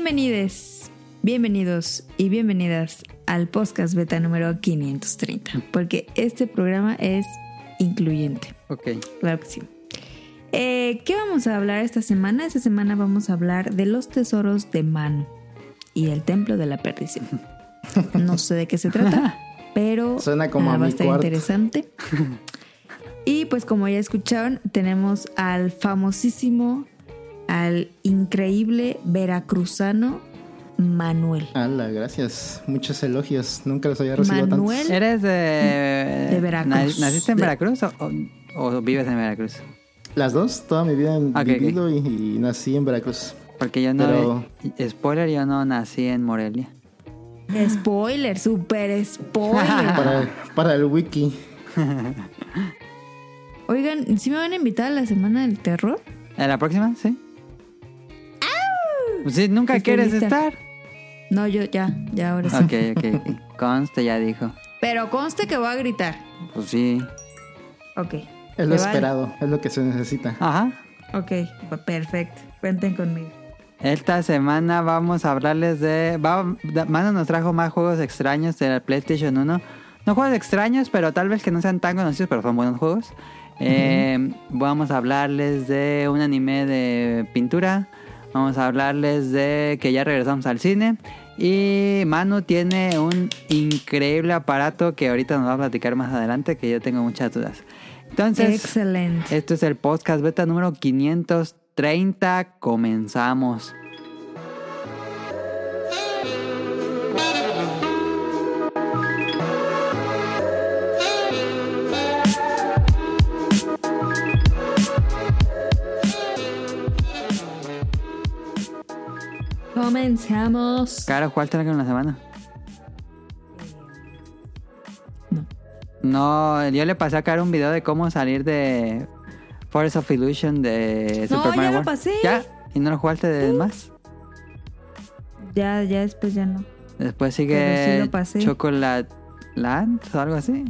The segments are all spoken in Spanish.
Bienvenidos, bienvenidos y bienvenidas al podcast beta número 530, porque este programa es incluyente. Ok. Claro que sí. Eh, ¿Qué vamos a hablar esta semana? Esta semana vamos a hablar de los tesoros de Manu y el templo de la perdición. No sé de qué se trata, pero Suena como ah, a va a mi estar cuarto. interesante. Y pues como ya escucharon, tenemos al famosísimo, al increíble veracruzano Manuel. Ala, gracias. Muchos elogios. Nunca los había recibido Manuel. tantos. ¿Eres de... De Veracruz. na- ¿Naciste en De- Veracruz o, o- o vives en Veracruz? Las dos, toda mi vida he Ok, ok. vivido y, y nací en Veracruz. Porque yo no... Pero- Spoiler, yo no nací en Morelia. Spoiler, super spoiler. Para, para el wiki. Oigan, ¿sí me van a invitar a la semana del terror? ¿En la próxima? Sí. Pues sí, nunca Estoy quieres lista. estar. No, yo ya, ya ahora sí. Ok, ok, ok. Conste, ya dijo. Pero conste que voy a gritar. Pues sí. Ok. Es ¿Te lo vale? esperado, es lo que se necesita. Ajá. Ok, perfecto. Cuenten conmigo. Esta semana vamos a hablarles de... Va, Mano nos trajo más juegos extraños de la PlayStation 1. No juegos extraños, pero tal vez que no sean tan conocidos, pero son buenos juegos. Eh, Vamos a hablarles de un anime de pintura. Vamos a hablarles de que ya regresamos al cine. Y Manu tiene un increíble aparato que ahorita nos va a platicar más adelante, que yo tengo muchas dudas. Entonces, Excelente. esto es el podcast beta número 530. Comenzamos. Comenzamos. Cara, ¿cuál te en la semana? No. No, yo le pasé a Cara un video de cómo salir de Forest of Illusion de No, Super ya Mario lo World. pasé. ¿Ya? ¿Y no lo jugaste de más? Ya, ya después ya no. Después sigue sí lo. Chocolate Land o algo así.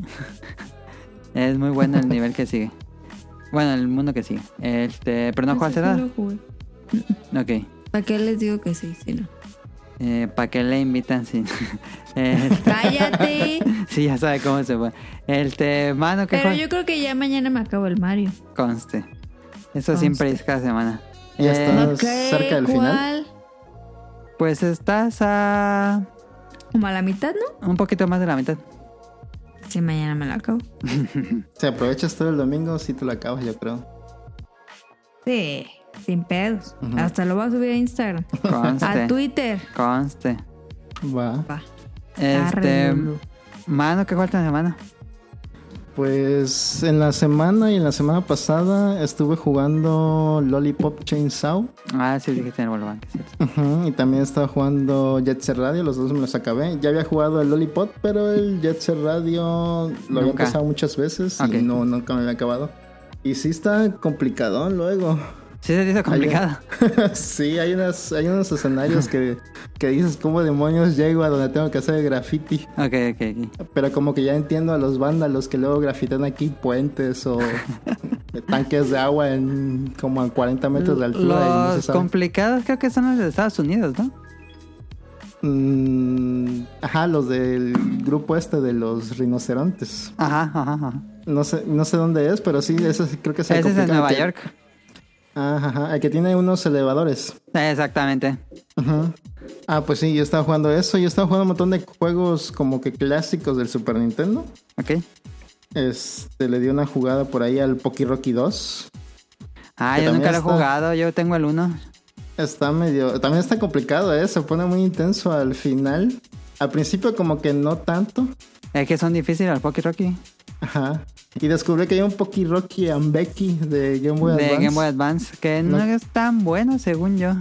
es muy bueno el nivel que sigue. Bueno, el mundo que sigue. Este, pero no Ese jugaste sí nada. lo jugué. Ok. ¿Para qué les digo que sí? Si no. Eh, ¿Para qué le invitan? Sí. Este, Cállate. sí, ya sabe cómo se fue. Este, mano, ¿qué Pero yo creo que ya mañana me acabo el Mario. Conste. Eso Conste. siempre es cada semana. Ya Eh, cerca del final. ¿cuál? Pues estás a Como a la mitad, ¿no? un poquito más de la mitad. Sí, mañana me la acabo. Si aprovechas todo el domingo, sí te lo acabas, yo creo. Sí, sin pedos. Hasta lo voy a subir a Instagram. Conste. A Twitter. Conste. Va. Va. Este, mano, ¿qué falta en la semana? Pues en la semana y en la semana pasada estuve jugando Lollipop Chainsaw. Ah, sí, dijiste en el Volván, que sí. Ujú, y también estaba jugando Jet Set Radio, los dos me los acabé. Ya había jugado el Lollipop, pero el Jet Set Radio lo había empezado muchas veces y no, nunca me había acabado. Y sí está complicado luego. Sí se te hizo complicado. sí, hay, unas, hay unos escenarios que, que dices, ¿cómo demonios llego a donde tengo que hacer el graffiti? Ok, ok, ok. Pero como que ya entiendo a los vándalos que luego grafitan aquí puentes o tanques de agua en como a 40 metros de altura. no Los sabe. complicados creo que son los de Estados Unidos, ¿no? Mm, ajá, los del grupo este de los rinocerontes. Ajá, ajá, ajá. No sé, no sé dónde es, pero sí, sí creo que es el Ese es en Nueva que- York. Ajá, ajá, el que tiene unos elevadores. Exactamente. Ajá. Ah, pues sí, yo estaba jugando eso. Yo estaba jugando un montón de juegos como que clásicos del Super Nintendo. Ok. Este, le di una jugada por ahí al Poki Rocky 2. Ah, yo nunca lo he está- jugado. Yo tengo el uno. Está medio... También está complicado, ¿eh? Se pone muy intenso al final. Al principio como que no tanto. Es que son difíciles los Poké Rocky. Ajá. Y descubrí que hay un Poki Rocky and Becky de Game Boy de Advance. Game Boy Advance. Que no, No. es tan bueno, según yo.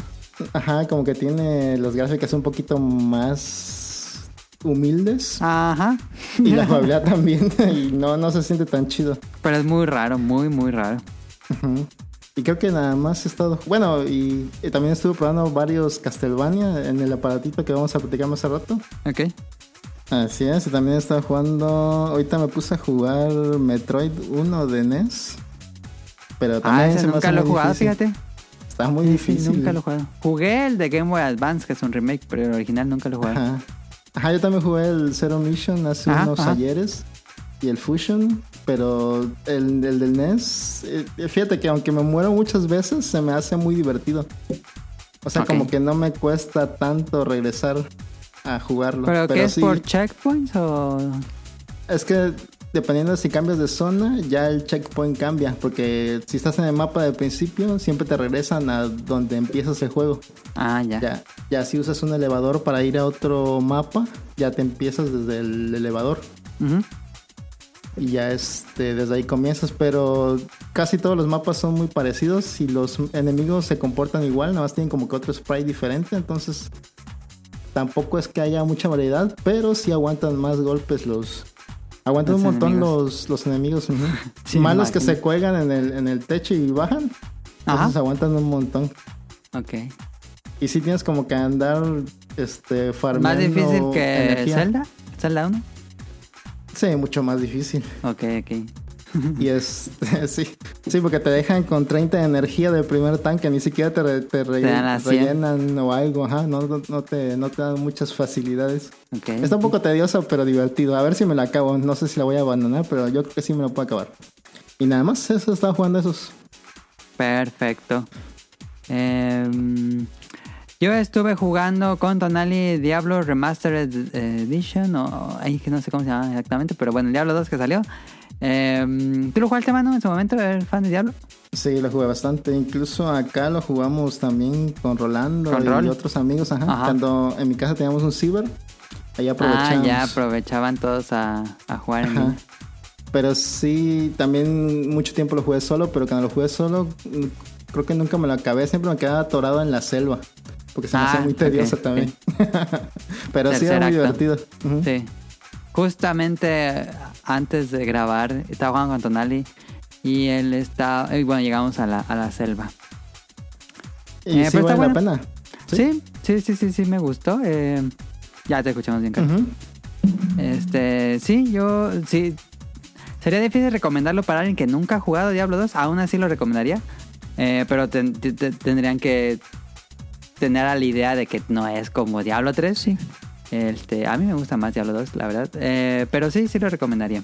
Ajá, como que tiene las gráficas un poquito más humildes. Ajá. Y la jugabilidad también. y no, no se siente tan chido. Pero es muy raro, muy, muy raro. Ujú. Y creo que nada más he estado... Bueno, y, y también estuve probando varios Castlevania en el aparatito que vamos a platicar más a rato. Ok. Así es, y también he estado jugando... Ahorita me puse a jugar Metroid 1 de NES. Pero también Ah, se ese me nunca lo he jugado, difícil. fíjate. Está muy Sí, difícil. nunca lo he jugado. Jugué el de Game Boy Advance, que es un remake, pero el original nunca lo he jugado. Ajá. Ajá, yo también jugué el Zero Mission hace Ajá, unos ajá. ayeres y el Fusion, pero el, el del NES, eh, fíjate que aunque me muero muchas veces, se me hace muy divertido. O sea, como que no me cuesta tanto regresar a jugarlo. ¿Pero, qué es sí, por checkpoints o...? Es que dependiendo de si cambias de zona, ya el checkpoint cambia. Porque si estás en el mapa de principio, siempre te regresan a donde empiezas el juego. Ah, ya. Ya, ya si usas un elevador para ir a otro mapa, ya te empiezas desde el elevador. Y ya este, desde ahí comienzas, pero casi todos los mapas son muy parecidos y los enemigos se comportan igual, nada más tienen como que otro sprite diferente, entonces tampoco es que haya mucha variedad, pero sí aguantan más golpes los... Aguantan Los un montón enemigos. los, los enemigos. Sí, más me los que se cuelgan en el, en el techo y bajan, Ajá. entonces aguantan un montón. Ok. Y sí tienes como que andar este, farmeando ¿Más difícil que energía. Zelda? ¿Zelda 1? Sí, mucho más difícil. Ok, ok. Y es, sí, sí, porque te dejan con 30 de energía del primer tanque, ni siquiera te, re- te re- Te dan las 100. rellenan o algo, ajá, no, no, no te, no te dan muchas facilidades. Está un poco tedioso, pero divertido. A ver si me la acabo, no sé si la voy a abandonar, pero yo creo que sí me lo puedo acabar. Y nada más, eso estaba jugando esos. Perfecto. Em, yo estuve jugando con Tonali Diablo Remastered Edition, o ahí que no sé cómo se llama exactamente, pero bueno, el Diablo 2 que salió. Em, ¿Tú lo jugaste, mano, en su momento? ¿Eres fan de Diablo? Sí, lo jugué bastante. Incluso acá lo jugamos también con Rolando ¿Con y otros amigos. Ajá. Ajá. Cuando en mi casa teníamos un ciber, ahí aprovechamos. Ah, ya aprovechaban todos a, a jugar en Ajá. línea. Pero sí, también mucho tiempo lo jugué solo, pero cuando lo jugué solo, creo que nunca me lo acabé, siempre me quedaba atorado en la selva, porque se me Ah, hacía muy tedioso también. pero sí era muy acto. divertido. Sí. Justamente antes de grabar, estaba jugando con Tonali y él está. Y bueno, llegamos a la, a la selva. Y Eh, sí la pena. Sí, sí, sí, sí, sí, me gustó. Eh, ya te escuchamos bien, Carlos. Este, sí, yo sí. Sería difícil recomendarlo para alguien que nunca ha jugado Diablo 2. Aún así lo recomendaría. Eh, pero ten- te- te- tendrían que tener a la idea de que no es como Diablo 3. Sí. Este, a mí me gusta más Diablo 2, la verdad. Eh, pero sí, sí lo recomendaría.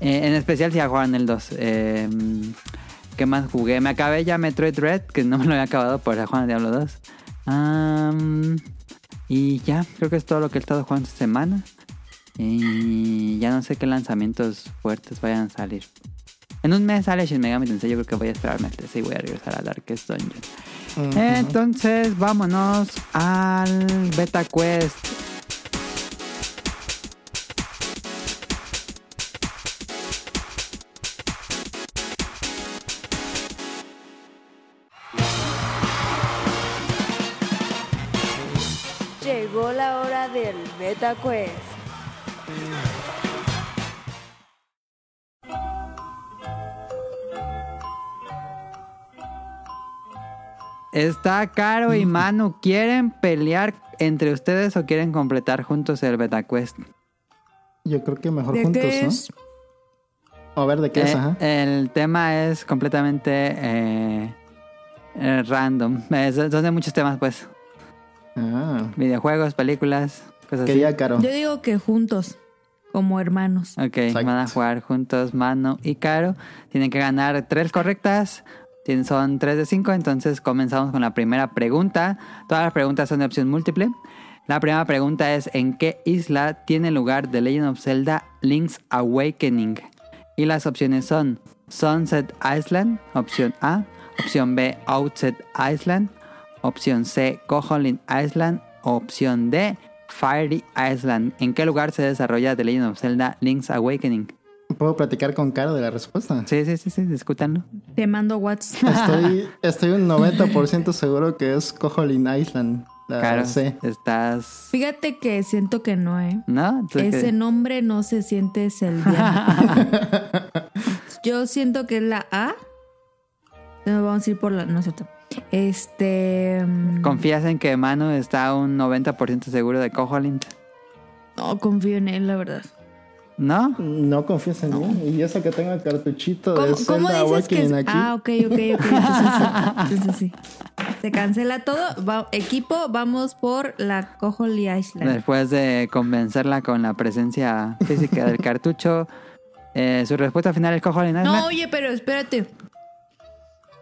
Eh, en especial si ya jugaron el 2. Eh, ¿Qué más jugué? Me acabé ya Metroid Red, que no me lo había acabado por jugar Diablo 2. Am, y ya, creo que es todo lo que he estado jugando esta semana. Y ya no sé qué lanzamientos fuertes vayan a salir. En un mes sale Shin Megami Tensei, yo creo que voy a esperarme al 3 y voy a regresar a Darkest Dungeon. Entonces, vámonos al Beta Quest. Beta Quest. Está Caro y Manu. ¿Quieren pelear entre ustedes o quieren completar juntos el Beta Quest? Yo creo que mejor ¿De juntos, qué ¿no? A ver, ¿de qué es? Eh, Ajá. el tema es completamente eh, eh, random. Es- son de muchos temas, pues. Ah, Videojuegos, películas, ¿Qué así. día, Caro? Yo digo que juntos, como hermanos. Ok, Exacto. van a jugar juntos Mano y Caro. Tienen que ganar tres correctas. Son tres de cinco, entonces comenzamos con la primera pregunta. Todas las preguntas son de opción múltiple. La primera pregunta es ¿en qué isla tiene lugar The Legend of Zelda Link's Awakening? Y las opciones son Sunset Island, opción A, opción B, Outset Island, opción C, Koholint Island, opción D, Fiery Island. ¿En qué lugar se desarrolla The Legend of Zelda Link's Awakening? ¿Puedo platicar con Caro de la respuesta? Sí, sí, sí, sí, discútanlo. Te mando WhatsApp. Estoy, estoy un 90% seguro que es Koholin Island. La Claro, estás... Fíjate que siento que no, ¿eh? ¿No? Entonces, Ese ¿qué? nombre no se siente celdiano. Yo siento que es la A. No, vamos a ir por la. No es cierto. Este. mm, ¿Confías en que Manu está un 90% seguro de Koholint? No confío en él, la verdad. ¿No? No confías en mí. Y eso que tengo el cartuchito de ¿Cómo, cómo Zelda dices que es? Awakening aquí. Ah, ok, ok, ok. Entonces sí. Entonces sí. Se cancela todo. Va- equipo, vamos por la Cojoly Island. Después de convencerla con la presencia física del cartucho, eh, su respuesta final es Cojo No, oye, pero espérate.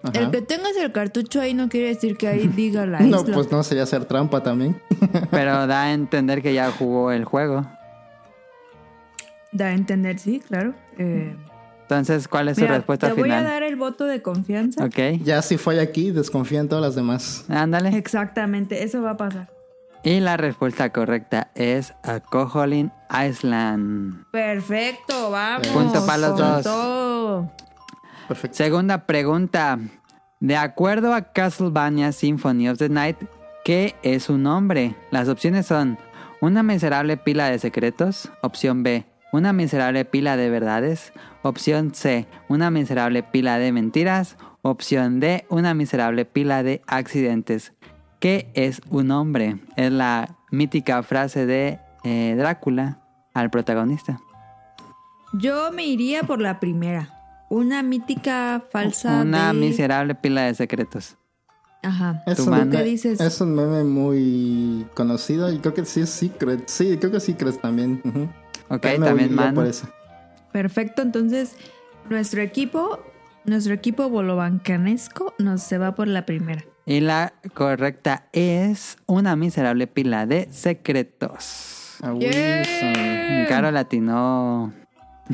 Ajá. El que tengas el cartucho ahí no quiere decir que ahí diga la No, isla. pues no sería hacer trampa también. Pero da a entender que ya jugó el juego. Da a entender, sí, claro. Eh, Entonces, ¿cuál es su respuesta te voy final? a dar el voto de confianza. Ok, Ya si falla aquí, desconfía en todas las demás. ándale. Exactamente, eso va a pasar. Y la respuesta correcta es a Koholin Island. Perfecto, vamos. Punto para los dos. todo. Perfecto. Segunda pregunta. De acuerdo a Castlevania Symphony of the Night, ¿qué es su nombre? Las opciones son una miserable pila de secretos, opción B, una miserable pila de verdades, opción C, una miserable pila de mentiras, opción D, una miserable pila de accidentes. ¿Qué es un hombre? Es la mítica frase de eh, Drácula al protagonista. Yo me iría por la primera. Una mítica falsa Una de... miserable pila de secretos. Ajá. Es un. ¿Qué dices? es un meme muy conocido y creo que sí es Secret. Sí, creo que Secret también. Ujú. Ok, también por esa. Perfecto, entonces nuestro equipo, nuestro equipo bolobancanesco nos se va por la primera. Y la correcta es una miserable pila de secretos. Ah, ¡Yeah! Caro latino.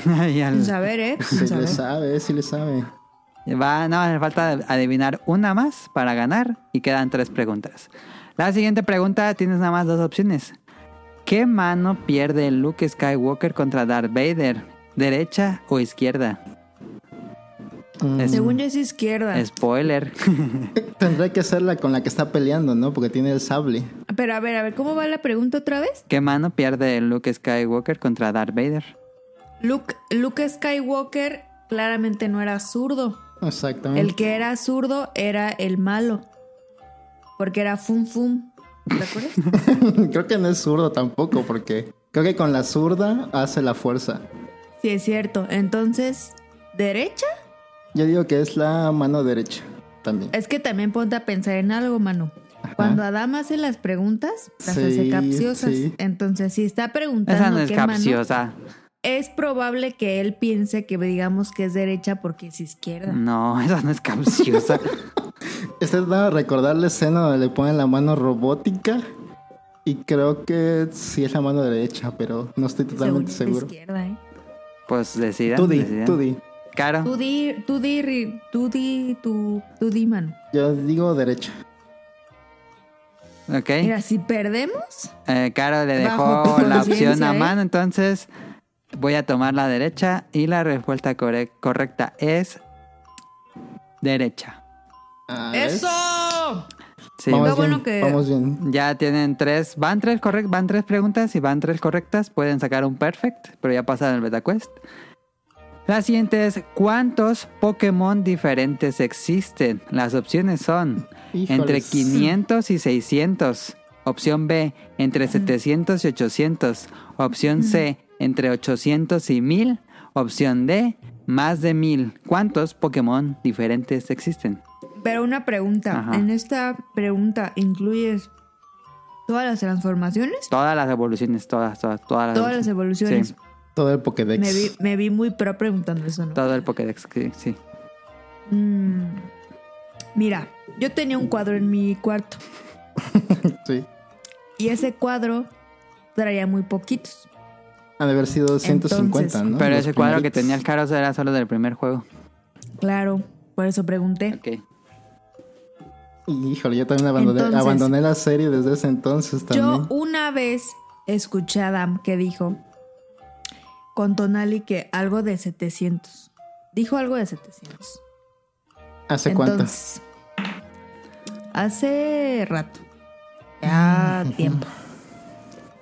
Al- Sin saber, ¿eh? Sin Sí le sabe, sí le sabe. Va, no, le falta adivinar una más para ganar y quedan tres preguntas. La siguiente pregunta tienes nada más dos opciones. ¿Qué mano pierde Luke Skywalker contra Darth Vader? ¿Derecha o izquierda? Mm, Es- Según yo es izquierda. Spoiler. Tendrá que ser la con la que está peleando, ¿no? Porque tiene el sable. Pero a ver, a ver, ¿cómo va la pregunta otra vez? ¿Qué mano pierde Luke Skywalker contra Darth Vader? Luke, Luke Skywalker claramente no era zurdo. Exactamente. El que era zurdo era el malo. Porque era Fum Fum. ¿Te acuerdas? creo que no es zurdo tampoco, porque creo que con la zurda hace la fuerza. sí, es cierto. Entonces, ¿derecha? Yo digo que es la mano derecha también. Es que también ponte a pensar en algo, Manu. Cuando Adam hace las preguntas, las hace capciosas. sí. Entonces, si está preguntando Esa no es qué mano, capciosa. Es probable que él piense que digamos que es derecha porque es izquierda. No, esa no es capciosa. Este es para recordar la escena donde le ponen la mano robótica. Y creo que sí es la mano derecha, pero no estoy Según totalmente es seguro. izquierda, ¿eh? Pues decidan. Tú di, decidan. tú di. Caro. Tú di, tú di, Ri- tú di, tú, tú di, Manu. Yo digo derecha. Ok. Mira, si perdemos, Eh, Caro le dejó la opción a ¿eh? mano, entonces voy a tomar la derecha y la respuesta corre- correcta es derecha. Ah. ¡Eso! Sí, Vamos bien, bueno que- vamos bien. ya tienen tres, van tres correct, van tres preguntas y van tres correctas, pueden sacar un perfect, pero ya pasaron el beta quest. La siguiente es ¿cuántos Pokémon diferentes existen? Las opciones son entre Híjoles. 500 y 600. Opción B, entre 700 y 800. Opción C, entre 800 y 1000. Opción D, más de 1000. ¿Cuántos Pokémon diferentes existen? Pero una pregunta. Ajá. En esta pregunta incluyes todas las transformaciones, Todas las evoluciones, todas, todas, todas las todas las evoluciones. Sí, Todo el Pokédex. Me vi, me vi muy pro preguntando eso, ¿no? todo el Pokédex, sí, sí. Mm, Mira, yo tenía un cuadro en mi cuarto Sí. y ese cuadro traía muy poquitos. Han de haber sido 150, Entonces- ¿no? Pero Los ese cuadro que tenía el Caros era solo del primer juego. Claro, por eso pregunté. Ok. Y, Híjole, yo también abandoné, Entonces- abandoné la serie desde ese entonces también. Yo una vez escuché a Adam que dijo con Tonali que algo de 700. Dijo algo de 700. ¿Hace cuánto? Entonces, hace rato. Ya tiempo.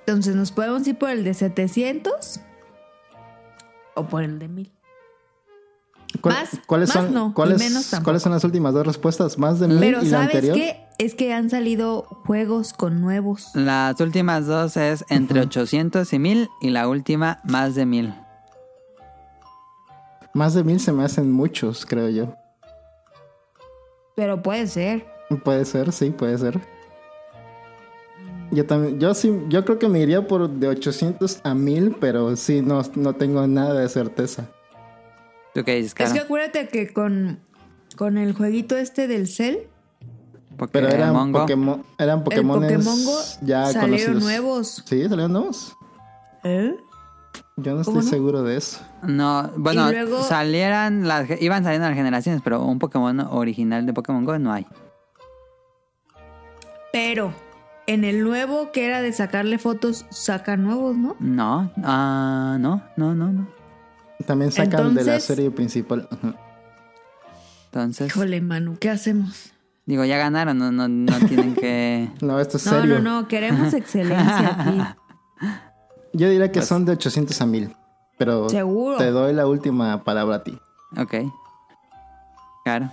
Entonces, ¿nos podemos ir por el de 700 o por el de 1000? ¿Cuál- más- ¿Cuáles más son, no, y cuáles, menos tampoco. ¿Cuáles son las últimas dos respuestas? ¿Más de mil Pero y la ¿sabes anterior? qué? Es que han salido juegos con nuevos. Las últimas dos es entre 800 y 1000 y la última más de 1000. Más de mil se me hacen muchos, creo yo. Pero puede ser. Puede ser, sí, puede ser. Yo también, yo sí, yo creo que me iría por de 800 a 1000, pero sí, no, no tengo nada de certeza. ¿Tú qué dices, Es que acuérdate que con, con el jueguito este del cel, Pero eran. Pokémon, eran Pokémon el Pokémongo ya salieron conocidos. nuevos. Sí, salieron nuevos. ¿Eh? Yo no ¿Cómo estoy no? seguro de eso. No, bueno, luego- salieran las, iban saliendo las generaciones, pero un Pokémon original de Pokémon Go no hay. Pero en el nuevo que era de sacarle fotos, sacan nuevos, ¿no? No, ah, no, no, no, no. También sacan de la serie principal. Entonces, Híjole, Manu, ¿qué hacemos? digo, ya ganaron, no, no, no tienen que... No, esto es No, serio. no, no, queremos excelencia aquí. Yo diría que Pues- son de 800 a 1000. Pero Seguro. te doy la última palabra a ti. Ok. Claro.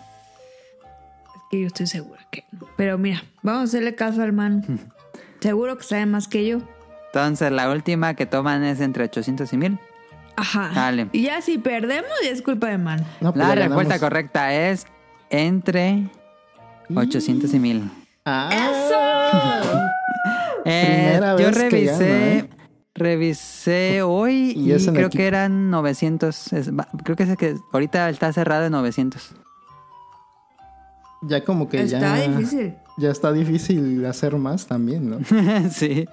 Que yo estoy segura que no. Pero mira, vamos a hacerle caso al Manu. Seguro que sabe más que yo. Entonces, la última que toman es entre 800 y 1000. Ajá. Dale. Y ya si perdemos, ya es culpa de Manu. No, pues La respuesta correcta es entre 800 y 1000. Ah, Eh, Primera yo vez que revisé, ¿eh? revisé hoy Y creo equipo. que eran 900. es- va- creo que es el que ahorita está cerrado en 900. Ya como que Está ya, difícil. ya está difícil hacer más también, ¿no? sí.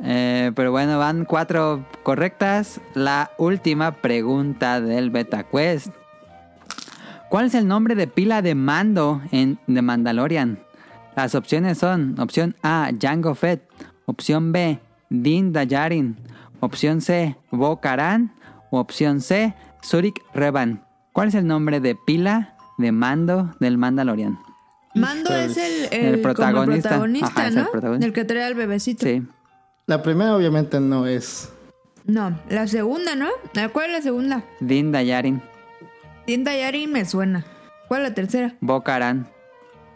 Eh, pero bueno, van cuatro correctas. La última pregunta del Beta Quest. ¿Cuál es el nombre de pila de mando en The Mandalorian? Las opciones son opción A, Jango Fett, opción B, Din Djarin, opción C, Bo Katan o opción C, Surik Revan. ¿Cuál es el nombre de pila de mando del Mandalorian? Mando es el, el, El protagonista. como el protagonista, Ajá, es el ¿no? protagonista. El que trae al bebecito. Sí. La primera obviamente no es. No, la segunda, ¿no? ¿Cuál es la segunda? Din Djarin, Tinta Yari me suena. ¿Cuál es la tercera? Bo Katan.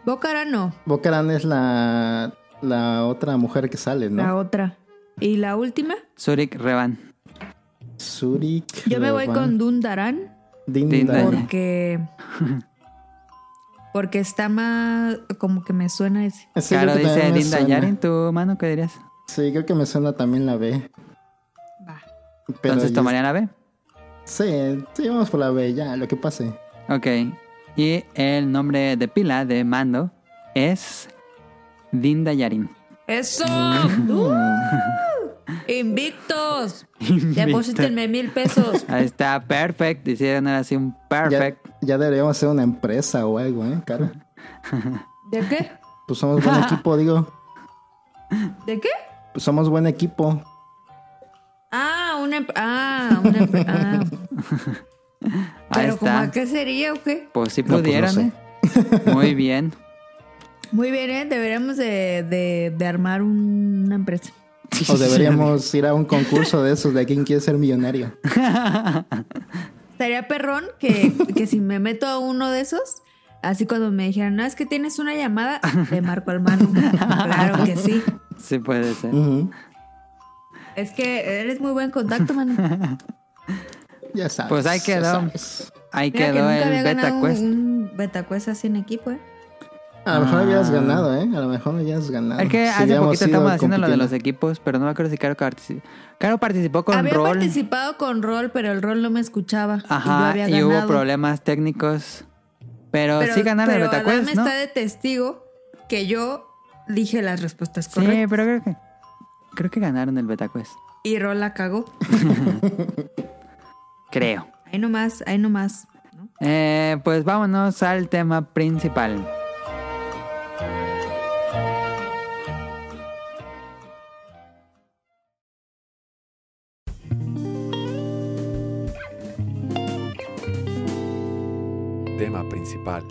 Bocara no, Bocaran es la, la otra mujer que sale, la ¿no? otra. ¿Y la última? Surik Revan. Surik. Yo me voy Revan, con Dundaran. Dindaran. porque... porque está más... como que me suena ese. Sí, Claro, dice suena. Djarin, ¿tu mano qué dirías? Sí, creo que me suena también la B. Va. Pero Entonces tomarían la B. Sí, sí, vamos por la B, ya, lo que pase. Ok. Y el nombre de pila de mando es Din Djarin. ¡Eso! ¡Uh! ¡Invictos! Deposítenme mil pesos. Ahí está, perfect. Hicieron ahora sí un perfect. Ya deberíamos ser una empresa o algo, ¿eh? Claro. ¿De qué? Pues somos buen equipo, digo. ¿De qué? Pues somos buen equipo. Ah, una... empre- Ah, una... empre- Ah. Pero ¿cómo a está. qué sería o qué? Pues sí No, pues no sé. ¿eh? Muy bien. Muy bien, ¿eh? Deberíamos de, de, de armar un- una empresa. O deberíamos ir a un concurso de esos de quién quiere ser millonario. Estaría perrón que, que si me meto a uno de esos, así cuando me dijeran, no, es que tienes una llamada, te marco al mano. claro que sí. Sí puede ser. Es que eres muy buen contacto, mano. Ya sabes. Pues ahí quedó. Ahí Mira que quedó nunca el había Beta Quest. un, un Beta Quest así en equipo, ¿eh? A lo mejor Ah. habías ganado, ¿eh? A lo mejor habías ganado. Es que Si hace poquito estamos haciendo lo de los equipos, pero no me acuerdo si Caro participó. Caro participó con había rol. participado con rol, pero el rol no me escuchaba. y yo Ajá, había y, hubo problemas técnicos. Pero, sí ganaron el pero Beta Adame Quest, ¿no? está de testigo que yo dije las respuestas Sí, correctas. pero creo que creo que ganaron el Beta Quest. Y rol la cagó. Creo. Ahí nomás, ahí nomás. ¿no? Eh, pues vámonos al tema principal. Principal.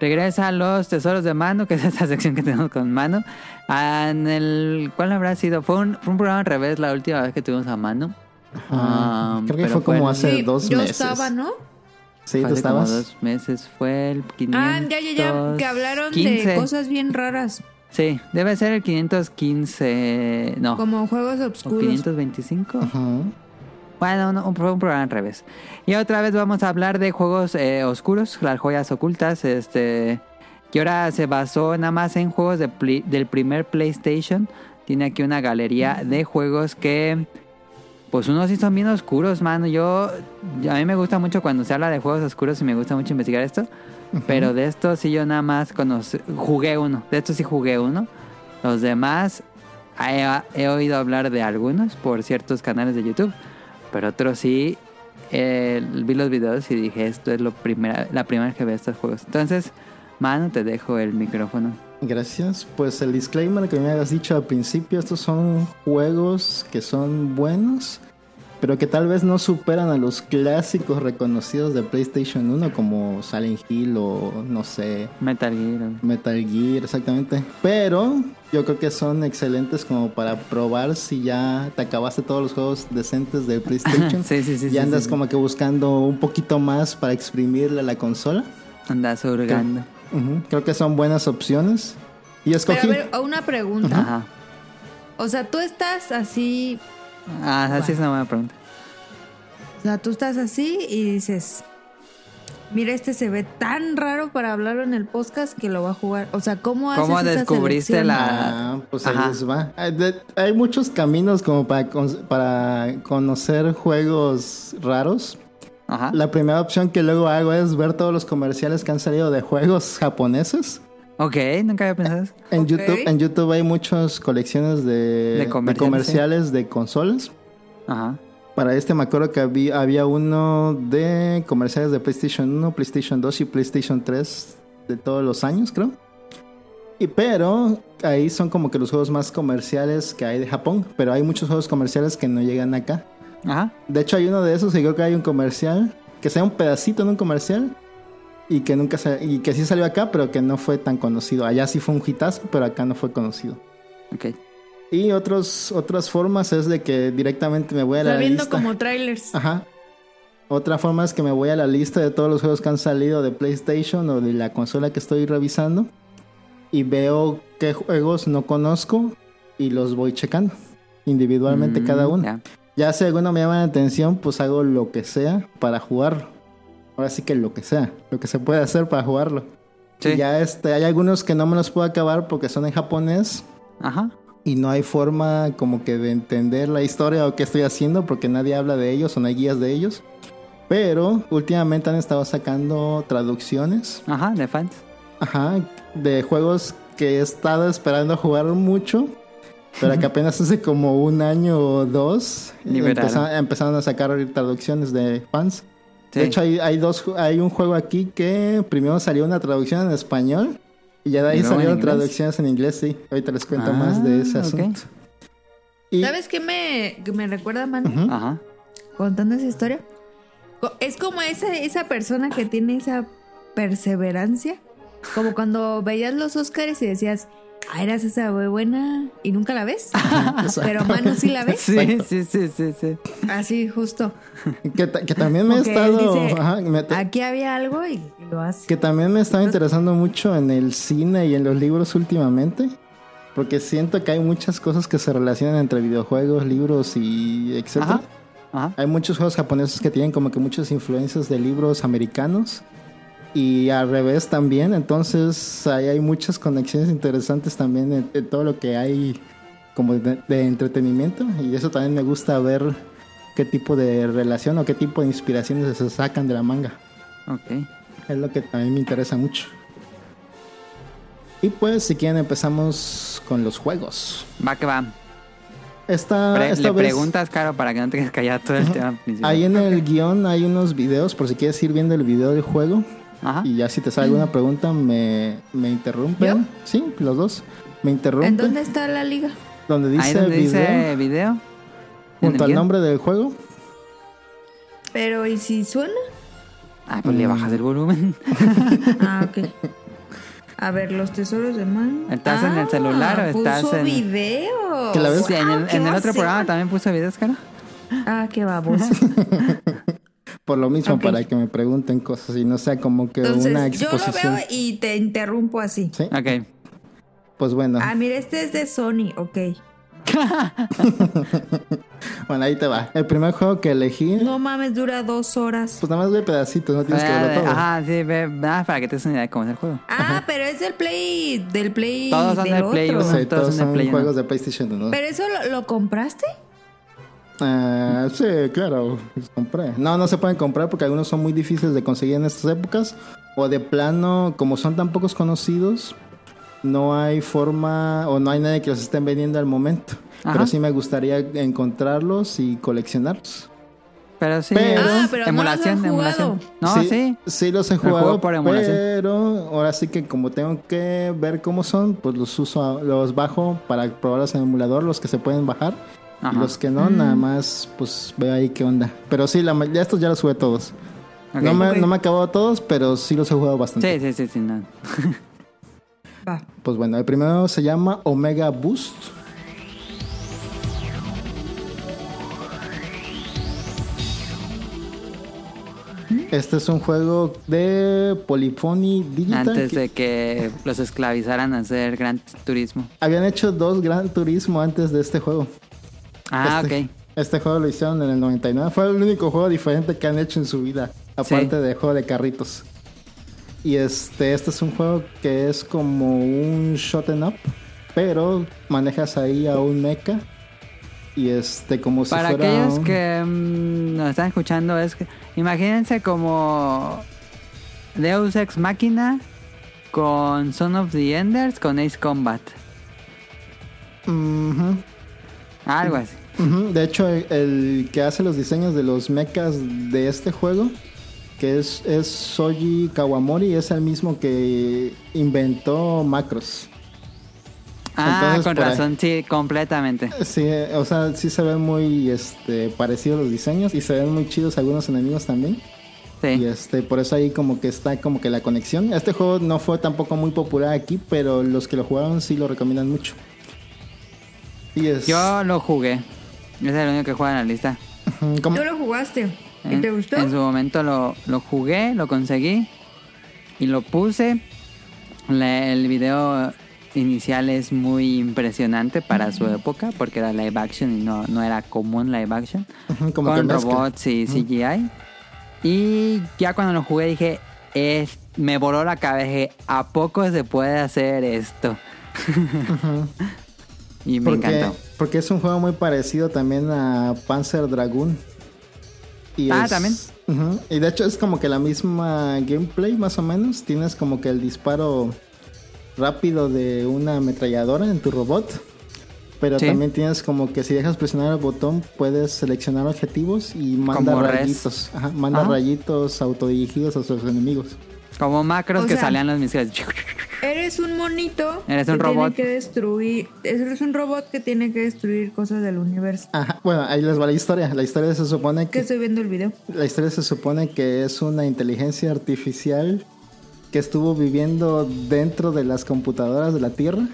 Regresa a los tesoros de mano, que es esta sección que tenemos con mano. Ah, En el, ¿Cuál habrá sido? Fue un, fue un programa al revés la última vez que tuvimos a mano. Ah, creo que fue como hace Sí, dos yo meses. estaba, ¿no? Sí, tú hace como estabas. dos meses. Fue el 500. Ah, ya, ya, ya. Que hablaron de cosas bien raras. Sí, debe ser el 515. No. Como juegos ¿O obscuros. 525? Ajá. Bueno, no, fue un programa al revés. Y otra vez vamos a hablar de juegos eh, oscuros, las joyas ocultas. Este. Que ahora se basó nada más en juegos de pli- del primer PlayStation. Tiene aquí una galería de juegos que. Pues unos sí son bien oscuros, mano. Yo. A mí me gusta mucho cuando se habla de juegos oscuros y me gusta mucho investigar esto. Pero de estos sí yo nada más conocí, jugué uno. De estos sí jugué uno. Los demás he, he oído hablar de algunos por ciertos canales de YouTube. Pero otros sí eh, vi los videos y dije esto es lo primera, la primera vez que veo estos juegos. Entonces, mano, te dejo el micrófono. Gracias. Pues el disclaimer que me habías dicho al principio, estos son juegos que son buenos, pero que tal vez no superan a los clásicos reconocidos de PlayStation 1 como Silent Hill o no sé, Metal Gear. Metal Gear, exactamente. Pero yo creo que son excelentes como para probar si ya te acabaste todos los juegos decentes de PlayStation. Sí, sí, sí. y sí, andas sí, sí. como que buscando un poquito más para exprimirle a la consola. Andas hurgando. Creo que son buenas opciones. Y Pero escogí. a ver, una pregunta. Ajá. O sea, tú estás así. Ah, así es una buena pregunta. O sea, tú estás así y dices. Mira, este se ve tan raro para hablarlo en el podcast que lo va a jugar. O sea, ¿cómo haces ¿Cómo descubriste la- Ah, pues ahí les va. Hay, de- hay muchos caminos como para, para conocer juegos raros. Ajá. La primera opción que luego hago es ver todos los comerciales que han salido de juegos japoneses. Ok, nunca había pensado eso. En. YouTube, en YouTube hay muchas colecciones de, De de comerciales, comerciales de consolas. Ajá. Para este me acuerdo que había, había uno de comerciales de PlayStation 1, PlayStation 2 y PlayStation 3 de todos los años, creo. Y pero ahí son como que los juegos más comerciales que hay de Japón, pero hay muchos juegos comerciales que no llegan acá. Ajá. De hecho hay uno de esos y creo que hay un comercial que sea un pedacito en un comercial y que nunca se, y que sí salió acá, pero que no fue tan conocido. Allá sí fue un hitazo, pero acá no fue conocido. Ok. Y otros otras formas es de que directamente me voy a la viendo lista. como trailers. Ajá. Otra forma es que me voy a la lista de todos los juegos que han salido de PlayStation o de la consola que estoy revisando y veo qué juegos no conozco y los voy checando individualmente Mm, cada uno. ya. Ya si alguno me llama la atención, pues hago lo que sea para jugarlo. Ahora sí que lo que sea, lo que se puede hacer para jugarlo. Sí. Y ya este, hay algunos que no me los puedo acabar porque son en japonés Ajá. y no hay forma como que de entender la historia o qué estoy haciendo porque nadie habla de ellos o no hay guías de ellos. Pero últimamente han estado sacando traducciones, Ajá, de fans. ajá, de juegos que he estado esperando jugar mucho, pero que apenas hace como un año o dos Liberaron. empeza- empezaron a sacar traducciones de fans. Sí. De hecho hay, hay dos, hay un juego aquí que primero salió una traducción en español y ya de ahí ¿Y luego en salieron inglés? traducciones en inglés, sí. Ahorita les cuento Ah, más de ese ok. asunto. Y, ¿Sabes qué me, que me recuerda, Manu? Ujú. Ajá. Contando esa historia. Es como esa, esa persona que tiene esa perseverancia. Como cuando veías los Oscars y decías, ah, eras esa buena y nunca la ves. Pero Manu sí la ves. Sí, sí, sí, sí, sí. Así, justo. Que, ta- que también me él estado dice, ajá, me te- Aquí había algo y lo hace. que también me estaba interesando mucho en el cine y en los libros últimamente porque siento que hay muchas cosas que se relacionan entre videojuegos libros y etcétera Ajá. Ajá. hay muchos juegos japoneses que tienen como que muchas influencias de libros americanos y al revés también entonces ahí hay muchas conexiones interesantes también en, en todo lo que hay como de, de entretenimiento y eso también me gusta ver qué tipo de relación o qué tipo de inspiraciones se sacan de la manga Ok. es lo que también me interesa mucho. Y pues, si quieren, empezamos con los juegos. Va que va. Esta, Pre- esta le vez, preguntas, Caro, para que no te quedes callado todo el tema principal. ahí en el guion hay unos videos, por si quieres ir viendo el video del juego. Ajá. Y ya si te sale alguna pregunta, me, me interrumpen. ¿Yo? Sí, los dos. Me interrumpen. ¿En dónde está la liga? Donde dice Ahí donde video, dice video. junto al guion. nombre del juego. Pero, ¿y si suena? Ah, pues le bajas el volumen. Ah, ok. A ver, los tesoros de mano. ¿Estás en el celular o estás puso en- video. ¿Que la ves? Sí, en el, en el otro programa también puso videos, Caro. Ah, qué baboso. Por lo mismo, Ok. para que me pregunten cosas y no sea como que una Entonces, yo lo exposición. veo y te interrumpo así. Sí, Ok. pues bueno. Ah, mira, este es de Sony, ok. Bueno, ahí te va. El primer juego que elegí, No mames, dura dos horas. pues nada más ve pedacitos, no tienes que verlo todo. Ajá, sí, ve, nada para que te des una idea de cómo es el juego. Ah, pero es del Play, del Play Todos son del del Play otro. uno. Sí, todos todos son de Play juegos de PlayStation 1. Pero eso lo, lo compraste? Ah, sí, claro, compré. No, no se pueden comprar porque algunos son muy difíciles de conseguir en estas épocas. O de plano, como son tan pocos conocidos, no hay forma o no hay nadie que los estén vendiendo al momento. Ajá. Pero sí me gustaría encontrarlos y coleccionarlos. Pero sí, Pero- Ah, pero emulación, emulación. No, sí. Sí, los he juego jugado, por emulación. pero ahora sí que como tengo que ver cómo son, pues los uso, los bajo para probarlos en el emulador, los que se pueden bajar. Ajá. los que no, nada más, pues veo ahí qué onda. Pero sí, la, ya estos ya los jugué todos. No, me, Ok. no me he acabado todos, pero sí los he jugado bastante. Sí, sí, sí, sí, no. Va. Pues bueno, el primero se llama Omega Boost. Este es un juego de Polyphony Digital. Antes de que los esclavizaran a hacer Gran Turismo. Habían hecho dos Gran Turismo antes de este juego. Ah, este, ok. Este juego lo hicieron en el 99. Fue el único juego diferente que han hecho en su vida. Aparte Sí. de juego de carritos. Y este, este es un juego que es como un shot and up. Pero manejas ahí a un mecha. Y este, como si Para fuera. aquellos un- que mm, nos están escuchando, es que imagínense como Deus Ex Machina con Son of the Enders con Ace Combat. Ujú, Algo así. De hecho, el, el que hace los diseños de los mechas de este juego, que es, es Soji Kawamori, es el mismo que inventó Macros. Ah, Entonces, con ahí- razón, sí, completamente. Sí, o sea, sí se ven muy este, parecidos los diseños y se ven muy chidos algunos enemigos también. Y Sí. este, por eso ahí como que está como que la conexión. Este juego no fue tampoco muy popular aquí, pero los que lo jugaron sí lo recomiendan mucho. Y es... Yo lo jugué. Es el único que juega en la lista. ¿Tú lo jugaste? ¿Y En, te gustó? en su momento lo, lo jugué, lo conseguí y lo puse. El video inicial es muy impresionante para su época porque era live action y no, no era común live action. como con mezcla. robots y CGI. Y ya cuando lo jugué dije, es, me voló la cabeza. dije, ¿A poco se puede hacer esto? y me porque, encantó. Porque es un juego muy parecido también a Panzer Dragoon. Y Ah, es- también. Y de hecho es como que la misma gameplay más o menos. Tienes como que el disparo rápido de una ametralladora en tu robot. Pero Sí. también tienes como que si dejas presionar el botón puedes seleccionar objetivos y manda Como rayitos. Ajá, manda Ajá. rayitos autodirigidos a sus enemigos. Como macros O que sea, salían los misiles. Eres un monito. Eres un que robot. Tiene que destruir. Eres un robot que tiene que destruir cosas del universo. Ajá, bueno, ahí les va la historia. La historia se supone Que que estoy viendo el video. La historia se supone que es una inteligencia artificial que estuvo viviendo dentro de las computadoras de la Tierra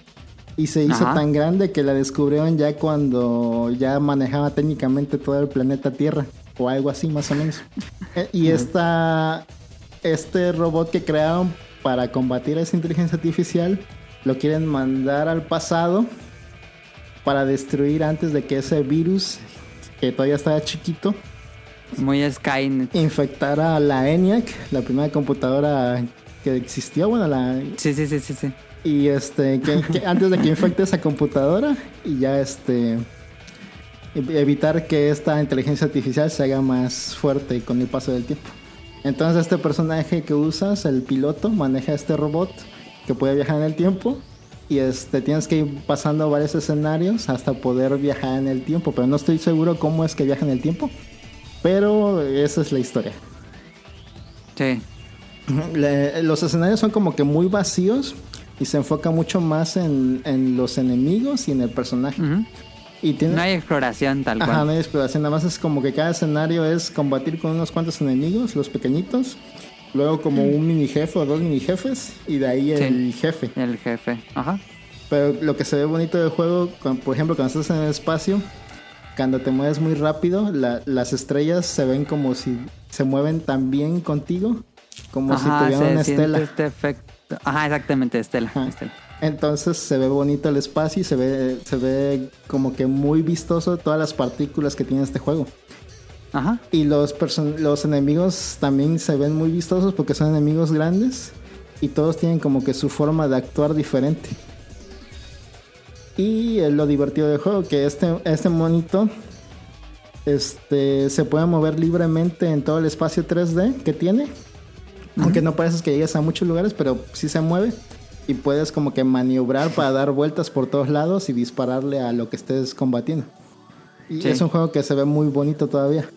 y se hizo Ajá. tan grande que la descubrieron ya cuando ya manejaba técnicamente todo el planeta Tierra o algo así más o menos. Eh, y esta, este robot que crearon para combatir a esa inteligencia artificial lo quieren mandar al pasado para destruir antes de que ese virus que todavía estaba chiquito Muy Skynet. infectara a la ENIAC, la primera computadora que existió, bueno, la Sí, sí, sí, sí, sí. y este que, que antes de que infecte esa computadora y ya este ev- evitar que esta inteligencia artificial se haga más fuerte con el paso del tiempo. Entonces este personaje que usas, el piloto, maneja este robot que puede viajar en el tiempo y este tienes que ir pasando varios escenarios hasta poder viajar en el tiempo, pero no estoy seguro cómo es que viaja en el tiempo. Pero esa es la historia. Sí. Le- los escenarios son como que muy vacíos y se enfoca mucho más en, en los enemigos y en el personaje. Y tiene, No hay exploración tal Ajá, cual. no hay exploración. Nada más es como que cada escenario es combatir con unos cuantos enemigos, los pequeñitos. Luego como un mini jefe o dos mini jefes. Y de ahí el jefe. El jefe. Ajá. Pero lo que se ve bonito del juego, por ejemplo, cuando estás en el espacio, cuando te mueves muy rápido, la- las estrellas se ven como si se mueven también contigo, como Ajá, si tuvieran una estela. este efecto. Ajá, exactamente, estela. Ajá. estela. Entonces se ve bonito el espacio y se ve, se ve como que muy vistoso todas las partículas que tiene este juego. Ajá. Y los, los enemigos también se ven muy vistosos porque son enemigos grandes y todos tienen como que su forma de actuar diferente. Y es lo divertido del juego, que este, este monito este, se puede mover libremente en todo el espacio 3D que tiene. Aunque no pareces que llegues a muchos lugares, pero sí se mueve. Y puedes como que maniobrar para dar vueltas por todos lados y dispararle a lo que estés combatiendo. Y Sí. es un juego que se ve muy bonito todavía.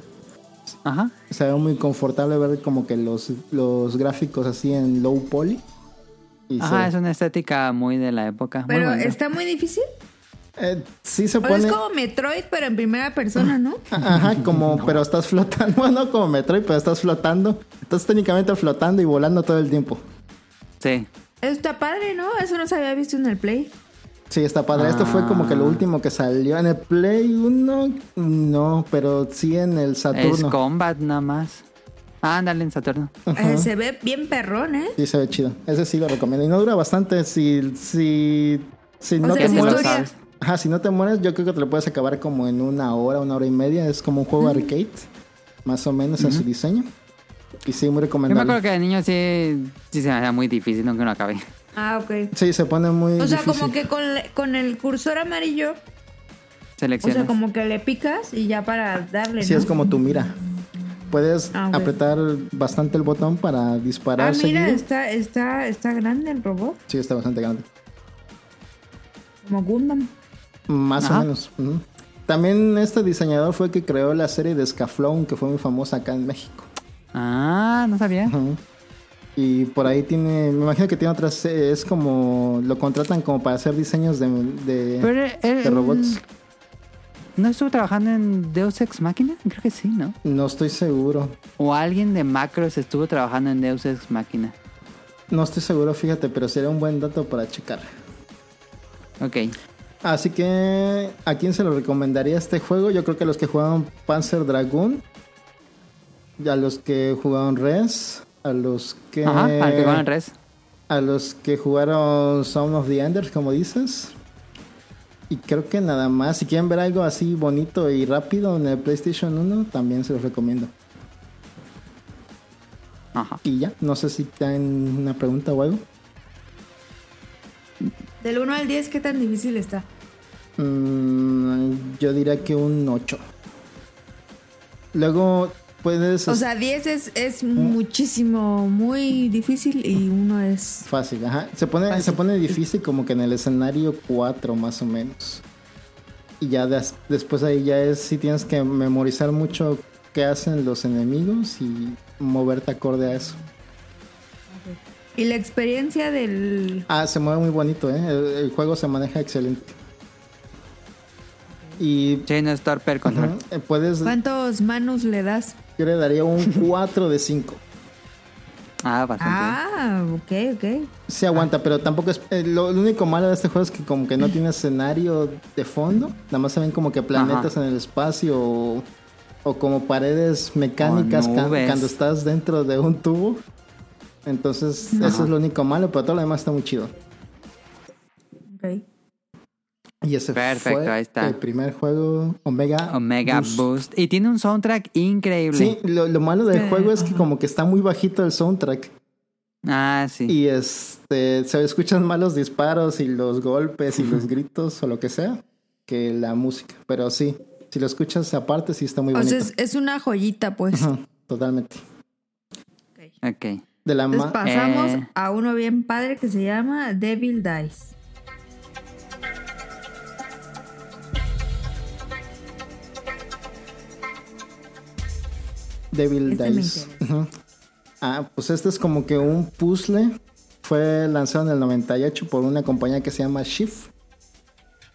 Ajá. Se ve muy confortable ver como que los, los gráficos así en low poly. Y Ajá, se- es una estética muy de la época. Pero está muy difícil. eh, sí se pone... es como Metroid, pero en primera persona, ¿no? Ajá, como, pero estás flotando. Bueno, como Metroid, pero estás flotando. Estás técnicamente flotando y volando todo el tiempo. Sí. Está padre, ¿no? Eso no se había visto en el Play. Sí, está padre. Esto fue como que lo último que salió. En el Play 1, no, pero sí en el Es Saturno. Combat nada más. Ah, ándale en Saturno. Eh, se ve bien perrón, ¿eh? Sí, se ve chido. Ese sí lo recomiendo. Y no dura bastante. Si, si, si no sea, te es mueres- historia. Ajá, si no te mueres, yo creo que te lo puedes acabar como en una hora, una hora y media. Es como un juego arcade, más o menos en su diseño. Y sí, muy Yo me recomendable. acuerdo que de niño sí, sí se me hacía muy difícil, aunque no acabé. Ah, ok. Sí, se pone muy O sea, difícil. como que con, con el cursor amarillo, o Selecciones. sea, como que le picas y ya para darle, Sí, ¿no? es como tu mira. Puedes Ah, apretar bastante el botón para disparar Ah, mira, seguido. está, está, está grande el robot, Sí, está bastante grande. como Gundam. Más Ajá. o menos. También este diseñador fue el que creó la serie de Scaflón, que fue muy famosa acá en México. Ah, no sabía. Y por ahí tiene, me imagino que tiene otras, eh, es como, lo contratan como para hacer diseños de, de, Pero él, de robots. ¿No estuvo trabajando en Deus Ex Machina? Creo que sí, ¿no? No estoy seguro. O alguien de Macros estuvo trabajando en Deus Ex Machina. No estoy seguro, fíjate, pero sería un buen dato para checar. Ok. Así que, ¿a quién se lo recomendaría este juego? Yo creo que los que jugaron Panzer Dragoon, a los que jugaron Res, a los que... Ajá, que res. A los que jugaron Sound of the Enders, como dices. Y creo que nada más. Si quieren ver algo así bonito y rápido en el PlayStation 1, también se los recomiendo. Ajá. Y ya, no sé si tienen una pregunta o algo. Del 1 al 10, ¿qué tan difícil está? Mm, yo diría que un 8. Luego puedes... O sea, 10 es, es muchísimo, muy difícil y uno es... Fácil, ajá. Se pone, Fácil. se pone difícil como que en el escenario 4 más o menos. Y ya des- después ahí ya es si tienes que memorizar mucho qué hacen los enemigos y moverte acorde a eso. Y la experiencia del... Ah, se mueve muy bonito, ¿eh? El, el juego se maneja excelente. Y Sí, no es torpe el control. ujú, eh, puedes... ¿Cuántos manus le das? Yo le daría un 4 de 5. Ah, bastante. Ah, ok, ok. Se aguanta, pero tampoco es... eh, lo, lo único malo de este juego es que como que no tiene escenario de fondo. Nada más se ven como que planetas en el espacio o, o como paredes mecánicas O ca- nubes. cuando estás dentro de un tubo. Entonces, eso es lo único malo, pero todo lo demás está muy chido. Ok. Y ese Perfecto, fue ahí está. el primer juego Omega. Omega Boost. Boost. Y tiene un soundtrack increíble. Sí, lo, lo malo del juego es que como que está muy bajito el soundtrack. Ah, sí. Y este se escuchan más los disparos y los golpes y los gritos o lo que sea que la música. Pero sí, si lo escuchas aparte, sí está muy O bonito. sea, es, es una joyita, pues. Ajá, totalmente. Ok. De la Entonces pasamos Eh. a uno bien padre que se llama Devil Dice. Devil Este Dice. Ah, pues este es como que un puzzle. Fue lanzado en el 98 por una compañía que se llama Shift.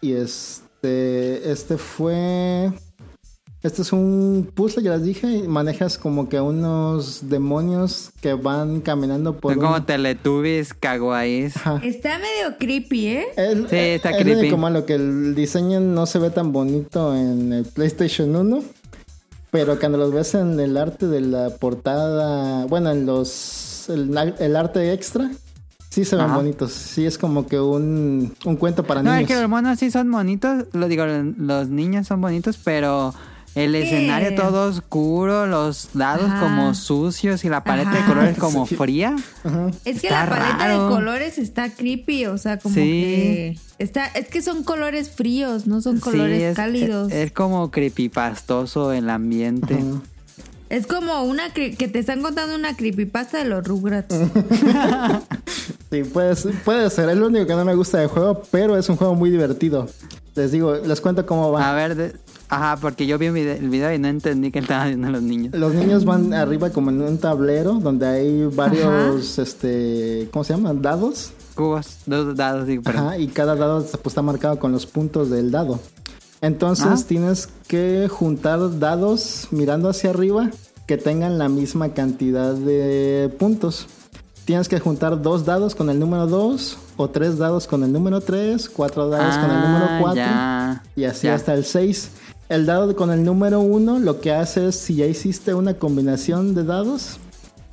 Y este, este fue Este es un puzzle, ya les dije, y manejas como que unos demonios que van caminando por Son un- como Teletubbies kawaiis. Ajá. Está medio creepy, ¿eh? El- Sí, está es lo creepy. único malo que el diseño no se ve tan bonito en el PlayStation 1. Pero cuando los ves en el arte de la portada, bueno, en los el, el arte extra, sí se ven Ajá. bonitos. Sí es como que un, un cuento para No, es niños. que los monos sí son bonitos. Lo digo, los niños son bonitos, pero el escenario todo oscuro, los dados Ajá. como sucios y la paleta de colores como Sí. fría. Ajá. Es que Está la paleta raro. de colores está creepy, o sea, como Sí. que está, es que son colores fríos, no son colores sí, es, cálidos. Es, es como creepypastoso el ambiente. Ajá. Es como una que te están contando una creepypasta de los Rugrats. Sí, puede, ser- puede ser. Es lo único que no me gusta del juego, pero es un juego muy divertido. Les digo, les cuento cómo va. A ver, de- ajá, porque yo vi el video y no entendí que estaban viendo los niños. Los niños van arriba como en un tablero donde hay varios, este, ¿cómo se llaman? Dados. Cubos, dos dados, digo, perdón. Ajá, y cada dado pues, está marcado con los puntos del dado. Entonces Ah. tienes que juntar dados mirando hacia arriba que tengan la misma cantidad de puntos. Tienes que juntar dos dados con el número 2, o tres dados con el número 3, cuatro dados con el número Ah, 4, ya. y así Ya. hasta el 6. El dado con el número 1 lo que hace es, si ya hiciste una combinación de dados,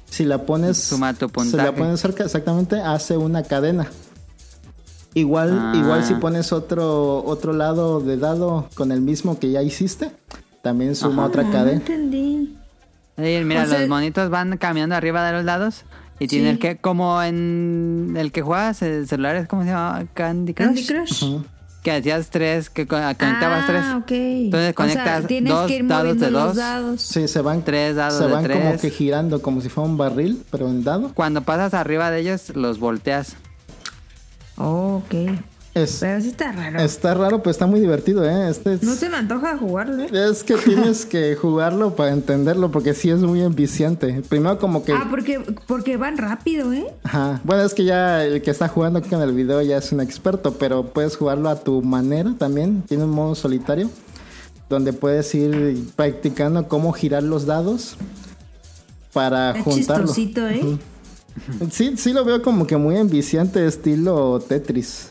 si la pones, Suma tu si la pones cerca, exactamente, hace una cadena. Igual, Ah. igual si pones otro, otro lado de dado con el mismo que ya hiciste, también suma Ajá. otra No cadena. entendí. Sí, mira, O sea- los monitos van caminando arriba de los lados y Sí. tienes que, como en el que juegas el celular, es como se llama Candy Crush. Candy Crush. Que hacías tres, que co- conectabas ah, tres. ok. Entonces O sea, conectas tienes dos que ir dados de los dos. dados. Sí, se van, Tres dados se de van como que girando como si fuera un barril, pero en dado. Cuando pasas arriba de ellos, los volteas. Oh, ok. Es, Pero sí está raro. está raro, pero está muy divertido, ¿eh? Este es- No se me antoja jugarlo. ¿eh? Es que tienes que jugarlo para entenderlo porque sí es muy enviciante. Primero como que... Ah, porque, porque van rápido, ¿eh? Ajá. Bueno, es que ya el que está jugando aquí en el video ya es un experto, pero puedes jugarlo a tu manera también. Tiene un modo solitario donde puedes ir practicando cómo girar los dados para Está juntarlo. chistosito, ¿eh? Sí, sí lo veo como que muy enviciante estilo Tetris.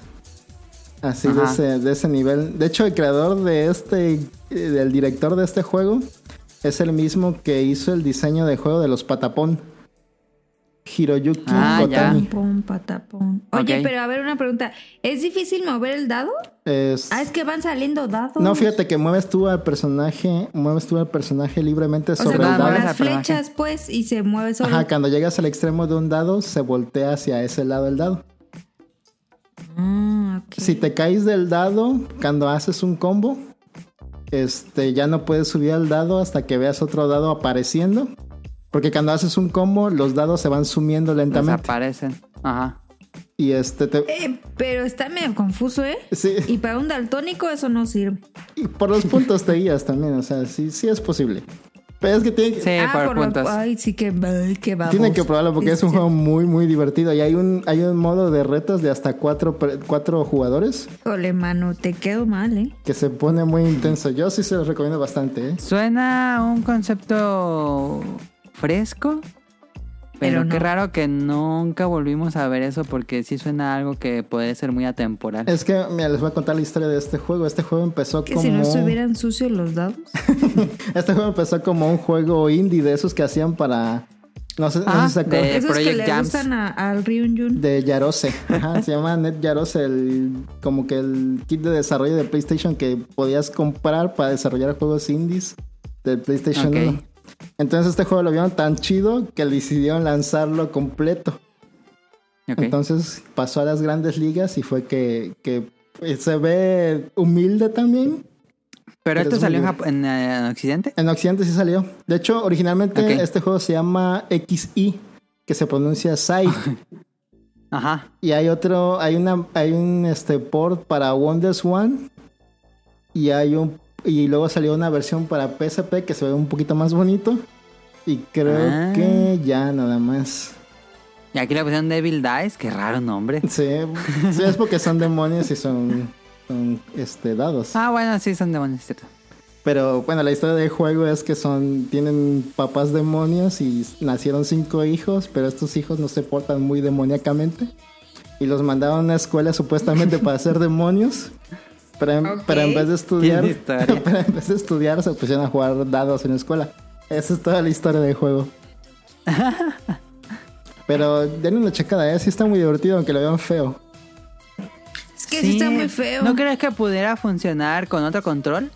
Así de ese, de ese nivel. De hecho, el creador de este, eh, del director de este juego, es el mismo que hizo el diseño de juego de los Patapón. Hiroyuki Ah. Kotani. Pum, patapón. Oye, pero a ver una pregunta. ¿Es difícil mover el dado? Es- Ah, es que van saliendo dados. No, fíjate que mueves tú al personaje, mueves tú al personaje libremente O sobre el dado. mueves las flechas, pues, y se mueve solo. Ajá, cuando llegas al extremo de un dado, se voltea hacia ese lado del dado. Ah. Si te caes del dado, cuando haces un combo, este, ya no puedes subir al dado hasta que veas otro dado apareciendo. Porque cuando haces un combo, los dados se van sumiendo lentamente. Desaparecen. Ajá. Y este te- Eh, pero está medio confuso, ¿eh? sí, Y para un daltónico eso no sirve. y por los puntos te guías también, o sea, sí, sí es posible. Pero es que tiene, Sí, por por lo- puntos. Ay, sí que... Ay, qué baboso. tienen que probarlo porque es un Sí. juego muy, muy divertido. Y hay un, hay un modo de retos de hasta cuatro, cuatro jugadores Híjole, mano, te quedo mal, ¿eh? que se pone muy intenso. Yo sí se los recomiendo bastante, ¿eh? Suena un concepto fresco. Pero, Pero no. qué raro que nunca volvimos a ver eso porque sí suena algo que puede ser muy atemporal. Es que, mira, les voy a contar la historia de este juego. Este juego empezó Que como... si no estuvieran sucios los dados. Este juego empezó como un juego indie de esos que hacían para... No sé, no Ah, sé si se acuerdan. de- Esos que Project le Jams. gustan a- al Ryun. De Yarose. Ajá, se llama Net Yarose, el, como que el kit de desarrollo de PlayStation que podías comprar para desarrollar juegos indies del PlayStation Ok. 1. Entonces este juego lo vieron tan chido que decidieron lanzarlo completo. Entonces pasó a las grandes ligas y fue que, que pues, se ve humilde también. pero pero esto es salió en, en, eh, en Occidente. En Occidente sí salió. De hecho, originalmente este juego se llama XI, que se pronuncia Sai. Ajá. Y hay otro, hay una, hay un este port para Wonders One. Y hay un y luego salió una versión para PSP que se ve un poquito más bonito. Y creo Ah. que ya nada más. Y aquí le pusieron Devil Dice, qué raro nombre. Sí, sí, es porque son demonios y son, son este dados. Ah, bueno, sí, son demonios, cierto. Pero bueno, la historia del juego es que son tienen papás demonios y nacieron cinco hijos, pero estos hijos no se portan muy demoníacamente. Y los mandaron a una escuela supuestamente para ser demonios. Pero en, pero en vez de estudiar, pero en vez de estudiar se pusieron a jugar dados en la escuela. Esa es toda la historia del juego. Pero denle una checada, ¿eh? Sí está muy divertido, aunque lo vean feo. Es que sí, está muy feo. ¿No crees que pudiera funcionar con otro control?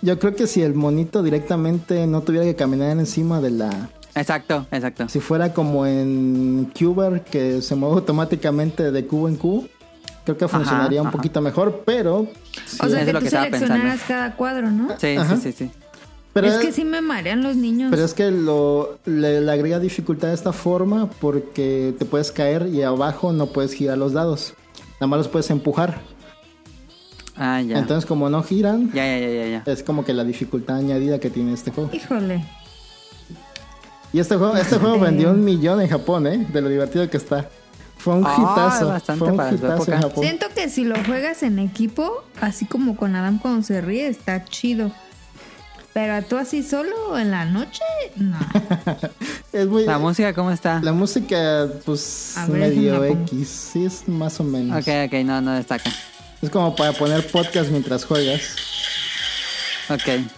Yo creo que si el monito directamente no tuviera que caminar encima de la... Exacto, exacto. Si fuera como en Cuber, que se mueve automáticamente de cubo en cubo, creo que funcionaría un ajá. poquito mejor, pero... sí, o sea, es que lo tú que seleccionaras cada cuadro, ¿no? Sí, Ajá. sí, sí, sí. pero, es que sí me marean los niños. pero es que lo, le, le agrega dificultad de esta forma porque te puedes caer y abajo no puedes girar los dados. Nada más los puedes empujar. Ah, ya. Entonces, como no giran, ya, ya, ya, ya, ya. es como que la dificultad añadida que tiene este juego. Híjole. Y este juego, este juego vendió un millón en Japón, ¿eh? De lo divertido que está. Fue un Ah, hitazo. bastante Fue un para hitazo en. Japón. Siento que si lo juegas en equipo, así como con Adam cuando se ríe, está chido. Pero tú así solo en la noche, no. Es muy, ¿La música cómo está? la música, pues, ver, medio. X. Sí, es más o menos. Ok, ok, no, no destaca. Es como para poner podcast mientras juegas. Ok. Ahí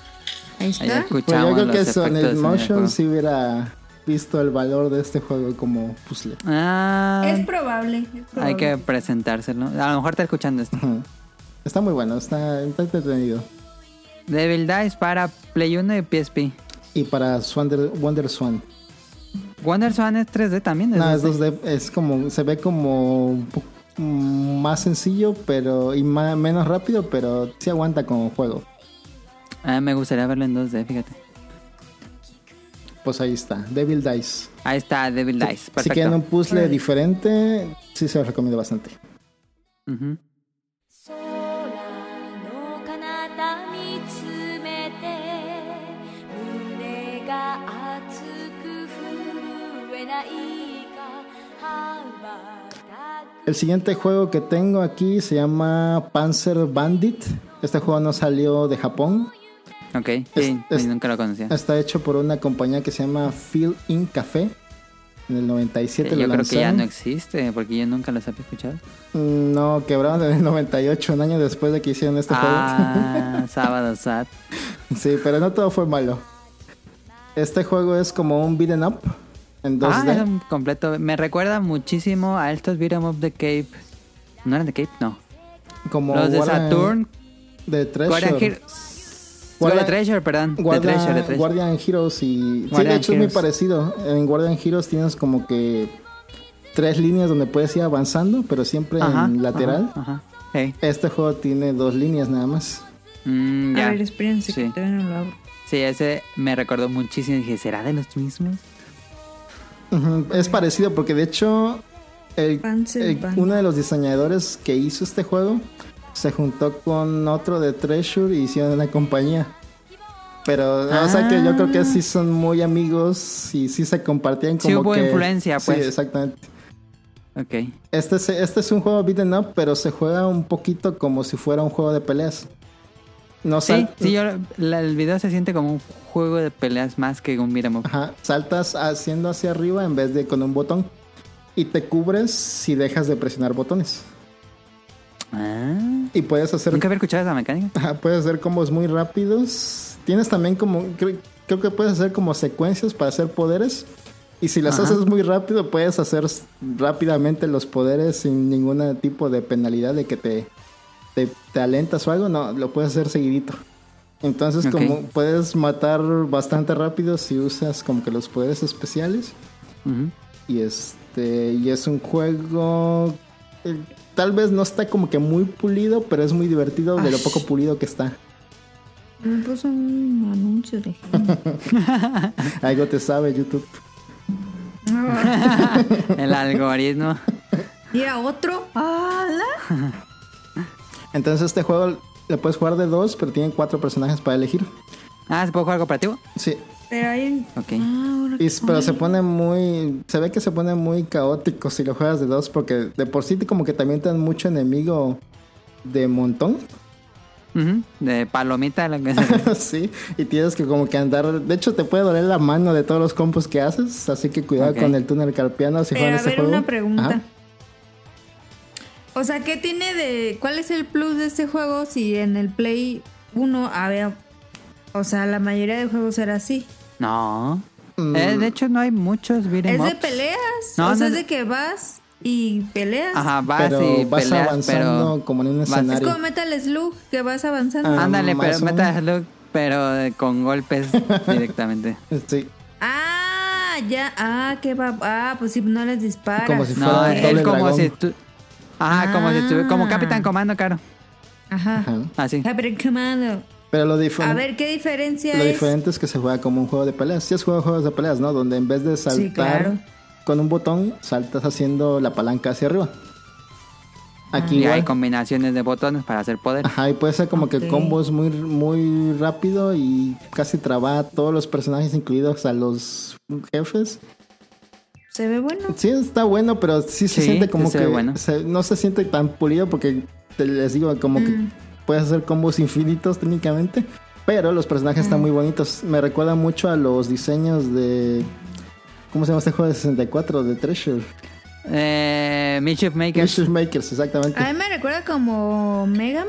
Ahí está. Pues escuchamos yo creo que Sonic Motion sí hubiera visto el valor de este juego como puzzle. Ah, Es probable. es probable. hay que presentárselo. A lo mejor está escuchando esto. Está muy bueno, está, está entretenido. Devil Dice para Play 1 y PSP. Y para Wonder, Wonder Swan. Wonder Swan es 3D también. No, es 2D. 2D, es como, se ve como un mm, más sencillo pero y ma- menos rápido, pero sí aguanta como juego. Ah, me gustaría verlo en 2D, fíjate pues ahí está, Devil Dice. Ahí está, Devil Dice. Si, Perfecto. Si quieren un puzzle diferente, sí se los recomiendo bastante. El siguiente juego que tengo aquí se llama Panzer Bandit. Este juego no salió de Japón, Ok, sí, es- nunca lo conocía. Está hecho por una compañía que se llama Feel In Café. En el 97 yo lo creo que ya no existe, porque yo nunca los había escuchado. Mm, No, quebraron en el 98, un año después de que hicieron este ah, sábado sad. juego. Sí, pero no todo fue malo. Este juego es como un beat'em up en 2D. Ah, es un completo. Me recuerda muchísimo a estos beat'em up de Cape. ¿No eran de Cape? No. como Los de Saturn. De Treasure. Guardian- Treasure, perdón. Guardian, de Treasure, Treasure. Guardian Heroes y... sí, de hecho es muy parecido. En Guardian Heroes tienes como que tres líneas donde puedes ir avanzando, pero siempre Ajá, en lateral. Ajá. ajá. Hey. Este juego tiene dos líneas nada más. Mm, ya. A ver, espérense Sí. que todavía no lo abro. Sí, ese me recordó muchísimo. Dije, ¿será de los mismos? Es parecido porque de hecho el- el- uno de los diseñadores que hizo este juego se juntó con otro de Treasure y hicieron una compañía. Pero, o sea que yo creo que sí son muy amigos y sí se compartían como Sí hubo que- influencia, pues. Sí, exactamente. Ok. Este es, este es un juego beat'em up, pero se juega un poquito como si fuera un juego de peleas. No Sí, sí, yo, la- el video se siente como un juego de peleas más que un beat'em up. Ajá, saltas haciendo hacia arriba en vez de con un botón. Y te cubres si dejas de presionar botones. Ah, Y puedes hacer, nunca había escuchado esa mecánica. ajá, puedes hacer combos muy rápidos. Tienes también como, creo, creo que puedes hacer como secuencias para hacer poderes. Y si las Ajá. haces muy rápido, puedes hacer rápidamente los poderes sin ningún tipo de penalidad de que te, te, te alentas o algo. No, lo puedes hacer seguidito. Entonces, como puedes matar bastante rápido si usas como que los poderes especiales. Y este, y es un juego. eh, tal vez no está como que muy pulido, pero es muy divertido de lo poco pulido que está. Me puso un anuncio de. Algo te sabe YouTube. El algoritmo. Mira, otro. ¡Hala! Entonces, este juego lo puedes jugar de dos, pero tienen cuatro personajes para elegir. Ah, ¿se puede jugar cooperativo? Sí. Pero hay. Ok. Ah, Y- pero se pone muy. Se ve que se pone muy caótico si lo juegas de dos, porque de por sí como que también te dan mucho enemigo de montón. Ujú, De palomita, lo que sí, y tienes que como que andar. De hecho, te puede doler la mano de todos los combos que haces. Así que cuidado con el túnel carpiano si Pero juegan a ver, juego. una pregunta. Ajá. O sea, ¿qué tiene de. ¿Cuál es el plus de este juego si en el Play 1 había. O sea, la mayoría de juegos era así? No. Mm. Eh, de hecho, no hay muchos Es de peleas. No, o sea, no es es- de que vas y peleas. Ajá, vas Pero y vas peleas, avanzando pero... como en un vas- Es escenario. como Metal Slug, que vas avanzando. Ah. Ándale, pero Metal. Slug, pero con golpes directamente. Sí. Ah, ya. Ah, que va. Ah, pues si no les disparas. Como si No, fuera doble es como dragón. si tú... Ajá, como si tú... Como Ah. Capitán Comando, caro. Ajá. Así. Abre comando. Pero lo A diferente. ver, ¿qué diferencia Lo es? diferente es que se juega como un juego de peleas. Si has jugado juegos de peleas, ¿no? Donde en vez de saltar claro. con un botón, saltas haciendo la palanca hacia arriba. Aquí Y hay combinaciones de botones para hacer poder. Ajá, y puede ser como Ok. que combos muy, muy rápido y casi traba a todos los personajes, incluidos a los jefes. Se ve bueno. Sí, está bueno, pero sí se Sí, siente como sí se que ve bueno. se- no se siente tan pulido porque te les digo como Mm. que puedes hacer combos infinitos técnicamente, pero los personajes Mm. están muy bonitos. Me recuerda mucho a los diseños de ¿cómo se llama este juego de 64 de Treasure? Eh, Mischief Makers. Mischief Makers, exactamente. A mí me recuerda como Mega Man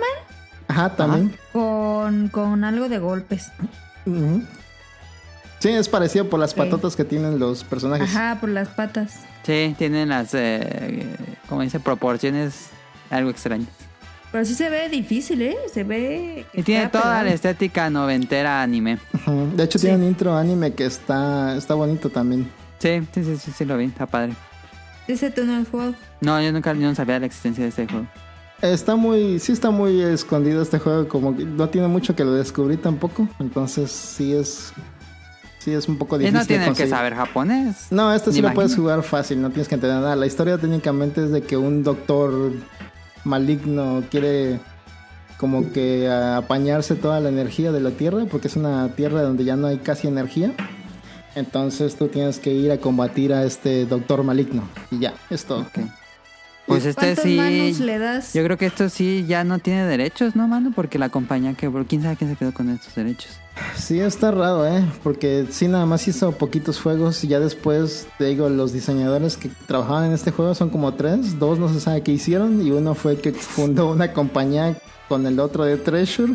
Ajá, también. con, con algo de golpes. Sí, es parecido por las patotas que tienen los personajes. Ajá, por las patas. Sí, tienen las, eh, como dice, proporciones algo extrañas. Pero sí se ve difícil, ¿eh? Se ve... que Y tiene toda la estética noventera anime. De hecho, Sí. tiene un intro anime que está, está bonito también. Sí, sí, sí, sí, sí lo vi, está padre. Ese tú no has jugado. No, yo nunca yo no sabía la existencia de este juego. Está muy, sí está muy escondido este juego, como que no tiene mucho que lo descubrí tampoco, entonces sí es, sí es un poco Y difícil. no de tienen que saber japonés. No, este sí lo puedes jugar fácil, no tienes que entender nada. La historia técnicamente es de que un doctor maligno quiere como que apañarse toda la energía de la Tierra, porque es una Tierra donde ya no hay casi energía. Entonces tú tienes que ir a combatir a este doctor maligno. Y ya, es todo. Pues este ¿Cuántos sí. manos le das? Yo creo que esto sí ya no tiene derechos, ¿no, mano? Porque la compañía quebró. ¿Quién sabe quién se quedó con estos derechos? Sí, está raro, ¿eh? Porque sí, nada más hizo poquitos juegos y ya después, te digo, los diseñadores que trabajaban en este juego son como tres. Dos no se sabe qué hicieron y uno fue que fundó una compañía con el otro de Treasure.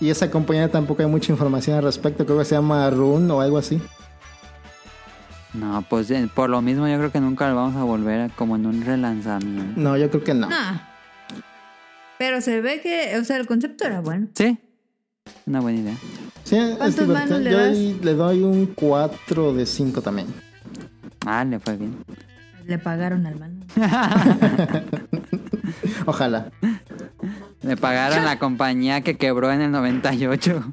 Y esa compañía tampoco hay mucha información al respecto, creo que se llama Rune o algo así. No, pues eh, por lo mismo yo creo que nunca lo vamos a volver a- como en un relanzamiento. No, yo creo que no. Nah. Pero se ve que, o sea, el concepto era bueno. Sí, una buena idea. Sí, es ¿Cuántos divertido. manos le Yo das? le doy un 4 de 5 también. Ah, le fue bien. Le pagaron al mano. Ojalá. Le pagaron la compañía que quebró en el 98.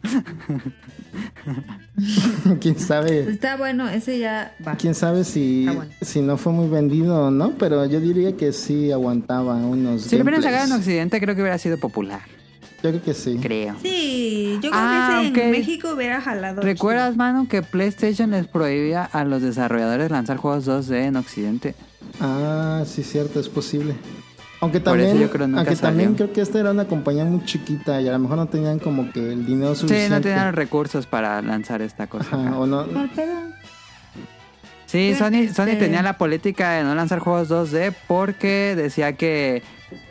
Quién sabe. Está bueno, ese ya va. Quién sabe si, bueno. si no fue muy vendido o no, pero yo diría que sí aguantaba unos. Si lo hubieran sacado en Occidente, creo que hubiera sido popular. Yo creo que sí. Creo. Sí, yo creo Ah, que ese en México hubiera jalado. ¿Recuerdas, mano, que PlayStation les prohibía a los desarrolladores lanzar juegos 2D en Occidente? Ah, sí, cierto, es posible. Aunque también, yo creo nunca aunque también salió. creo que esta era una compañía muy chiquita y a lo mejor no tenían como que el dinero Sí, suficiente. no tenían los recursos para lanzar esta cosa. Ajá, o no. Sí, Pero, Sony, Sony este- tenía la política de no lanzar juegos 2D porque decía que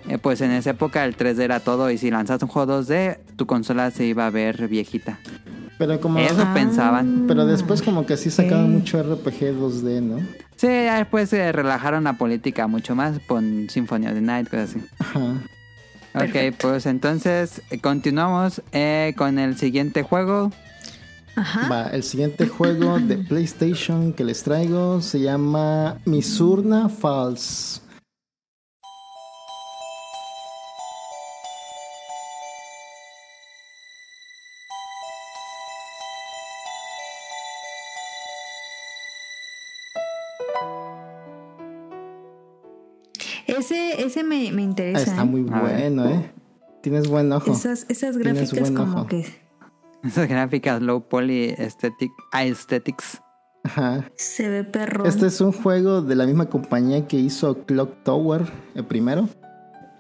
eh, pues en esa época el 3D era todo y si lanzas un juego 2D tu consola se iba a ver viejita. Pero como. Eso Ah. pensaban. Pero después como que sí sacaron Ok. mucho RPG 2D, ¿no? Sí, ya después se relajaron la política mucho más con Symphony of the Night, cosas así. Ajá. Ok, pues entonces eh, continuamos eh, con el siguiente juego. Ajá. Va, el siguiente juego de PlayStation que les traigo se llama Misurna Falls. Ese, me, me interesa. Está ¿eh? muy bueno, ¿eh? Tienes buen ojo. Esas, esas gráficas como ojo. que Esas gráficas low poly aesthetic, aesthetics. Ajá. se ve perro. Este es un juego de la misma compañía que hizo Clock Tower, el primero.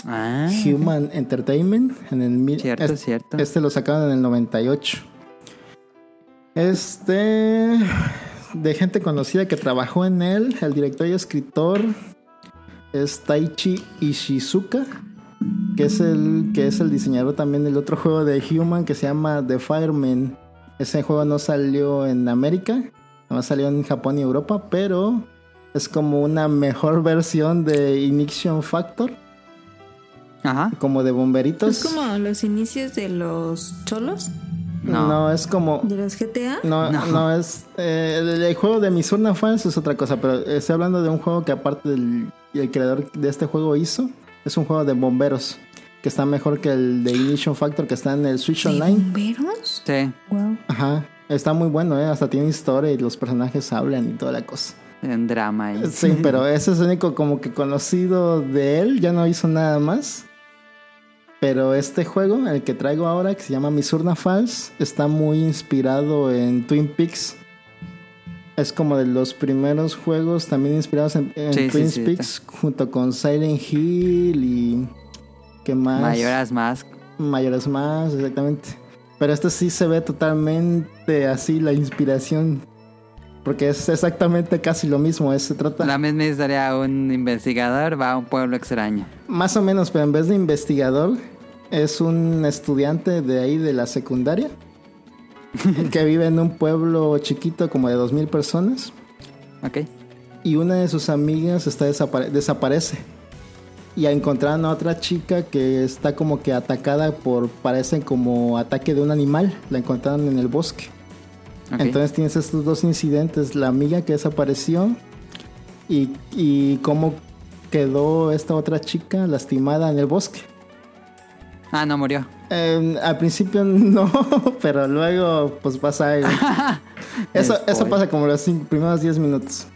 Ah, Human Entertainment. En el, mil- Cierto, este, cierto. Este lo sacaron en el 98. Este. De gente conocida que trabajó en él, el director y escritor es Taichi Ishizuka, que es el que es el diseñador también del otro juego de Human que se llama The Fireman. Ese juego no salió en América, nada más salió en Japón y Europa, pero es como una mejor versión de Ignition Factor, Ajá. como de bomberitos. Es como los inicios de los cholos, No. No. es como. de los GTA. No, No. no, es. eh, el, el juego de Misurna Fans es otra cosa, pero estoy hablando de un juego que, aparte del el creador de este juego hizo, es un juego de bomberos que está mejor que el de Ignition Factor que está en el Switch ¿De Online. bomberos? Sí, Wow. Ajá, está muy bueno, ¿eh? hasta tiene historia y los personajes hablan y toda la cosa. un drama ahí. Sí, pero ese es el único como que conocido de él, ya no hizo nada más. Pero este juego, el que traigo ahora, que se llama Misurna Falls, está muy inspirado en Twin Peaks. Es como de los primeros juegos también inspirados en, en Sí, sí, Twin sí, Peaks, junto con Silent Hill y... ¿Qué más? Mayoras Mask. Mayores más, exactamente. Pero este sí se ve totalmente así la inspiración. Porque es exactamente casi lo mismo. es- se trata La misma historia, un investigador va a un pueblo extraño. más o menos, pero en vez de investigador, es un estudiante de ahí de la secundaria. que vive en un pueblo chiquito como de 2.000 personas. Ok. Y una de sus amigas está desapare- desaparece. Y encontraron a otra chica que está como que atacada por, parece como ataque de un animal. La encontraron en el bosque. Entonces tienes estos dos incidentes, la amiga que desapareció y, y cómo quedó esta otra chica lastimada en el bosque. Ah, no murió. Eh, al principio no, pero luego pues pasa algo. eso, eso pasa como los cinco- primeros 10 minutos.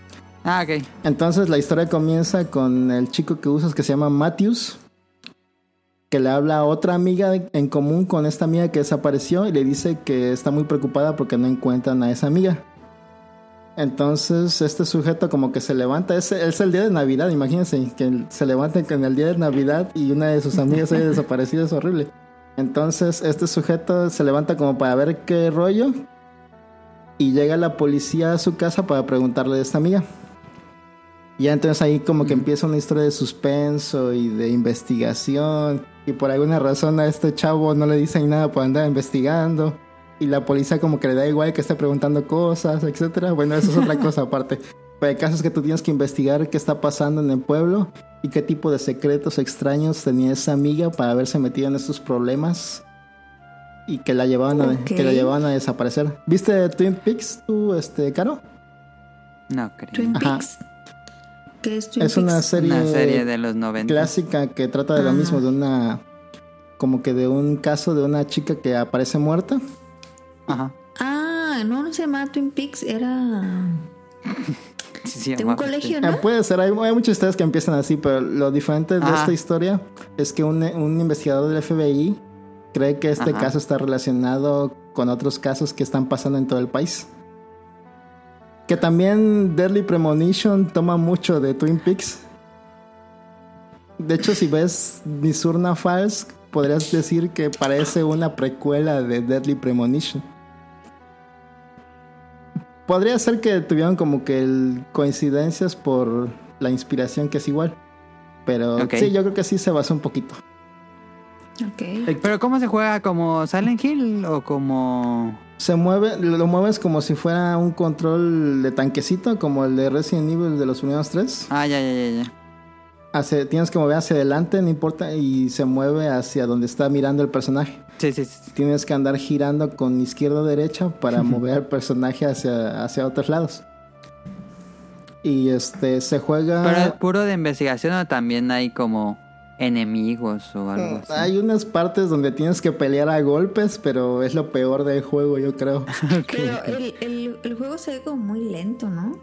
Ah, ok. Entonces la historia comienza con el chico que usas que se llama Matthews, que le habla a otra amiga en común con esta amiga que desapareció y le dice que está muy preocupada porque no encuentran a esa amiga. Entonces este sujeto como que se levanta, es, el día de Navidad, imagínense, que se levanta en el día de Navidad y una de sus amigas haya desaparecido, es horrible. Entonces este sujeto se levanta como para ver qué rollo y llega la policía a su casa para preguntarle de esta amiga. Y entonces ahí como que empieza una historia de suspenso y de investigación. Y por alguna razón a este chavo no le dicen nada por andar investigando. Y la policía como que le da igual que esté preguntando cosas, etcétera. Bueno, eso es otra cosa aparte. Pero el caso es que tú tienes que investigar qué está pasando en el pueblo y qué tipo de secretos extraños tenía esa amiga para haberse metido en estos problemas y que la llevaban a, que la llevaban a desaparecer. ¿Viste Twin Peaks tú, este, Caro? No creo. Twin Ajá. Peaks. ¿Qué es Twin Es una serie, Una serie de los 90. clásica que trata de lo Ah. mismo, de una como que de un caso de una chica que aparece muerta. Ajá. Ah, no, no se llamaba Twin Peaks, era Sí, sí, de un colegio, Eh, ¿no? puede ser, hay, hay muchas historias que empiezan así, pero lo diferente de Ajá. esta historia es que un, un investigador del FBI cree que este Ajá. caso está relacionado con otros casos que están pasando en todo el país. Que también Deadly Premonition toma mucho de Twin Peaks. De hecho, si ves Misurna Falls, podrías decir que parece una precuela de Deadly Premonition. Podría ser que tuvieron como que el- coincidencias por la inspiración que es igual. Pero sí, yo creo que sí se basó un poquito. Ok. Pero ¿cómo se juega? ¿Como Silent Hill o como...? Se mueve, lo mueves como si fuera un control de tanquecito, como el de Resident Evil de los primeros tres. Ah, ya, ya, ya, ya. Hacia- tienes que mover hacia adelante, no importa, y se mueve hacia donde está mirando el personaje. Sí, sí, sí. Tienes que andar girando con izquierda o derecha para mover al personaje hacia, hacia otros lados. Y este se juega. Pero es puro de investigación o también hay como enemigos o algo así. Mm, Hay unas partes donde tienes que pelear a golpes, pero es lo peor del juego, yo creo. Pero el, el, el juego se ve como muy lento, ¿no?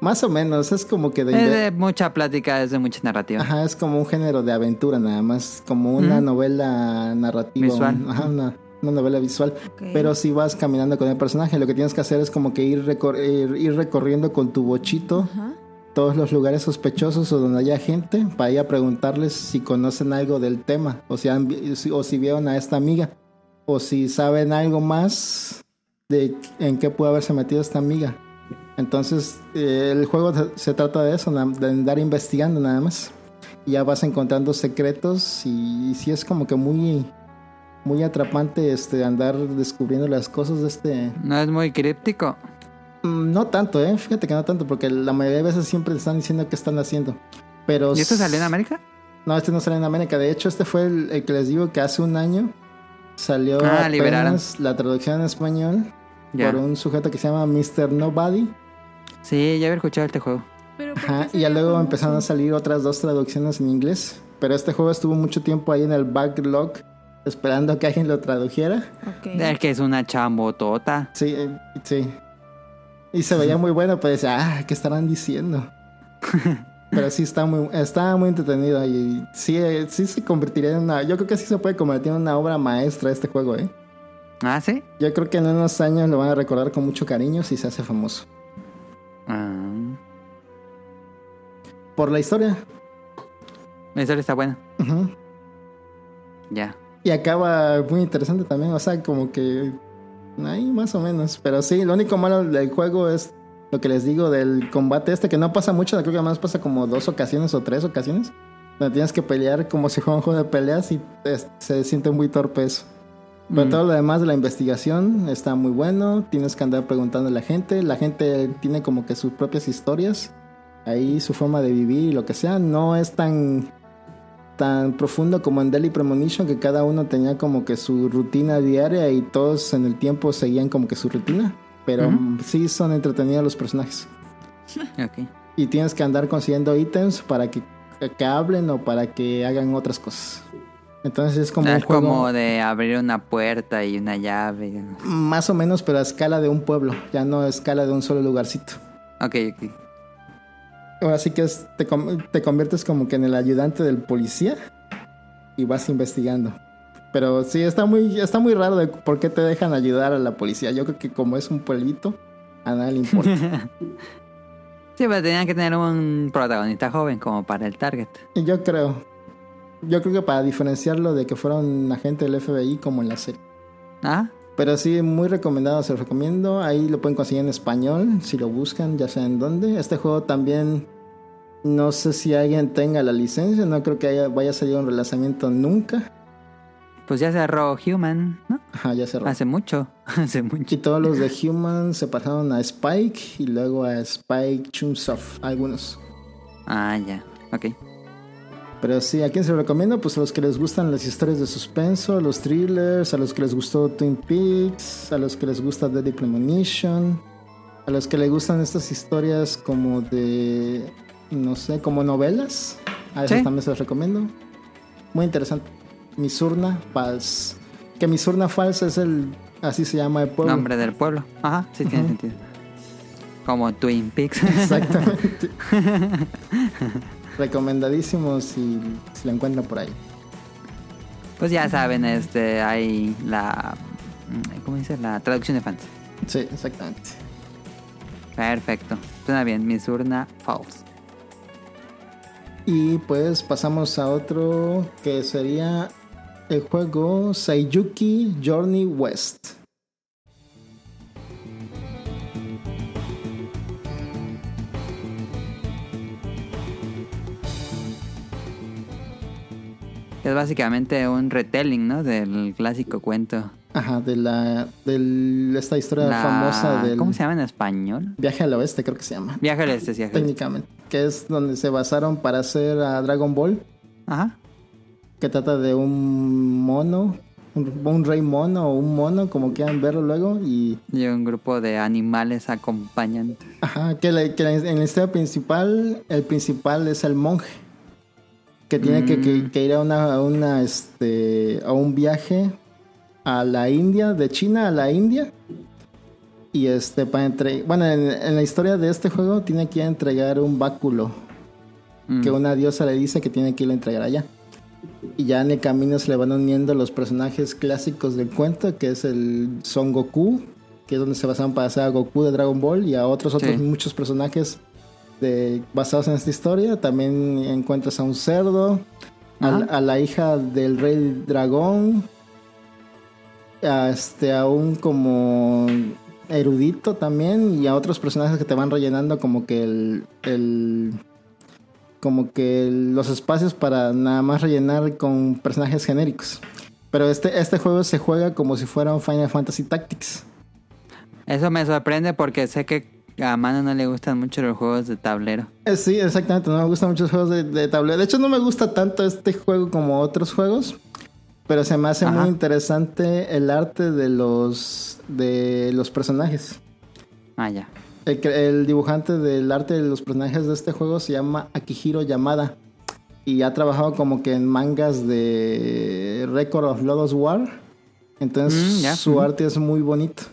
Más o menos, es como que de, Es de mucha plática, es de mucha narrativa. Ajá, es como un género de aventura nada más, como una novela narrativa. Visual. un- ajá, una, una novela visual. Pero si vas caminando con el personaje, lo que tienes que hacer es como que ir, recor- ir, ir recorriendo con tu bochito todos los lugares sospechosos o donde haya gente para ir a preguntarles si conocen algo del tema o si, han o si vieron a esta amiga o si saben algo más de en qué puede haberse metido esta amiga. Entonces eh, el juego se- trata de eso, de andar investigando nada más. Y ya vas encontrando secretos y, sí es como que muy muy atrapante este andar descubriendo las cosas de este No es muy críptico. Mm, No tanto, eh. Fíjate que no tanto, porque la mayoría de veces siempre te están diciendo qué están haciendo. Pero. ¿Y esto salió en América? No, este no salió en América. De hecho, este fue el, el que les digo que hace un año salió Ah, apenas la traducción en español por un sujeto que se llama Mr. Nobody. Sí, ya había escuchado este juego. Pero ¿por Ajá, y ya luego famoso? empezaron a salir otras dos traducciones en inglés. Pero este juego estuvo mucho tiempo ahí en el backlog esperando a que alguien lo tradujera. Ok. El que es una chambotota. Sí, eh, sí. Y se veía muy bueno, pero decía, ah, ¿qué estarán diciendo? pero sí está muy, está muy entretenido y sí, eh, sí se convertiría en una, yo creo que sí se puede convertir en una obra maestra este juego, ¿eh? Ah, sí. Yo creo que en unos años lo van a recordar con mucho cariño si se hace famoso. Ah, Por la historia. la historia está buena. Ya. Y acaba muy interesante también, o sea, como que ahí más o menos. Pero sí, lo único malo del juego es lo que les digo del combate este, que no pasa mucho, creo que más pasa como dos ocasiones o tres ocasiones. Donde tienes que pelear como si fuera un juego de peleas y es- se siente muy torpe eso. Pero Mm. todo lo demás de la investigación está muy bueno. Tienes que andar preguntando a la gente. La gente tiene como que sus propias historias. Ahí su forma de vivir y lo que sea. No es tan, tan profundo como en Daily Premonition, que cada uno tenía como que su rutina diaria y todos en el tiempo seguían como que su rutina. Pero sí son entretenidos los personajes. Ok. Y tienes que andar consiguiendo ítems para que, que hablen o para que hagan otras cosas. Entonces es como Ah, un es juego... como de abrir una puerta y una llave. Más o menos, pero a escala de un pueblo, ya no a escala de un solo lugarcito. Ok, ok. Ahora sí que es- te, te conviertes como que en el ayudante del policía y vas investigando. Pero sí, está muy, está muy raro de por qué te dejan ayudar a la policía. Yo creo que como es un pueblito, a nadie le importa. Sí, pero tenían que tener un protagonista joven como para el target. y yo creo, yo creo que para diferenciarlo de que fuera un agente del FBI como en la serie. Ah, Pero sí, muy recomendado, se lo recomiendo. Ahí lo pueden conseguir en español, si lo buscan, ya saben dónde. Este juego también, no sé si alguien tenga la licencia, no creo que haya- vaya a salir un relanzamiento nunca. pues ya cerró Human, ¿no? Ajá, ya cerró. Hace mucho. Hace mucho. Y todos los de Human se pasaron a Spike y luego a Spike Chunsoft, algunos. Ah, ya. Ok. Pero sí, ¿a quién se lo recomiendo? Pues a los que les gustan las historias de suspenso, los thrillers, a los que les gustó Twin Peaks, a los que les gusta Deadly Premonition, a los que les gustan estas historias como de, no sé, como novelas. A esos Sí. también se los recomiendo. Muy interesante. Misurna Falls. Que Misurna Falls es el, así se llama el pueblo. Nombre del pueblo. Ajá, sí tiene sentido. Como Twin Peaks. Exactamente. Recomendadísimo si, si lo encuentran por ahí. pues ya saben, este, hay la... ¿Cómo dice? La traducción de fans. Sí, exactamente. Perfecto. Suena bien. Misurna Falls. Y pues pasamos a otro que sería el juego Saiyuki Journey West. Es básicamente un retelling, ¿no? Del clásico cuento. Ajá, de la de esta historia La- famosa del ¿Cómo se llama en español? viaje al oeste, creo que se llama. Viaje al este, sí. Técnicamente, que es donde se basaron para hacer a Dragon Ball, Ajá. que trata de un mono, un, un rey mono o un mono, como quieran verlo luego, y Y un grupo de animales acompañantes. Ajá, que, la- que la- en la historia principal, el principal es el monje. Que tiene que, que- que ir a una, a una, este, a un viaje a la India, de China a la India. Y este, para entre, bueno, en, en la historia de este juego tiene que ir a entregar un báculo Mm. que una diosa le dice que tiene que ir a entregar allá. Y ya en el camino se le van uniendo los personajes clásicos del cuento, que es el Son Goku, que es donde se basaron para hacer a Goku de Dragon Ball, y a otros otros muchos personajes de, basados en esta historia. También encuentras a un cerdo, a la hija del rey dragón, a, este, a un como erudito también y a otros personajes que te van rellenando como que el, el- como que los espacios para nada más rellenar con personajes genéricos. Pero este, este juego se juega como si fuera un Final Fantasy Tactics. Eso me sorprende porque sé que a Mano no le gustan mucho los juegos de tablero. Eh, Sí, exactamente. No me gustan muchos juegos de, de tablero. De hecho, no me gusta tanto este juego como otros juegos. Pero se me hace Ajá. muy interesante el arte de los, de los personajes. Ah, ya. El, dibujante del arte de los personajes de este juego se llama Akihiro Yamada. Y ha trabajado como que en mangas de Record of Lodoss War. Entonces Mm, su arte es muy bonito.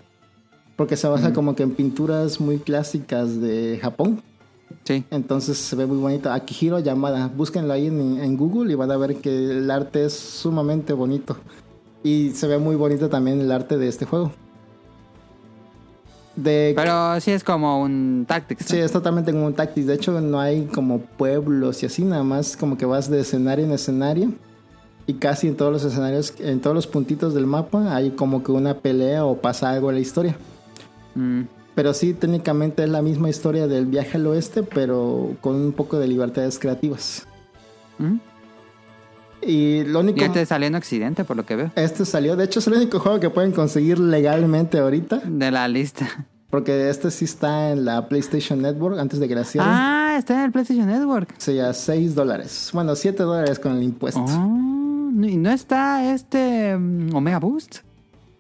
Porque se basa como que en pinturas muy clásicas de Japón. Sí. Entonces se ve muy bonito. Akihiro Yamada. Búsquenlo ahí en, en Google y van a ver que el arte es sumamente bonito. Y se ve muy bonito también el arte de este juego. De Pero sí es como un Tactics. ¿no? Sí, es totalmente como un Tactics. De hecho, no hay como pueblos y así, nada más como que vas de escenario en escenario. Y casi en todos los escenarios, en todos los puntitos del mapa, hay como que una pelea o pasa algo en la historia. Mm, Pero sí, técnicamente es la misma historia del viaje al oeste, pero con un poco de libertades creativas. mm. Y lo único. Y este salió en Occidente, por lo que veo. Este salió, de hecho, es el único juego que pueden conseguir legalmente ahorita. De la lista. Porque este sí está en la PlayStation Network antes de que la cierren. Ah, está en el PlayStation Network. Sí, a 6 dólares. Bueno, 7 dólares con el impuesto. Oh, ¿Y no está este mm, Omega Boost?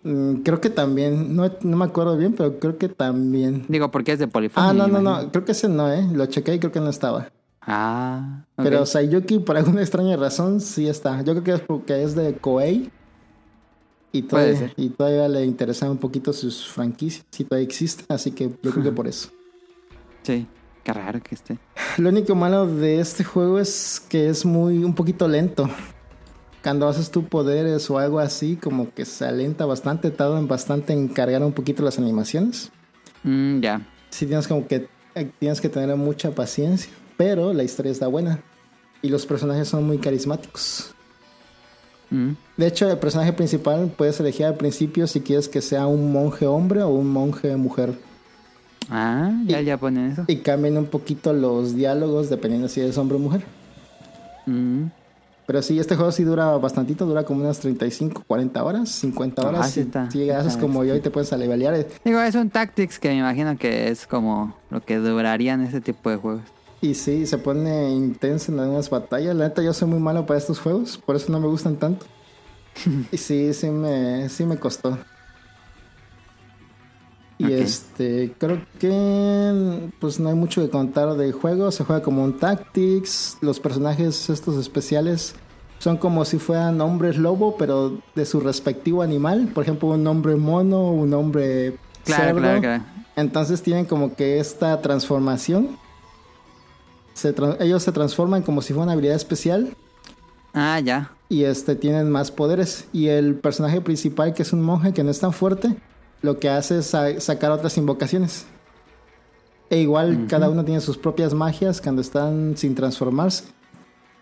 Mm, creo que también, no, no me acuerdo bien, pero creo que también. Digo, porque es de Polyphony. Ah, no, no, no, creo que ese no, ¿eh? Lo chequé y creo que no estaba. Ah. Pero Sayuki, por alguna extraña razón, sí está. Yo creo que es porque es de Koei. Y Puede todavía, ser. y todavía le interesan un poquito sus franquicias, si todavía existen, así que yo creo que por eso. Sí, qué raro que esté. Lo único malo de este juego es que es muy, un poquito lento. Cuando haces tus poderes o algo así, como que se alenta bastante, tardan bastante en cargar un poquito las animaciones. Mm, ya. Sí tienes como que eh, tienes que tener mucha paciencia, pero la historia está buena y los personajes son muy carismáticos. Mm. De hecho, el personaje principal puedes elegir al principio si quieres que sea un monje hombre o un monje mujer. Ah, ya, ya ponen eso. Y cambian un poquito los diálogos dependiendo si eres hombre o mujer. Mm. Pero sí, este juego sí dura bastantito, dura como unas 35, 40 horas, 50 Ah, horas. sí y está. si haces Está como yo y este. te puedes alevelear. Digo, es un Tactics que me imagino que es como lo que durarían ese tipo de juegos. Y sí, se pone intenso en algunas batallas. La neta, yo soy muy malo para estos juegos, por eso no me gustan tanto. y sí, sí me, sí me costó. Y este, creo que pues no hay mucho que contar del juego. Se juega como un Tactics. Los personajes estos especiales son como si fueran hombres lobo, pero de su respectivo animal. Por ejemplo, un hombre mono, un hombre Claro, cerdo. claro, claro. Entonces tienen como que esta transformación. Se tra- ellos se transforman como si fuera una habilidad especial Ah, ya. y este tienen más poderes. Y el personaje principal, que es un monje que no es tan fuerte, lo que hace es sa- sacar otras invocaciones. E igual cada uno tiene sus propias magias cuando están sin transformarse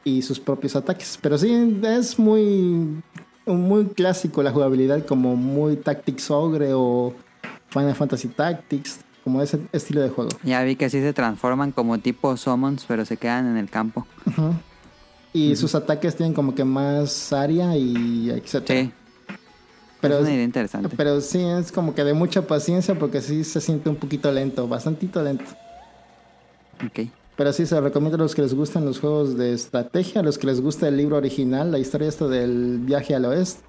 y sus propios ataques. Pero sí, es muy, muy clásico la jugabilidad, como muy Tactics Ogre o Final Fantasy Tactics, como ese estilo de juego. Ya vi que sí se transforman como tipo summons, pero se quedan en el campo. Y sus ataques tienen como que más área y etcétera. Sí. Pero es una idea interesante. Pero sí, es como que de mucha paciencia porque sí se siente un poquito lento, bastantito lento. Ok. Pero sí, se recomienda a los que les gustan los juegos de estrategia, a los que les gusta el libro original, la historia esta del viaje al oeste.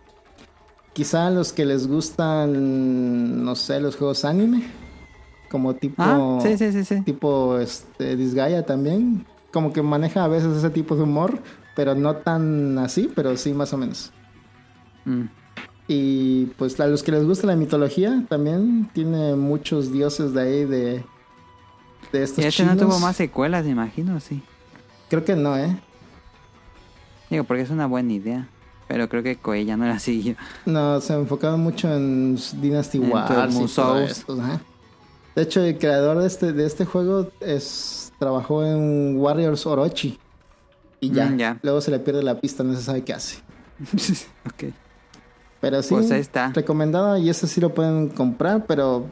Quizá a los que les gustan, no sé, los juegos anime, como tipo... Ah, sí, sí, sí, sí. Tipo este, Disgaea también. Como que maneja a veces ese tipo de humor, pero no tan así, pero sí más o menos. Mm. Y pues a los que les gusta la mitología también tiene muchos dioses de ahí de, de estos Y este no tuvo más secuelas, me imagino, sí. Creo que no, ¿eh? Digo, porque es una buena idea. Pero creo que Koei ya no la siguió. No, se enfocaban mucho en Dynasty Wars y todo esto. De hecho, el creador de este, de este juego es, trabajó en Warriors Orochi. Y ya, Mm, ya. luego se le pierde la pista, no se sabe qué hace. ok. Pero sí, Pues ahí está. recomendado y ese sí lo pueden comprar, pero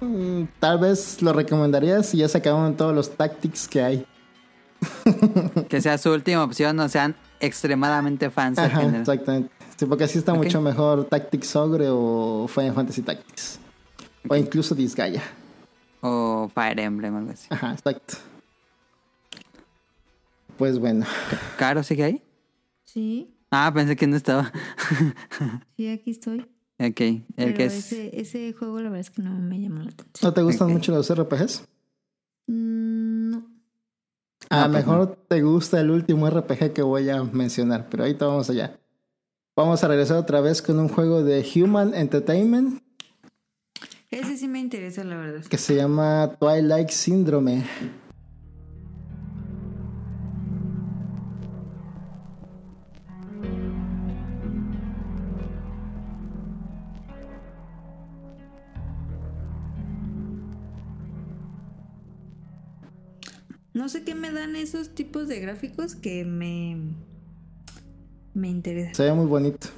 mm, tal vez lo recomendaría si ya se acabaron todos los tactics que hay. Que sea su última opción, no sean extremadamente fans Ajá, exactamente. Sí, porque así está mucho mejor Tactics Ogre o Final Fantasy Tactics. O incluso Disgaea. O Fire Emblem o algo así. Ajá, exacto. Pues bueno. ¿Caro sigue ahí? Sí, Ah, pensé que no estaba. sí, aquí estoy. ok, el Pero que es... ese, ese juego la verdad es que no me llamó la atención. ¿No te gustan mucho los RPGs? Mm, no. A lo pues mejor te gusta el último RPG que voy a mencionar, pero ahorita vamos allá. Vamos a regresar otra vez con un juego de Human Entertainment Ese sí me interesa, la verdad. que se llama Twilight Syndrome. No sé qué me dan esos tipos de gráficos que me. Me interesa. Se ve muy bonito.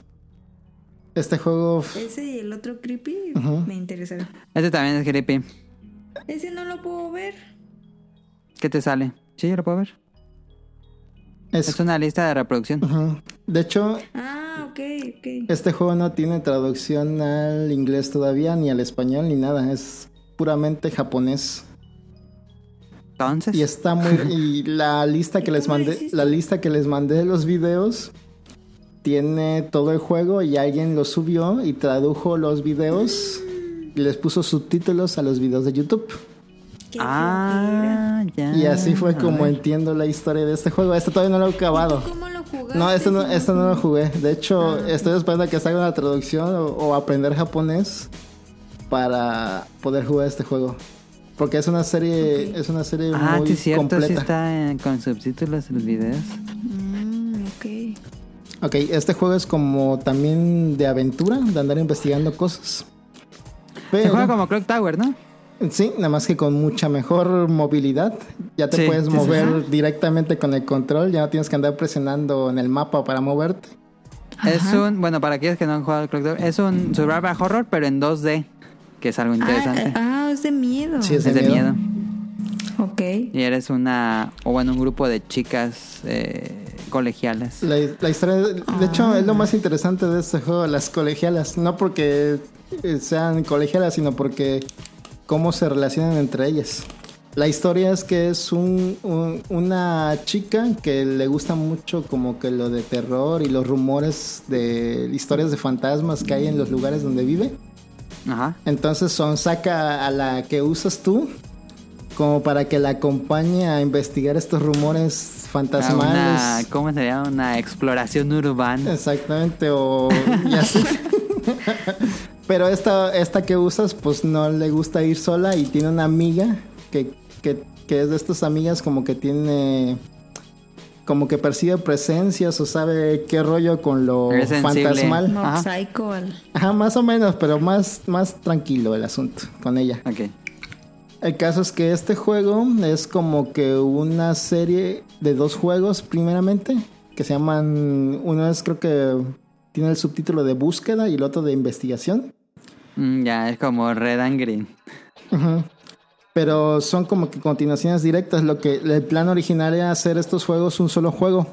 Este juego Ese y el otro creepy me interesaron. Este también es creepy. Ese no lo puedo ver. ¿Qué te sale? Sí, yo lo puedo ver. es... Es una lista de reproducción. De hecho, Ah, ok, ok. Este juego no tiene traducción al inglés todavía, ni al español, ni nada. Es puramente japonés. Entonces, Y está muy. y la lista que ¿Y les mandé. La lista que les mandé de los videos. Tiene todo el juego y alguien lo subió y tradujo los videos. Y les puso subtítulos a los videos de YouTube. Qué Ah, ya. Y así fue como entiendo la historia de este juego. Este todavía no lo he acabado. ¿Cómo lo jugaste? No, este no, este no lo jugué. De hecho, Ah. estoy esperando a que salga una traducción o, o aprender japonés para poder jugar este juego. Porque es una serie, es una serie Ah, muy sí, cierto, completa. sí está en- con subtítulos en los videos. Mm, ok. Ok, este juego es como también de aventura, de andar investigando cosas. Se juega como Clock Tower, ¿no? sí, nada más que con mucha mejor movilidad. Ya te Sí, puedes sí, sí, mover directamente con el control, ya no tienes que andar presionando en el mapa para moverte. Es un, bueno, para aquellos que no han jugado Clock Tower, es un survival horror, pero en 2D, que es algo interesante. Ah, ah, es de miedo. Sí, es de miedo. Ok. Y eres una, o bueno, un grupo de chicas eh, colegialas. La, la historia, de hecho, Ah. es lo más interesante de este juego, las colegialas. No porque eh, sean colegialas, sino porque cómo se relacionan entre ellas. La historia es que es un, un- una chica que le gusta mucho como que lo de terror y los rumores de historias de fantasmas que hay en los lugares donde vive. Ajá. Entonces son saca a la que usas tú como para que la acompañe a investigar estos rumores fantasmales. Una, ¿Cómo se llama? Una exploración urbana. Exactamente, o y así. Pero esta, esta que usas, pues no le gusta ir sola y tiene una amiga que, que, que es de estas amigas como que tiene... Como que percibe presencias o sabe qué rollo con lo Es fantasmal. Mob Ajá. Ajá, más o menos, pero más, más tranquilo el asunto con ella. Ok. El caso es que este juego es como que una serie de dos juegos primeramente, que se llaman, uno es creo que tiene el subtítulo de búsqueda y el otro de investigación. Mm, ya, es como Red and Green. Ujú. Pero son como que continuaciones directas. Lo que el plan original era hacer estos juegos un solo juego.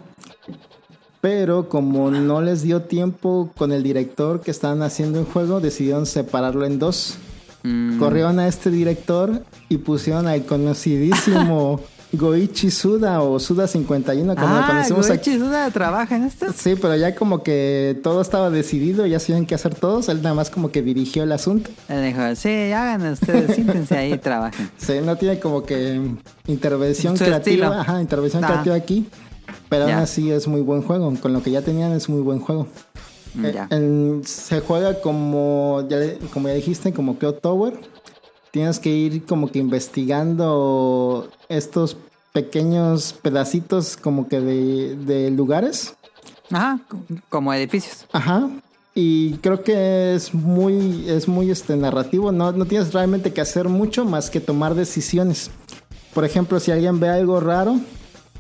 Pero como no les dio tiempo con el director que estaban haciendo el juego, decidieron separarlo en dos. Mm, Corrieron a este director y pusieron al conocidísimo Goichi Suda o Suda 51, como Ah, conocemos aquí. Goichi Suda trabaja en esto. Sí, pero ya como que todo estaba decidido, ya sabían qué hacer todos. Él nada más como que dirigió el asunto. Él dijo, sí, hagan ustedes, siéntense ahí y trabajen. Sí, no tiene como que intervención Su creativa. estilo. Ajá, intervención Ah. creativa aquí. Pero aún así es muy buen juego. Con lo que ya tenían es muy buen juego. Mm, Eh, ya. en- se juega como ya, como ya dijiste, como Cloud Tower. Tienes que ir como que investigando estos pequeños pedacitos como que de, de lugares. Ajá, como edificios. Ajá. Y creo que es muy, es muy este, narrativo. No, no tienes realmente que hacer mucho más que tomar decisiones. Por ejemplo, si alguien ve algo raro,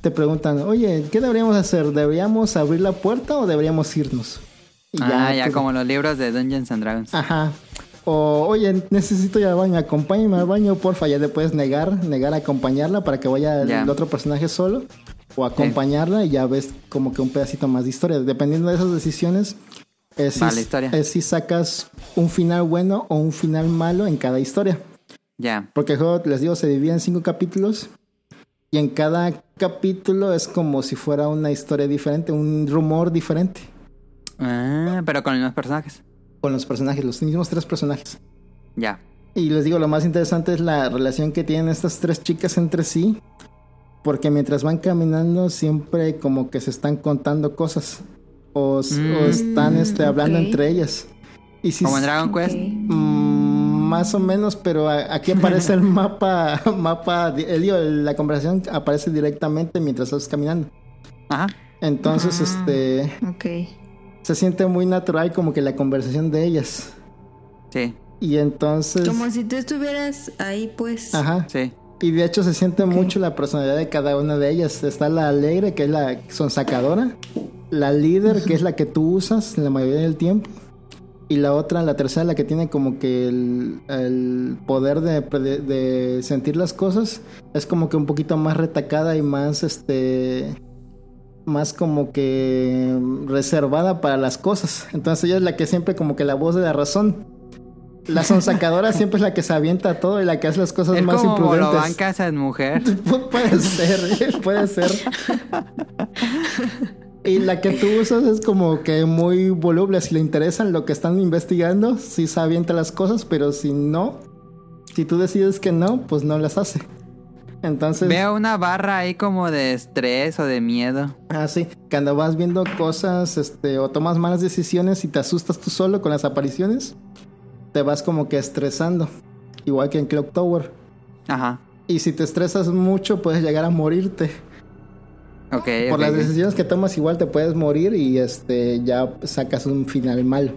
te preguntan, oye, ¿qué deberíamos hacer? ¿Deberíamos abrir la puerta o deberíamos irnos? Y ah, ya tú- como los libros de Dungeons and Dragons. Ajá. O, oye, necesito ir al baño, acompáñame al baño, porfa. Ya te puedes negar, negar a acompañarla para que vaya Ya. el otro personaje solo. O acompañarla y ya ves como que un pedacito más de historia. Dependiendo de esas decisiones, es, Va si, la historia. es si sacas un final bueno o un final malo en cada historia. Ya. Porque el juego, les digo, se divide en cinco capítulos. Y en cada capítulo es como si fuera una historia diferente, un rumor diferente. Ah, pero con los mismos personajes. Con los personajes, los mismos tres personajes. Ya. Y les digo, lo más interesante es la relación que tienen estas tres chicas entre sí. Porque mientras van caminando, siempre como que se están contando cosas. O, Mm. están este, hablando entre ellas. Y si Como en Dragon Quest. Mm, más o menos, pero aquí aparece el mapa, mapa, el, digo, la conversación aparece directamente mientras estás caminando. Ajá. Entonces, Ah. este, Ok. Se siente muy natural como que la conversación de ellas. Sí. Y entonces, Como si tú estuvieras ahí, pues. ajá. Sí. Y de hecho se siente mucho la personalidad de cada una de ellas. Está la alegre, que es la sonsacadora. La líder, que es la que tú usas la mayoría del tiempo. Y la otra, la tercera, la que tiene como que el, el poder de, de- de sentir las cosas. Es como que un poquito más retacada y más, este... Más como que reservada para las cosas. Entonces ella es la que siempre como que la voz de la razón. La sonsacadora siempre es la que se avienta todo y la que hace las cosas Es más como imprudentes. lo bancas en mujer. Pu- Puede ser, ¿eh? puede ser. Y la que tú usas es como que muy voluble. Si le interesan lo que están investigando, sí se avienta las cosas, pero si no, si tú decides que no, pues no las hace. Entonces, Veo una barra ahí como de estrés o de miedo. así, cuando vas viendo cosas, este, o tomas malas decisiones y te asustas tú solo con las apariciones, te vas como que estresando. Igual que en Clock Tower. Ajá. Y si te estresas mucho, puedes llegar a morirte. Ok. Por las decisiones que tomas igual te puedes morir y este ya sacas un final malo.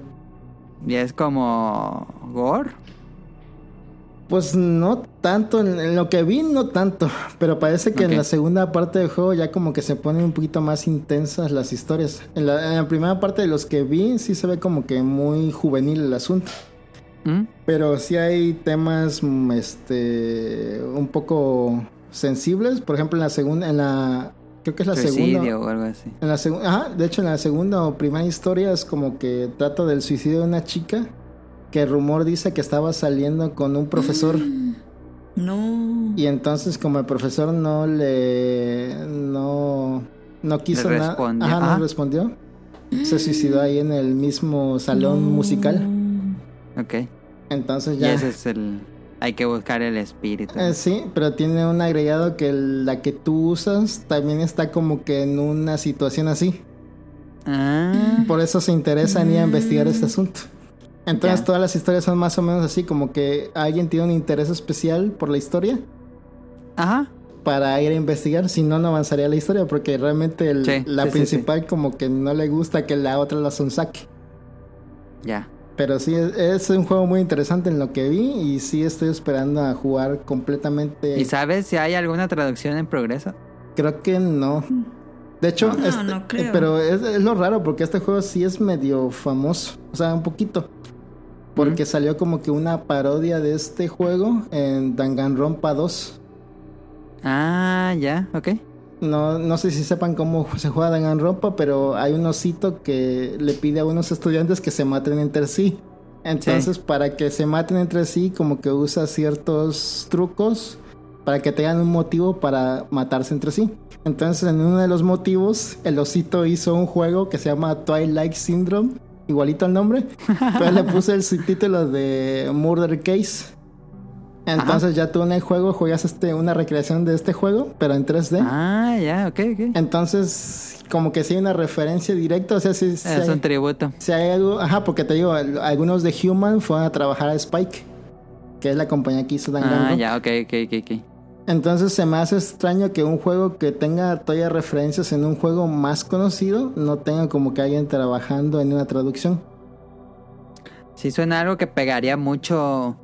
Y es como. ¿Gore? Pues no tanto, en, lo que vi no tanto, pero parece que en la segunda parte del juego ya como que se ponen un poquito más intensas las historias. En la, en la primera parte de los que vi sí se ve como que muy juvenil el asunto. ¿Mm? Pero sí hay temas este un poco sensibles, por ejemplo en la segunda, en la creo que es la segunda. o algo así. En la segunda, ajá, de hecho en la segunda o primera historia es como que trata del suicidio de una chica que el rumor dice que estaba saliendo con un profesor No. y entonces como el profesor no le no no quiso nada, ajá, Ajá. no respondió. Se suicidó ahí en el mismo salón No. musical. Ok. Entonces Y ya ese es el. Hay que buscar el espíritu. Eh, sí, pero tiene un agregado que la que tú usas también está como que en una situación así. Ah. Por eso se interesa en ir a investigar este asunto. Entonces Ya. todas las historias son más o menos así, como que alguien tiene un interés especial por la historia Ajá. para ir a investigar, si no, no avanzaría la historia, porque realmente el- Sí, la sí, sí, principal como que no le gusta que la otra la sonsaque. Ya. Pero sí, es, es un juego muy interesante en lo que vi y sí estoy esperando a jugar completamente. ¿Y sabes si hay alguna traducción en progreso? Creo que no. De hecho, No, este- no creo. pero es, es lo raro porque este juego sí es medio famoso, o sea, un poquito. Porque salió como que una parodia de este juego en Danganronpa 2. Ah, ya, ok. No, no sé si sepan cómo se juega Danganronpa, pero hay un osito que le pide a unos estudiantes que se maten entre sí. Entonces, para que se maten entre sí, como que usa ciertos trucos para que tengan un motivo para matarse entre sí. Entonces, en uno de los motivos, el osito hizo un juego que se llama Twilight Syndrome, igualito al nombre, pero le puse el subtítulo de Murder Case. Entonces, ya tú en el juego juegas este, una recreación de este juego, pero en 3D. Ah, ya, ok, ok. Entonces, como que sí hay una referencia directa, o sea, sí, sí Es un tributo. sí hay algo, ajá, porque te digo, al- algunos de Human fueron a trabajar a Spike, que es la compañía que hizo Ah, Danganronpa. ya, ok, ok, ok, ok. Entonces se me hace extraño que un juego que tenga todavía referencias en un juego más conocido no tenga como que alguien trabajando en una traducción. Sí suena algo que pegaría mucho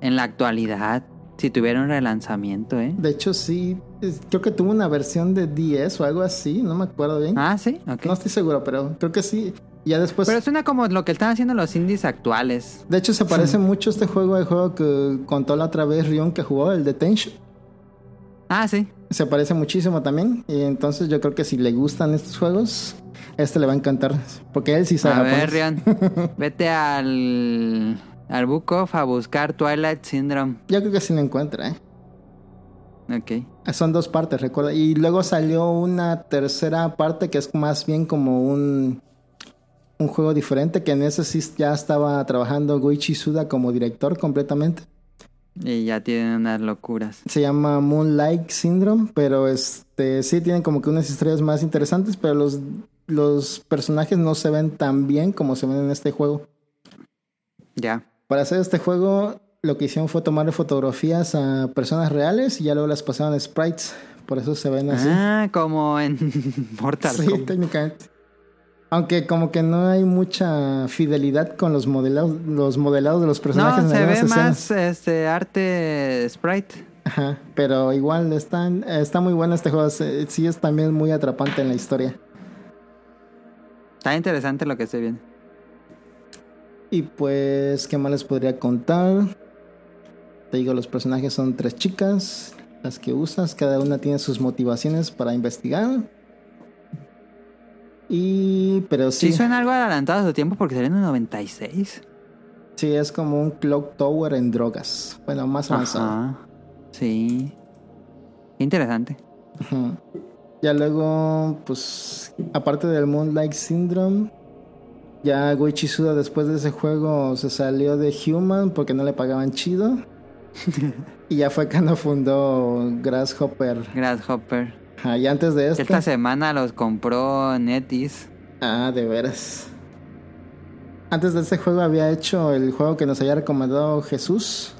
en la actualidad. si tuviera un relanzamiento, ¿eh? De hecho, sí, creo que tuvo una versión de 10 o algo así, no me acuerdo bien. Ah, sí, ok. No estoy seguro, pero creo que sí. Ya después... Pero suena como lo que están haciendo los indies actuales. De hecho, se parece mucho a este juego, el juego que contó la otra vez Rion que jugó, el Detention. Ah, sí. Se parece muchísimo también. Y entonces yo creo que si le gustan estos juegos, este le va a encantar. Porque él sí sabe A ver. Rion, vete al, al Book of a buscar Twilight Syndrome. Yo creo que sí lo encuentra, ¿eh? Ok. Son dos partes, recuerda. Y luego salió una tercera parte que es más bien como un, un juego diferente, que en ese sí ya estaba trabajando Goichi Suda como director completamente. Y ya tienen unas locuras. Se llama Moonlight Syndrome, pero este sí tienen como que unas historias más interesantes, pero los, los personajes no se ven tan bien como se ven en este juego. Ya. Para hacer este juego, lo que hicieron fue tomarle fotografías a personas reales y ya luego las pasaron a sprites. Por eso se ven así. Ah, como en Mortal Sí, Kombat. técnicamente. Aunque como que no hay mucha fidelidad con los modelados, los modelados de los personajes No, en se ve más este arte sprite. Ajá, pero igual están, está muy bueno este juego. se- Sí es también muy atrapante en la historia. Está interesante lo que estoy viendo. Y pues, ¿qué más les podría contar? Te digo, los personajes son tres chicas, las que usas, cada una tiene sus motivaciones para investigar. Y, pero Sí, sí, suena algo adelantado a su tiempo porque salió en el 96. sí es como un clock tower en drogas. Bueno, más avanzado. Ajá. Sí. Interesante. Ya luego, pues, aparte del Moonlight Syndrome, ya Goichi Suda después de ese juego se salió de Human porque no le pagaban chido. y ya fue cuando fundó Grasshopper. Grasshopper. Ajá, y antes de este... Esta semana los compró Netis. Ah, de veras. Antes de este juego había hecho el juego que nos había recomendado Jesús.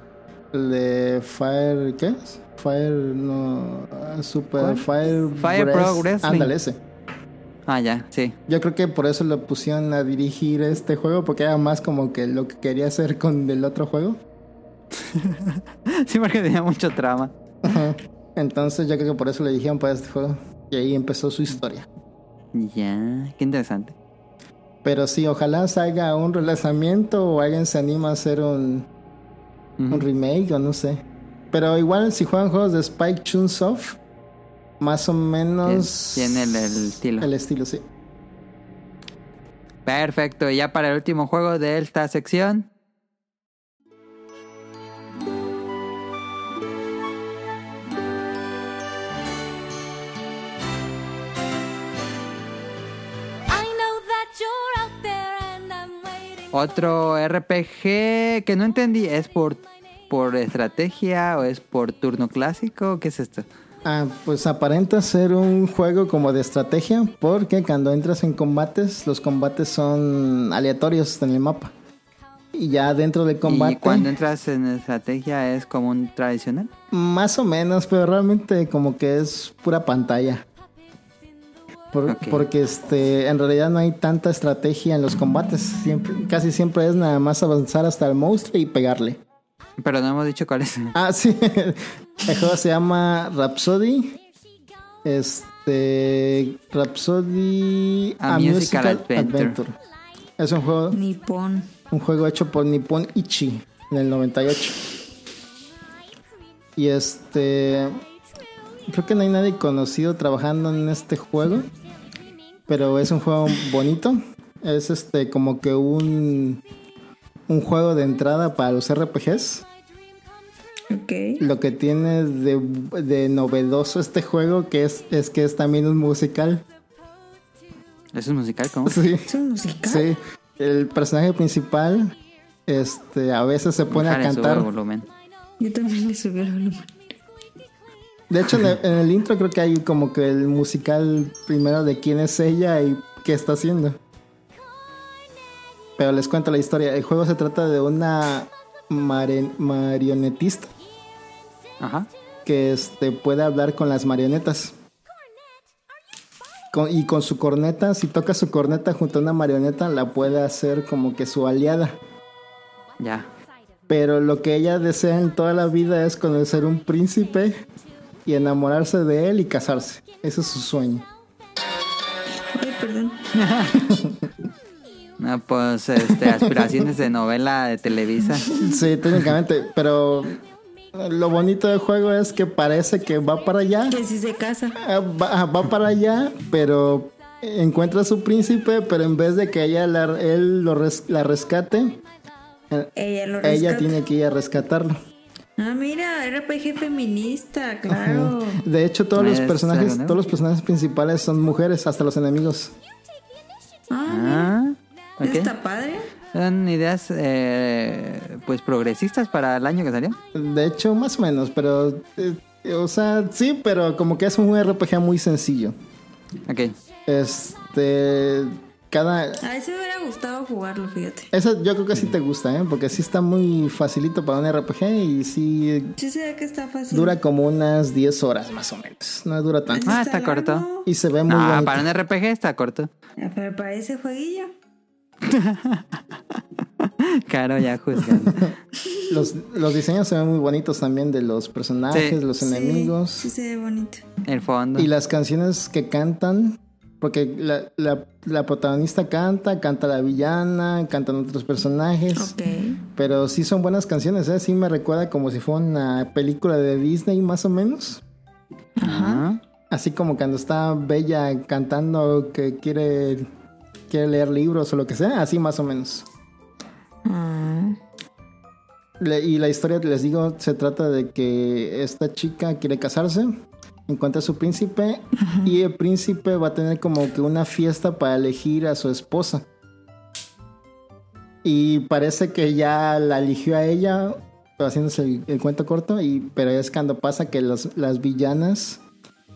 El de Fire... ¿Qué es? Fire... No... Super ¿Cuál? Fire... Fire Breath. Pro Wrestling. Ándale, ese. Ah, ya, sí. Yo creo que por eso lo pusieron a dirigir este juego, porque era más como que lo que quería hacer con el otro juego. Sí, porque tenía mucho trama. Ajá. Entonces yo creo que por eso le dijeron para este juego. Y ahí empezó su historia. Ya, qué interesante. Pero sí, ojalá salga un relanzamiento o alguien se anima a hacer un, un remake o no sé. Pero igual si juegan juegos de Spike Chunsoft, más o menos... Tiene el- el estilo. El estilo, sí. Perfecto, y ya para el último juego de esta sección. Otro RPG que no entendí, ¿es por, por estrategia o es por turno clásico? ¿Qué es esto? Ah, pues aparenta ser un juego como de estrategia, porque cuando entras en combates, los combates son aleatorios en el mapa. Y ya dentro del combate, Y cuando entras en estrategia es como un tradicional. más o menos, pero realmente como que es pura pantalla. Por-. Porque este, en realidad no hay tanta estrategia en los combates. Siempre, casi siempre es nada más avanzar hasta el monstruo y pegarle. Pero no hemos dicho cuál es. Ah, sí. El juego se llama Rhapsody. Este. Rhapsody A Musical Adventure. Es un juego, Nippon. un juego hecho por Nippon Ichi en el 98. Y este. Creo que no hay nadie conocido trabajando en este juego. Pero es un juego bonito. Es este como que un. Un juego de entrada para los RPGs. Ok. Lo que tiene de, de novedoso este juego que es, es que es también un musical. ¿Eso es musical? ¿Cómo? Sí, ¿Es un musical? sí. El personaje principal este, a veces se pone a cantar. volumen. Yo también le subí el volumen. De hecho, en el, en el intro creo que hay como que el musical primero de quién es ella y qué está haciendo. Pero les cuento la historia. El juego se trata de una mare- marionetista Ajá. que este, puede hablar con las marionetas. Con- y con su corneta, si toca su corneta junto a una marioneta, la puede hacer como que su aliada. Ya. Pero lo que ella desea en toda la vida es conocer un príncipe y enamorarse de él y casarse. Ese es su sueño. Ay, perdón. No, pues este, aspiraciones de novela de Televisa. Sí, técnicamente, pero lo bonito del juego es que parece que va para allá. Que si se casa. Ah, Va, va para allá, pero encuentra a su príncipe, pero en vez de que ella la- él lo res- la rescate, Ella lo ella rescata. tiene que ir a rescatarlo. Ah, mira, RPG feminista, claro. De hecho, todos los Es personajes, todos los personajes principales son mujeres, hasta los enemigos. Ah, Ah, ok. está padre. Son ideas eh, pues progresistas para el año que salió. De hecho, más o menos, pero eh, o sea, sí, pero como que es un RPG muy sencillo. Ok. Este, cada A ese me hubiera gustado jugarlo, fíjate. eso yo creo que sí te gusta, ¿eh? Porque sí está muy facilito para un RPG y sí Sí, se ve que está fácil. dura como unas 10 horas más o menos. No dura tanto. Ah, está corto. Y se ve muy Ah, bonito. para un RPG está corto. Pero para ese jueguillo. Caro ya juzgando. Los, los diseños se ven muy bonitos también de los personajes, Sí. los Sí, enemigos. Sí, se ve bonito. El fondo. Y las canciones que cantan, porque la, la- la protagonista canta, canta la villana, cantan otros personajes. Ok. Pero sí son buenas canciones, ¿eh? Sí me recuerda como si fuera una película de Disney más o menos. Ajá. Así como cuando está Bella cantando que quiere, quiere leer libros o lo que sea, así más o menos. Le- y la historia, les digo, se trata de que esta chica quiere casarse, encuentra a su príncipe y el príncipe va a tener como que una fiesta para elegir a su esposa. Y parece que ya la eligió a ella, haciéndose el, el cuento corto, y, pero es cuando pasa que los- las villanas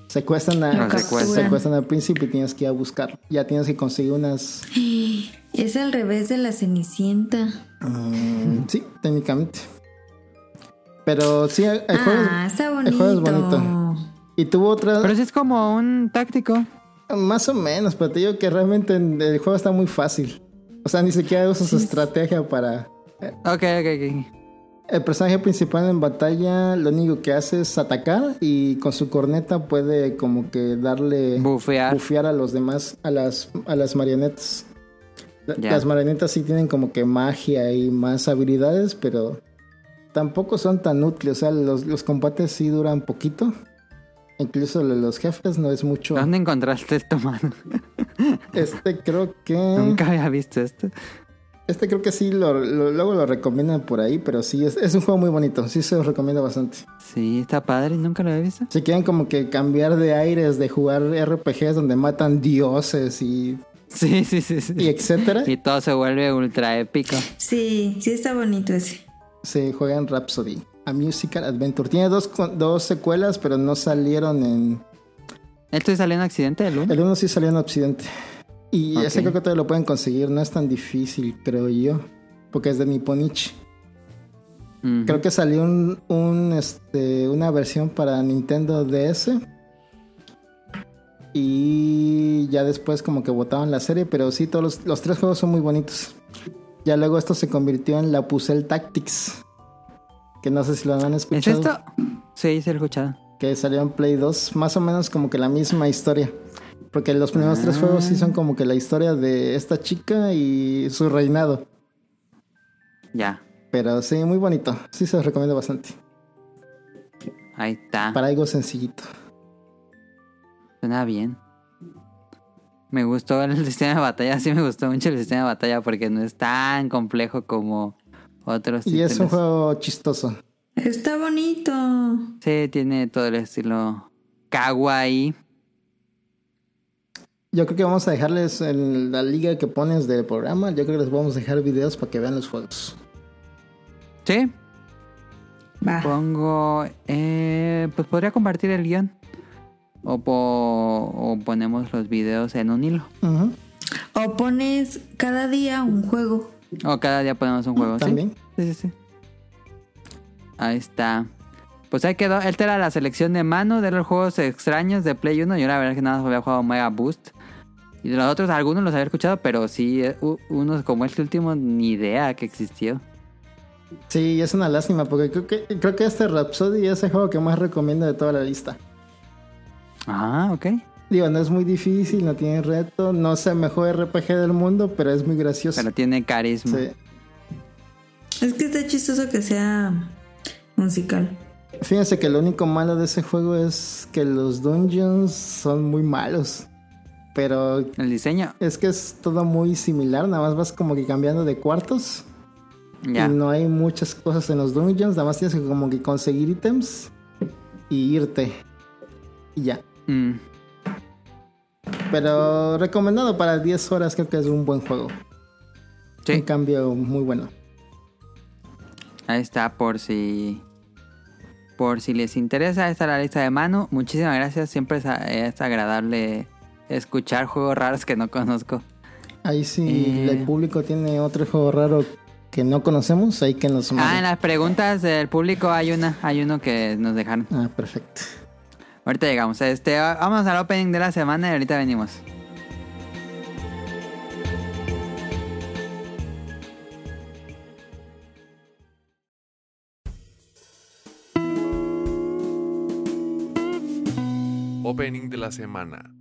secuestran, a, secuestran. secuestran al príncipe y tienes que ir a buscarlo. Ya tienes que conseguir unas... es al revés de la Cenicienta. Mm, sí, técnicamente. Pero sí, el, el juego, ah, es- está el bonito. juego es bonito. Y tuvo otra... Pero sí es como un táctico. Más o menos, pero te digo que realmente el juego está muy fácil. O sea, ni siquiera usas su estrategia para... Ok, ok, ok. El personaje principal en batalla lo único que hace es atacar y con su corneta puede como que darle... Bufear. bufear a los demás, a las, a las marionetas. Las marionetas sí tienen como que magia y más habilidades, pero tampoco son tan útiles. O sea, los, los combates sí duran poquito. Incluso lo de los jefes no es mucho. ¿Dónde encontraste esto, mano? Este creo que... Nunca había visto esto. Este creo que sí, lo, lo- luego lo recomiendan por ahí, pero sí, es, es un juego muy bonito. Sí se los recomiendo bastante. Sí, está padre. Nunca lo había visto. Si quieren como que cambiar de aires, de jugar RPGs donde matan dioses y, Sí, sí, sí. sí. y etcétera, Y todo se vuelve ultra épico. Sí, sí está bonito ese. se juegan Rhapsody, a Musical Adventure. Tiene dos, dos secuelas, pero no salieron en... ¿Esto salió en accidente el uno? El uno sí salió en Occidente. Y Ok. ese creo que todavía lo pueden conseguir. No es tan difícil, creo yo. Porque es de Nipponichi. Creo que salió un, un, este, una versión para Nintendo DS. Y ya después como que botaban la serie, pero sí, todos los, los tres juegos son muy bonitos. Ya luego esto se convirtió en la Puzzle Tactics. Que no sé si lo han ¿Es escuchado. esto? Sí, sí lo he escuchado. Que salió en Play 2. Más o menos como que la misma historia. Porque los primeros tres juegos sí son como que la historia de esta chica y su reinado. Ya. Pero sí, muy bonito. Sí se los recomiendo bastante. Ahí está. Para algo sencillito. Suena bien. Me gustó el sistema de batalla. Sí me gustó mucho el sistema de batalla porque no es tan complejo como otros Y es un juego chistoso. Está bonito. Sí, tiene todo el estilo kawaii. Yo creo que vamos a dejarles en la liga que pones del programa. Yo creo que les vamos a dejar videos para que vean los juegos. Sí, Va. pongo... eh, pues podría compartir el guion. O, po- o ponemos los videos en un hilo. O pones cada día un juego. O cada día ponemos un juego. ¿sí? También. Sí, sí, sí. Ahí está. Pues ahí quedó. Esta era la selección de mano de los juegos extraños de Play 1. Yo la verdad es que nada más había jugado Mega Boost. Y de los otros, algunos los había escuchado, pero sí, eh, unos como este último, ni idea que existió. Sí, es una lástima porque creo que, creo que este Rhapsody es el juego que más recomiendo de toda la lista. Ah, ok. Digo, no es muy difícil, no tiene reto, no es el mejor RPG del mundo, pero es muy gracioso. Pero tiene carisma. Sí. Es que está chistoso que sea musical. Fíjense que lo único malo de ese juego es que los dungeons son muy malos. Pero El diseño, es que es todo muy similar, nada más vas como que cambiando de cuartos. ya. Y no hay muchas cosas en los dungeons, nada más tienes que como que conseguir ítems y irte. Y ya. Mm, Pero recomendado para 10 horas, creo que es un buen juego. Un Sí, cambio muy bueno. ahí está por si... Por si les interesa, esta es la lista de mano. Muchísimas gracias, siempre es, es agradable escuchar juegos raros que no conozco. Ahí sí Eh. el público tiene otro juego raro que no conocemos, ahí que nos Ah, en las preguntas del público hay una, hay uno que nos dejaron. Ah, perfecto. Ahorita llegamos. Este, vamos al opening de la semana y ahorita venimos. Opening de la semana.「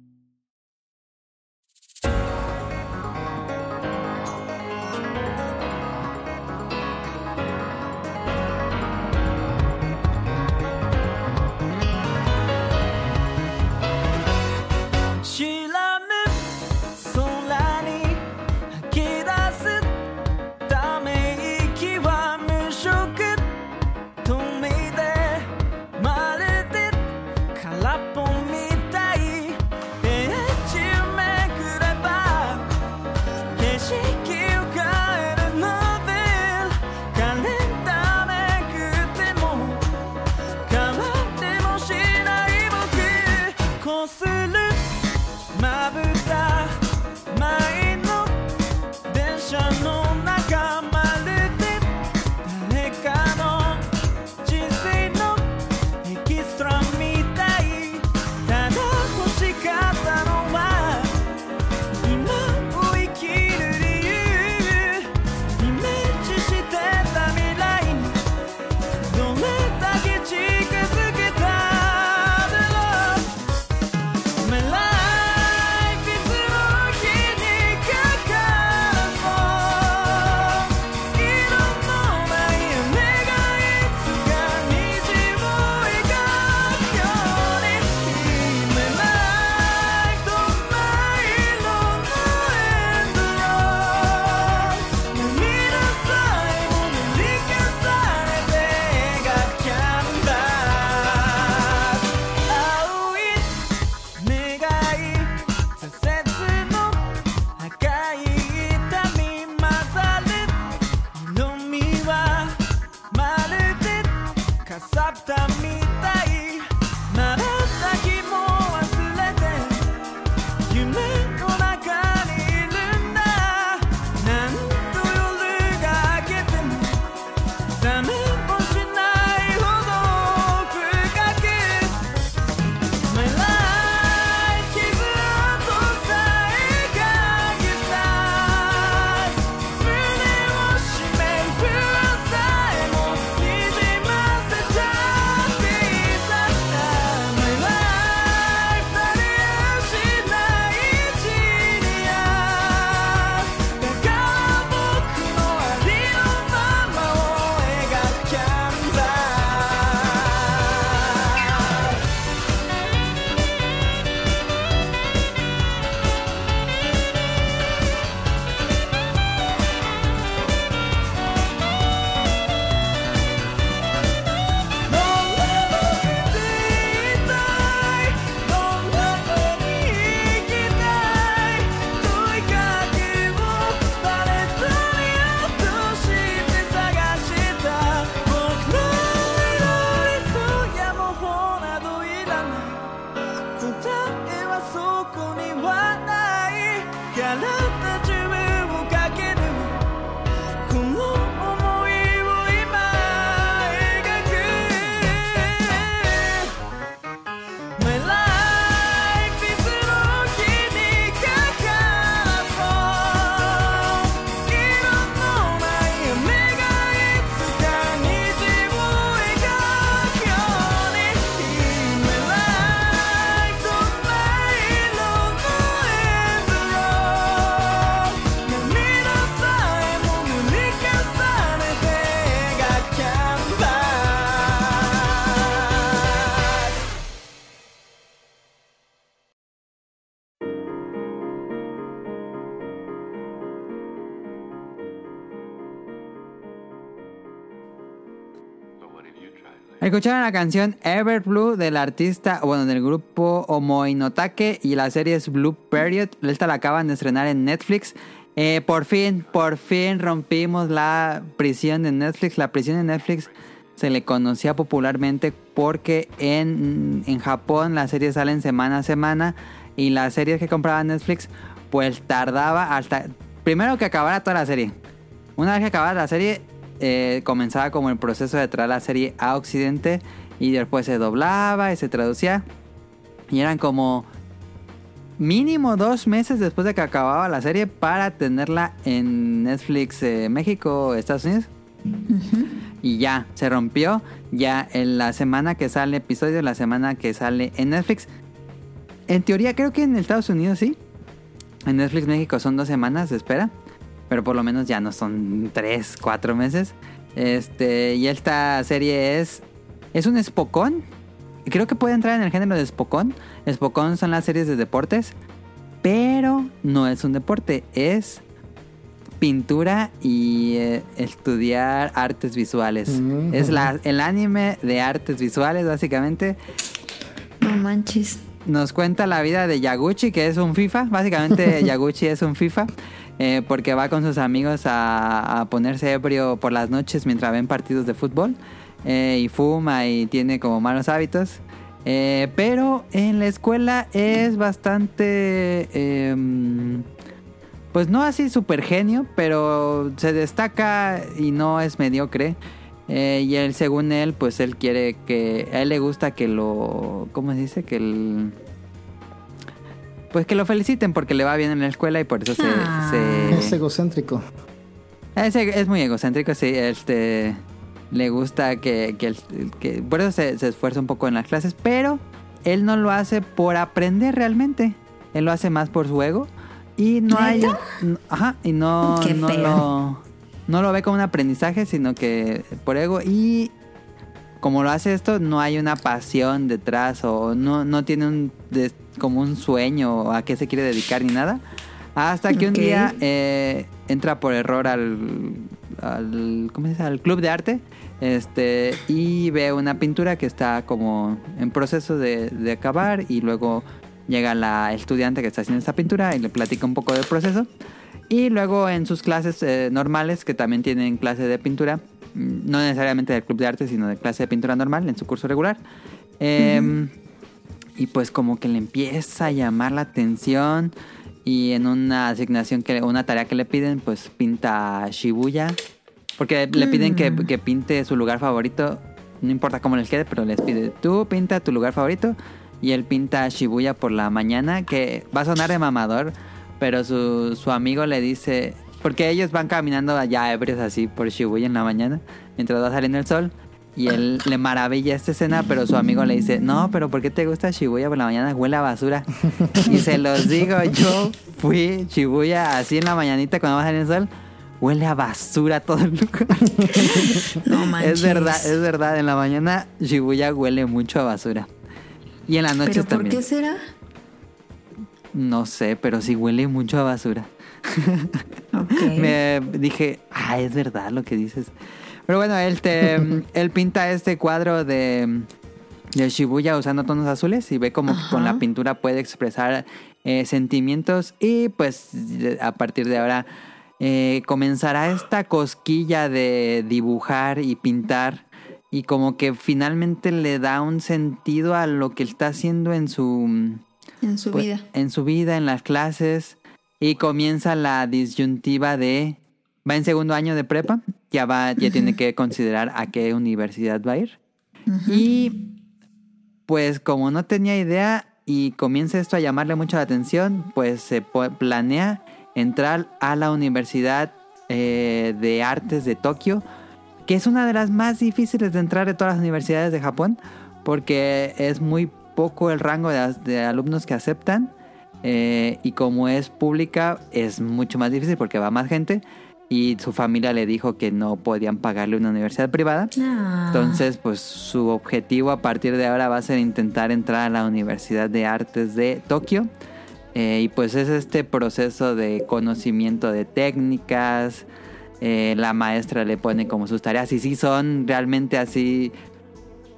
Escucharon la canción Everblue del artista, bueno, del grupo Omoinotake y la serie es Blue Period. Esta la acaban de estrenar en Netflix. Eh, por fin, por fin rompimos la prisión de Netflix. La prisión de Netflix se le conocía popularmente porque en, en Japón las series salen semana a semana y las series que compraba Netflix pues tardaba hasta... Primero que acabara toda la serie. Una vez que acabara la serie eh, comenzaba como el proceso de traer la serie a Occidente y después se doblaba y se traducía. Y eran como mínimo dos meses después de que acababa la serie para tenerla en Netflix eh, México, Estados Unidos. Y ya, se rompió. Ya en la semana que sale episodio, la semana que sale en Netflix. En teoría creo que en Estados Unidos sí. En Netflix México son dos semanas de espera. Pero por lo menos ya no son tres, cuatro meses. Este, y esta serie es. Es un espocón. Creo que puede entrar en el género de espocón. Espocón son las series de deportes. Pero no es un deporte. Es pintura y eh, estudiar artes visuales. Mm, Es la, el anime de artes visuales, básicamente. No manches. Nos cuenta la vida de Yaguchi, que es un FIFA. Básicamente Yaguchi es un FIFA. Eh, porque va con sus amigos a, a ponerse ebrio por las noches mientras ven partidos de fútbol. eh, y fuma y tiene como malos hábitos. Eh, pero en la escuela es bastante... em, pues no así super genio, pero se destaca y no es mediocre. Eh, y él, según él, pues él quiere que... A él le gusta que lo... ¿Cómo se dice? Que el... Pues que lo feliciten porque le va bien en la escuela y por eso se... Ah. se- Es egocéntrico. es, es muy egocéntrico, sí. Este, le gusta que, que, por eso se, se esfuerza un poco en las clases, pero él no lo hace por aprender realmente. Él lo hace más por su ego y no hay, ajá, y no, Qué no feo. lo, no lo ve como un aprendizaje, sino que por ego y como lo hace esto, no hay una pasión detrás o no, no tiene un des- como un sueño a qué se quiere dedicar ni nada. Hasta que un día eh, entra por error al, al, ¿cómo se dice? al club de arte este, y ve una pintura que está como en proceso de, de acabar y luego llega la estudiante que está haciendo esta pintura y le platica un poco del proceso. Y luego en sus clases eh, normales, que también tienen clase de pintura, no necesariamente del club de arte, sino de clase de pintura normal en su curso regular. em, Y pues como que le empieza a llamar la atención y en una asignación, que una tarea que le piden, pues pinta Shibuya. Porque le piden que, que pinte su lugar favorito, no importa cómo les quede, pero les pide, tú pinta tu lugar favorito. Y él pinta Shibuya por la mañana, que va a sonar de mamador, pero su, su amigo le dice, porque ellos van caminando allá ebrios así por Shibuya en la mañana, mientras va saliendo el sol. Y él le maravilla esta escena, pero su amigo le dice, no, pero ¿por qué te gusta Shibuya por la mañana? Huele a basura. y se los digo, yo fui Shibuya así en la mañanita cuando va a salir el sol. Huele a basura todo el lugar. No manches. es verdad, es verdad. En la mañana Shibuya huele mucho a basura. Y en las noches ¿Pero por también. qué será? No sé, pero sí huele mucho a basura. Me dije, ah, es verdad lo que dices. Pero bueno, él, te, él pinta este cuadro de, de Shibuya usando tonos azules y ve como que con la pintura puede expresar eh, sentimientos y pues a partir de ahora eh, comenzará esta cosquilla de dibujar y pintar y como que finalmente le da un sentido a lo que está haciendo en su En su pues, vida. En su vida, en las clases. Y comienza la disyuntiva de. Va en segundo año de prepa. Ya va, ya tiene que considerar a qué universidad va a ir. Y pues como no tenía idea y comienza esto a llamarle mucho la atención, pues se planea entrar a la Universidad eh, de Artes de Tokio, que es una de las más difíciles de entrar de todas las universidades de Japón, porque es muy poco el rango de alumnos que aceptan. Eh, y como es pública, es mucho más difícil porque va más gente. Y su familia le dijo que no podían pagarle una universidad privada. Ah. Entonces, pues su objetivo a partir de ahora va a ser intentar entrar a la Universidad de Artes de Tokio. Eh, y pues es este proceso de conocimiento de técnicas. eh, la maestra le pone como sus tareas. Y sí son realmente así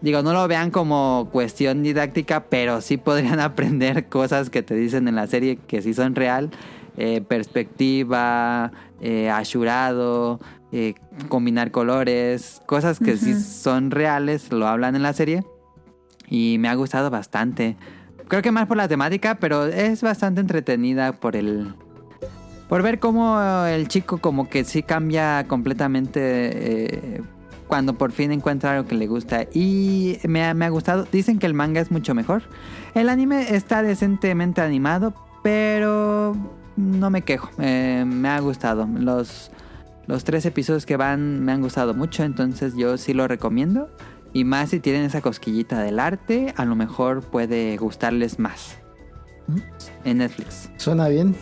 Digo, no lo vean como cuestión didáctica, pero sí podrían aprender cosas que te dicen en la serie que sí son real. Eh, perspectiva, eh, ashurado, eh, combinar colores, cosas que sí son reales, lo hablan en la serie. Y me ha gustado bastante. Creo que más por la temática, pero es bastante entretenida por el... Por ver cómo el chico como que sí cambia completamente eh, cuando por fin encuentra algo que le gusta. Y me ha, me ha gustado. Dicen que el manga es mucho mejor. El anime está decentemente animado, pero no me quejo. Eh, me ha gustado. Los, los tres episodios que van me han gustado mucho, entonces yo sí lo recomiendo. Y más si tienen esa cosquillita del arte, a lo mejor puede gustarles más. En Netflix. Suena bien.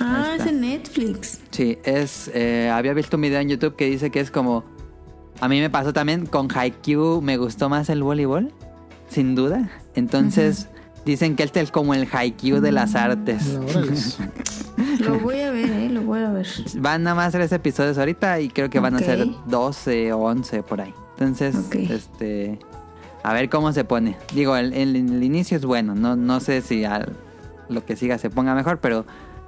Ah, es en Netflix. Sí, es. eh, había visto un video en YouTube que dice que es como. A mí me pasó también con Haikyuu, me gustó más el voleibol, sin duda. Entonces, dicen que este es como el Haikyuu de las artes. No, órale. Lo voy a ver, ¿eh? Lo voy a ver. Van nada más tres episodios ahorita y creo que van a ser 12 o 11 por ahí. Entonces, este. A ver cómo se pone. Digo, el, el- el inicio es bueno. No, no sé si al- lo que siga se ponga mejor, pero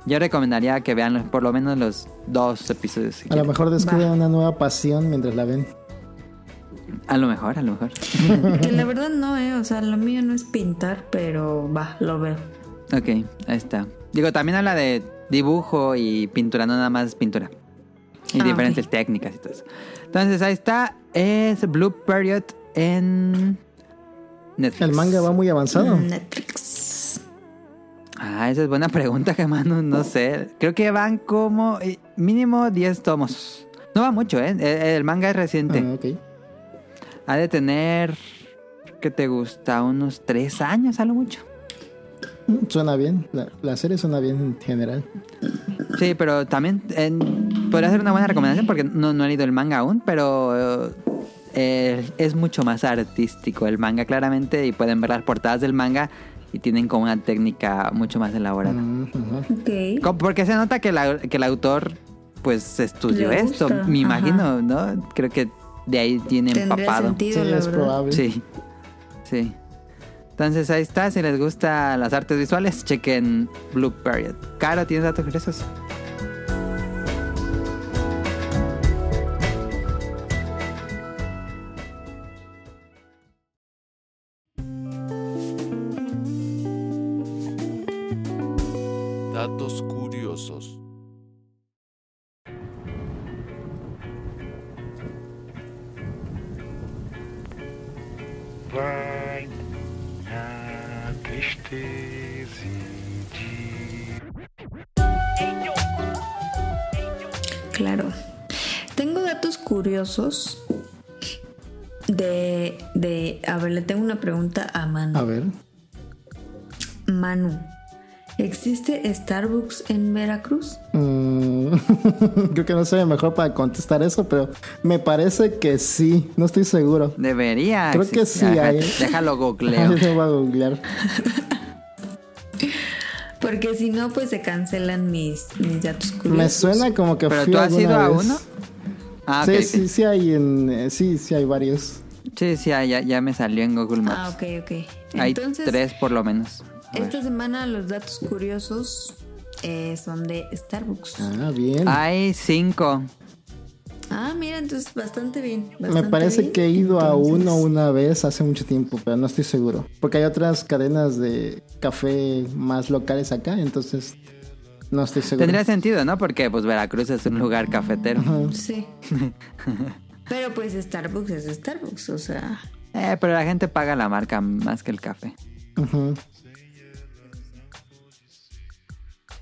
yo recomendaría que vean los- por lo menos los dos episodios. si A lo mejor descubren una nueva pasión mientras la ven. A lo mejor, a lo mejor. Que la verdad no, ¿eh? O sea, lo mío no es pintar, pero va, lo veo. Ok, ahí está. Digo, también habla de dibujo y pintura, no nada más pintura. Y Ah, diferentes técnicas y todo eso. Entonces, ahí está. Es Blue Period en Netflix. El manga va muy avanzado. Mm, Netflix. Ah, esa es buena pregunta, Germán. No sé. Creo que van como eh, mínimo 10 tomos. No va mucho, ¿eh? El, el manga es reciente. Ah, ok. Ha de tener... ¿Qué te gusta? Unos 3 años, a lo mucho. Mm, Suena bien. La, la serie suena bien en general. Sí, pero también podría ser una buena recomendación porque no, no he leído el manga aún, pero eh, es mucho más artístico el manga claramente y pueden ver las portadas del manga y tienen como una técnica mucho más elaborada. Mm, ajá. Ok. Co- Porque se nota que, la- que el autor pues estudió esto, me ajá. imagino, ¿no? Creo que de ahí tiene empapado. sentido, Sí, la es probable. Sí, sí. Entonces ahí está, si les gustan las artes visuales, chequen Blue Period. Caro, ¿tienes datos curiosos? De, de... A ver, le tengo una pregunta a Manu. A ver. Manu, ¿existe Starbucks en Veracruz? Mm, Creo que no soy el mejor para contestar eso, pero me parece que sí. No estoy seguro. Debería. Creo que sí Ajá, hay. Déjalo googleo. Lo voy a googlear. Porque si no, pues se cancelan mis, mis datos curiosos. Me suena como que ¿Pero fui tú has alguna ido a vez. uno? Ah, sí, sí, sí hay en... eh, Sí, sí hay varios. Sí, sí, ah, ya, ya me salió en Google Maps. Ah, ok, ok. Hay Entonces, tres por lo menos. A ver. esta semana los datos curiosos eh, son de Starbucks. Ah, bien. Hay cinco. Ah, mira, entonces bastante bien. Me parece bien. que he ido a uno una vez hace mucho tiempo, pero no estoy seguro. Porque hay otras cadenas de café más locales acá, entonces no estoy seguro. Tendría sentido, ¿no? Porque pues Veracruz es un lugar cafetero. Sí. Pero pues Starbucks es Starbucks, o sea. Eh, pero la gente paga la marca más que el café. Ujú.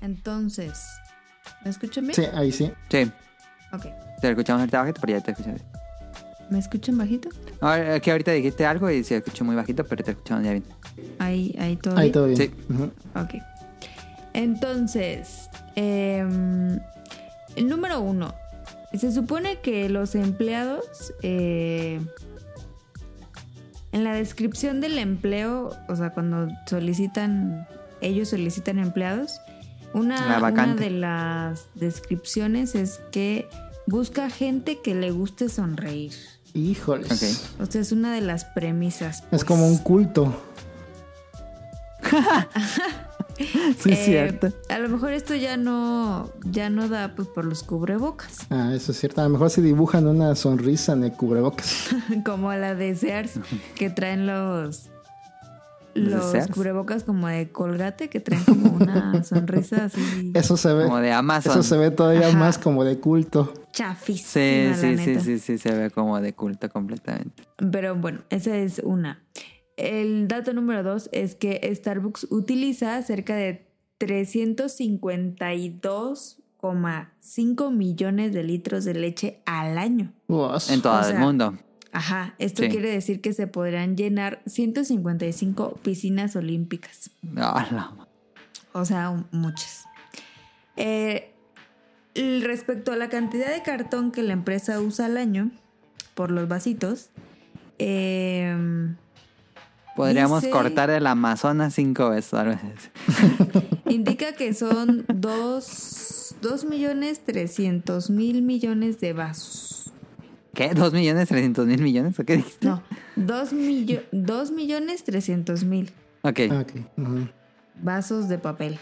Entonces, ¿me escuchan bien? Sí, ahí sí. Sí, Ok. te escuchamos ahorita bajito, pero ya te escuchamos. ¿Me escuchan bajito? Ahora, que ahorita dijiste algo y se escuchó muy bajito, pero te escuchamos ya bien. Ahí, ahí todo Ahí bien? todo bien. Sí. Ok. Entonces, el número uno. Se supone que los empleados, eh, en la descripción del empleo, o sea, cuando solicitan, ellos solicitan empleados, La una, de las descripciones es que busca gente que le guste sonreír. Híjoles. O sea, es una de las premisas. Es pues. como un culto. Sí, es Eh, cierto. A lo mejor esto ya no, ya no da pues por los cubrebocas, Ah, eso es cierto. A lo mejor si dibujan una sonrisa en el cubrebocas. como la de Sears, que traen los ¿Los cubrebocas como de colgate, que traen como una sonrisa así Eso se ve. Como de Amazon. Eso se ve todavía Ajá. más como de culto. chafísima, Sí, la sí, sí, sí, sí, se ve como de culto completamente. Pero bueno, esa es una. El dato número dos es que Starbucks utiliza cerca de 352,5 millones de litros de leche al año. En todo O sea, el mundo. Ajá, esto Sí. quiere decir que se podrán llenar 155 piscinas olímpicas. Ah, la- O sea, muchas. Eh, respecto a la cantidad de cartón que la empresa usa al año por los vasitos, eh, Podríamos Dice- cortar el Amazonas cinco veces. algo así. indica que son 2 millones 300 mil millones de vasos. ¿Qué? ¿Dos millones trescientos mil millones? ¿O qué dijiste? No, 2 millones 300 mil Ok. Ah, ok. Ujú. vasos de papel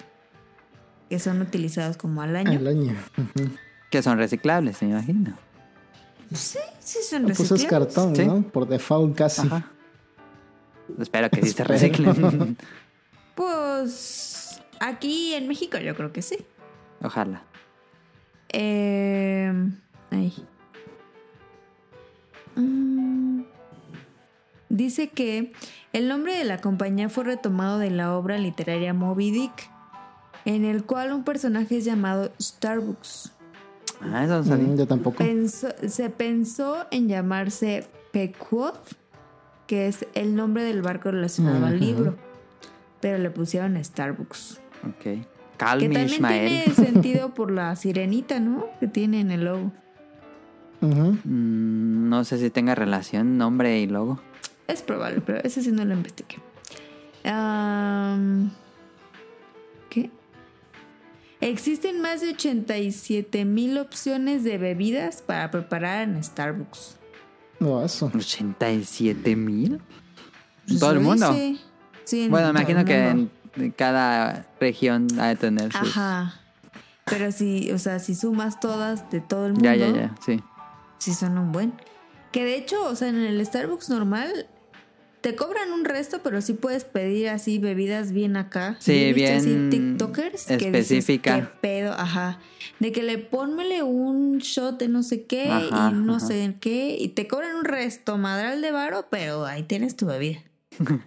que son utilizados como al año. Al año. Ujú. Que son reciclables, me imagino. Sí, sí son Pues es reciclables. cartón, Sí. ¿no? Por default casi. Ajá. Espero que sí se reciclen. Pues aquí en México yo creo que sí. Ojalá. Eh, ay. Mm. Dice que el nombre de la compañía fue retomado de la obra literaria Moby Dick, en el cual un personaje es llamado Starbucks. Ah, eso no sabía. Mm, yo tampoco. Pensó- se pensó en llamarse Pequot, que es el nombre del barco relacionado al libro, pero le pusieron Starbucks. Ok. Que Calmi también Ismael. tiene sentido por la sirenita, ¿no? Que tiene en el logo. Mm, no sé si tenga relación, nombre y logo. Es probable, pero ese sí no lo investigué. ¿Qué? Existen más de 87 mil opciones de bebidas para preparar en Starbucks. No, eso. 87 mil. Pues ¿Todo el mundo? dice. Sí, en Bueno, me imagino que en cada región ha de tener sus. Ajá. Pero si, o sea, si sumas todas de todo el mundo, Ya, ya, ya. Sí. sí son un buen. Que de hecho, o sea, en el Starbucks normal te cobran un resto, pero sí puedes pedir así bebidas bien acá. Sí, visto así bien TikTokers que dices, específica. ¿Qué pedo? Ajá. De que le pónmele un shot de no sé qué Ajá, y no ajá. sé qué y te cobran un resto madral de varo, pero ahí tienes tu bebida.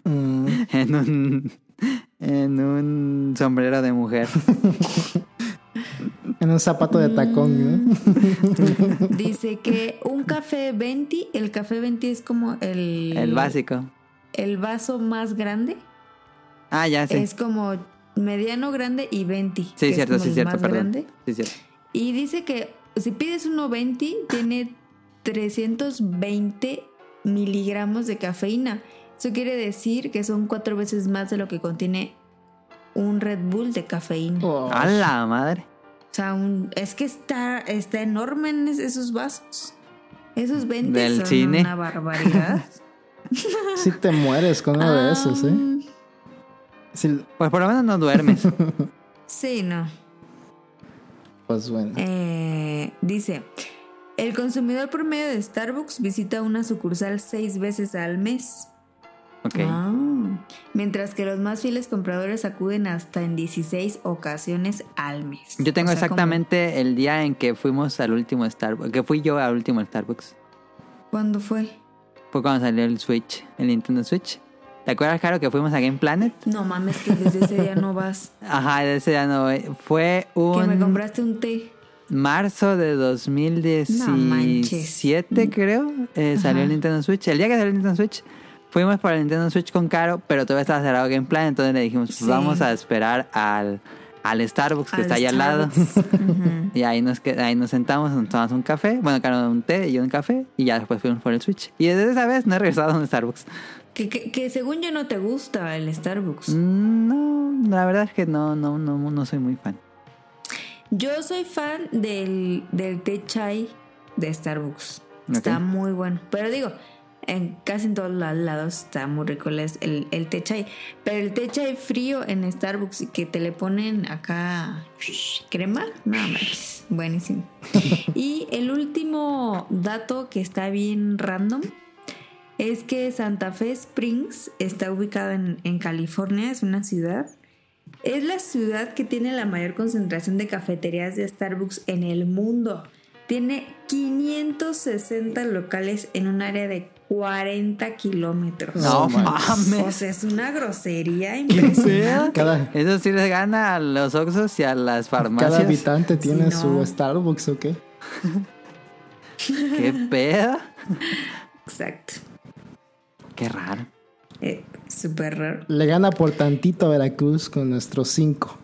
Mm, En un. En un sombrero de mujer. en un zapato de tacón, ¿no? Dice que un café 20, el café 20 es como el El básico. El vaso más grande. Ah, ya, sí. Es como mediano, grande y 20. Sí, que cierto, es como sí, el cierto, más perdón. grande. Sí, cierto. Y dice que si pides uno 20, tiene 320 miligramos de cafeína. Eso quiere decir que son cuatro veces más de lo que contiene un Red Bull de cafeína. Oh, A la madre. O sea, un- es que está, está enorme en es- esos vasos. Esos 20 Del son cine. una barbaridad. sí te mueres con uno de esos, ¿eh? Pues por lo menos no duermes. Sí, no. pues bueno. Eh, dice, el consumidor promedio de Starbucks visita una sucursal seis veces al mes. Ok. Ah, mientras que los más fieles compradores acuden hasta en 16 ocasiones al mes. Yo tengo O sea, exactamente el día en que fuimos al último Starbucks. Que fui yo al último Starbucks. ¿Cuándo fue? Fue cuando salió el Switch, el Nintendo Switch. ¿Te acuerdas, Caro, que fuimos a Game Planet? No mames, que desde ese día no vas. Ajá, de ese día no. eh, Fue Que me un compraste un té. marzo de No 2017, creo. eh, salió el. Nintendo Switch. El día que salió el Nintendo Switch, fuimos para el Nintendo Switch con Caro, pero todavía estaba cerrado Game Planet. Entonces le dijimos, Sí. vamos a esperar al, al Starbucks que Al está ahí al lado. Y ahí nos, ahí nos sentamos, nos tomamos un café. Bueno, Caro un té y yo un café. Y ya después fuimos por el Switch. Y desde esa vez no he regresado a un Starbucks. que, que- que según yo no te gusta el Starbucks. Mm, No, la verdad es que no, no, no, no soy muy fan. Yo soy fan del, del té chai de Starbucks. Está muy bueno. Pero digo, en casi en todos la- lados está muy rico el, el, el té chai. Pero el té chai frío en Starbucks y que te le ponen acá crema, nada más. Buenísimo. y el último dato que está bien random es que Santa Fe Springs está ubicada en, en California, es una ciudad. Es la ciudad que tiene la mayor concentración de cafeterías de Starbucks en el mundo. Tiene 560 locales en un área de 40 kilómetros. No mames. O sea, es una grosería ¿Qué impresionante. Cada, Eso sí les gana a los Oxxos y a las cada farmacias. habitante tiene Sí, su. Starbucks o qué. ¿Qué pedo? Exacto. Qué raro. Eh, Súper raro. Le gana por tantito a Veracruz con nuestros cinco.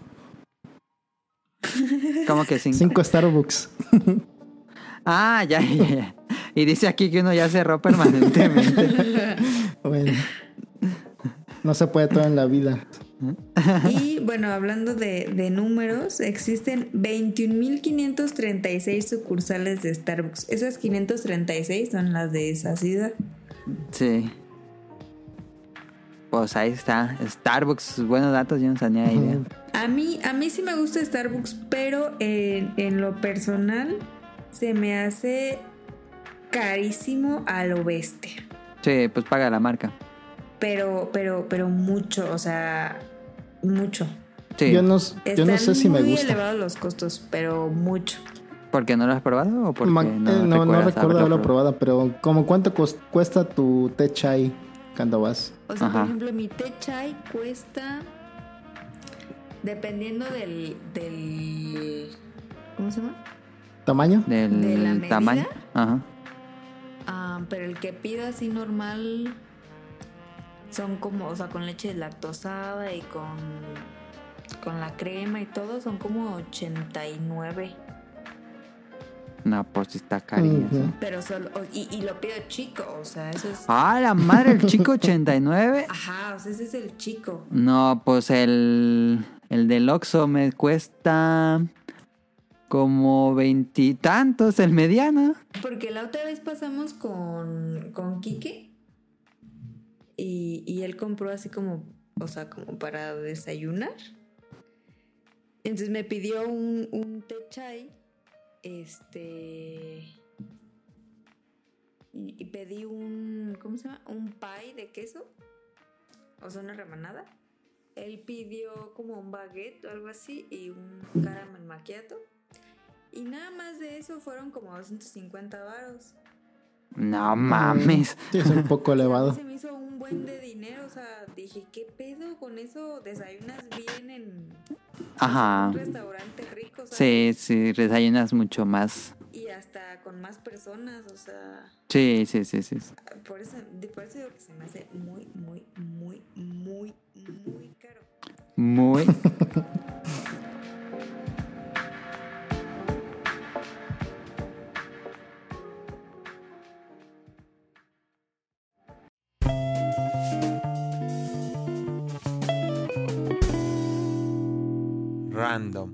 ¿Cómo que cinco? Cinco Starbucks. Ah, ya, ya, ya. Y dice aquí que uno ya cerró permanentemente. Bueno. No se puede todo en la vida. Y bueno, hablando de, de números, existen 21.536 sucursales de Starbucks. Esas 536 son las de esa ciudad. Sí. Pues ahí está. Starbucks, buenos datos, yo no tenía idea. A mí, a mí sí me gusta Starbucks, pero en, en lo personal se me hace carísimo a lo bestia. Sí, pues paga la marca. Pero, pero, pero mucho, o sea, mucho. Sí. Yo no, yo Están no sé si me muy gusta. elevados los costos, pero mucho. ¿Por qué no lo has probado o porque Ma- no, eh, no, no recuerdo haberlo probado, pero como cuánto cuesta tu té chai cuando vas. O sea, Ajá. por ejemplo, mi té chai cuesta, dependiendo del, del ¿cómo se llama? ¿Tamaño? Del ¿De la medida? tamaño. Ajá. Ah, pero el que pido así normal son como, o sea, con leche lactosada y con, con la crema y todo, son como 89. No, pues está cariño. Pero solo, y, y lo pido chico, o sea, eso es... Ah, la madre, el chico 89. Ajá, o sea, ese es el chico. No, pues el, el del Oxxo me cuesta como veintitantos, el mediano. Porque la otra vez pasamos con, con Quique y, y él compró así como, o sea, como para desayunar. Entonces me pidió un, un té chai, este... Y, pedí un, ¿cómo se llama? Un pie de queso, o sea, una remanada. Él pidió como un baguette o algo así y un caramel macchiato. Y nada más de eso fueron como 250 varos. No mames. Sí, es un poco elevado. Se me hizo un buen de dinero, o sea, dije, ¿qué pedo con eso? Desayunas bien en Ajá. un restaurante rico, ¿sabes? Sí, sí, desayunas mucho más. Y hasta con más personas, o sea, Sí, sí, sí, sí. por eso, por eso digo que se me hace muy, muy, muy, muy, muy caro. Muy. Random.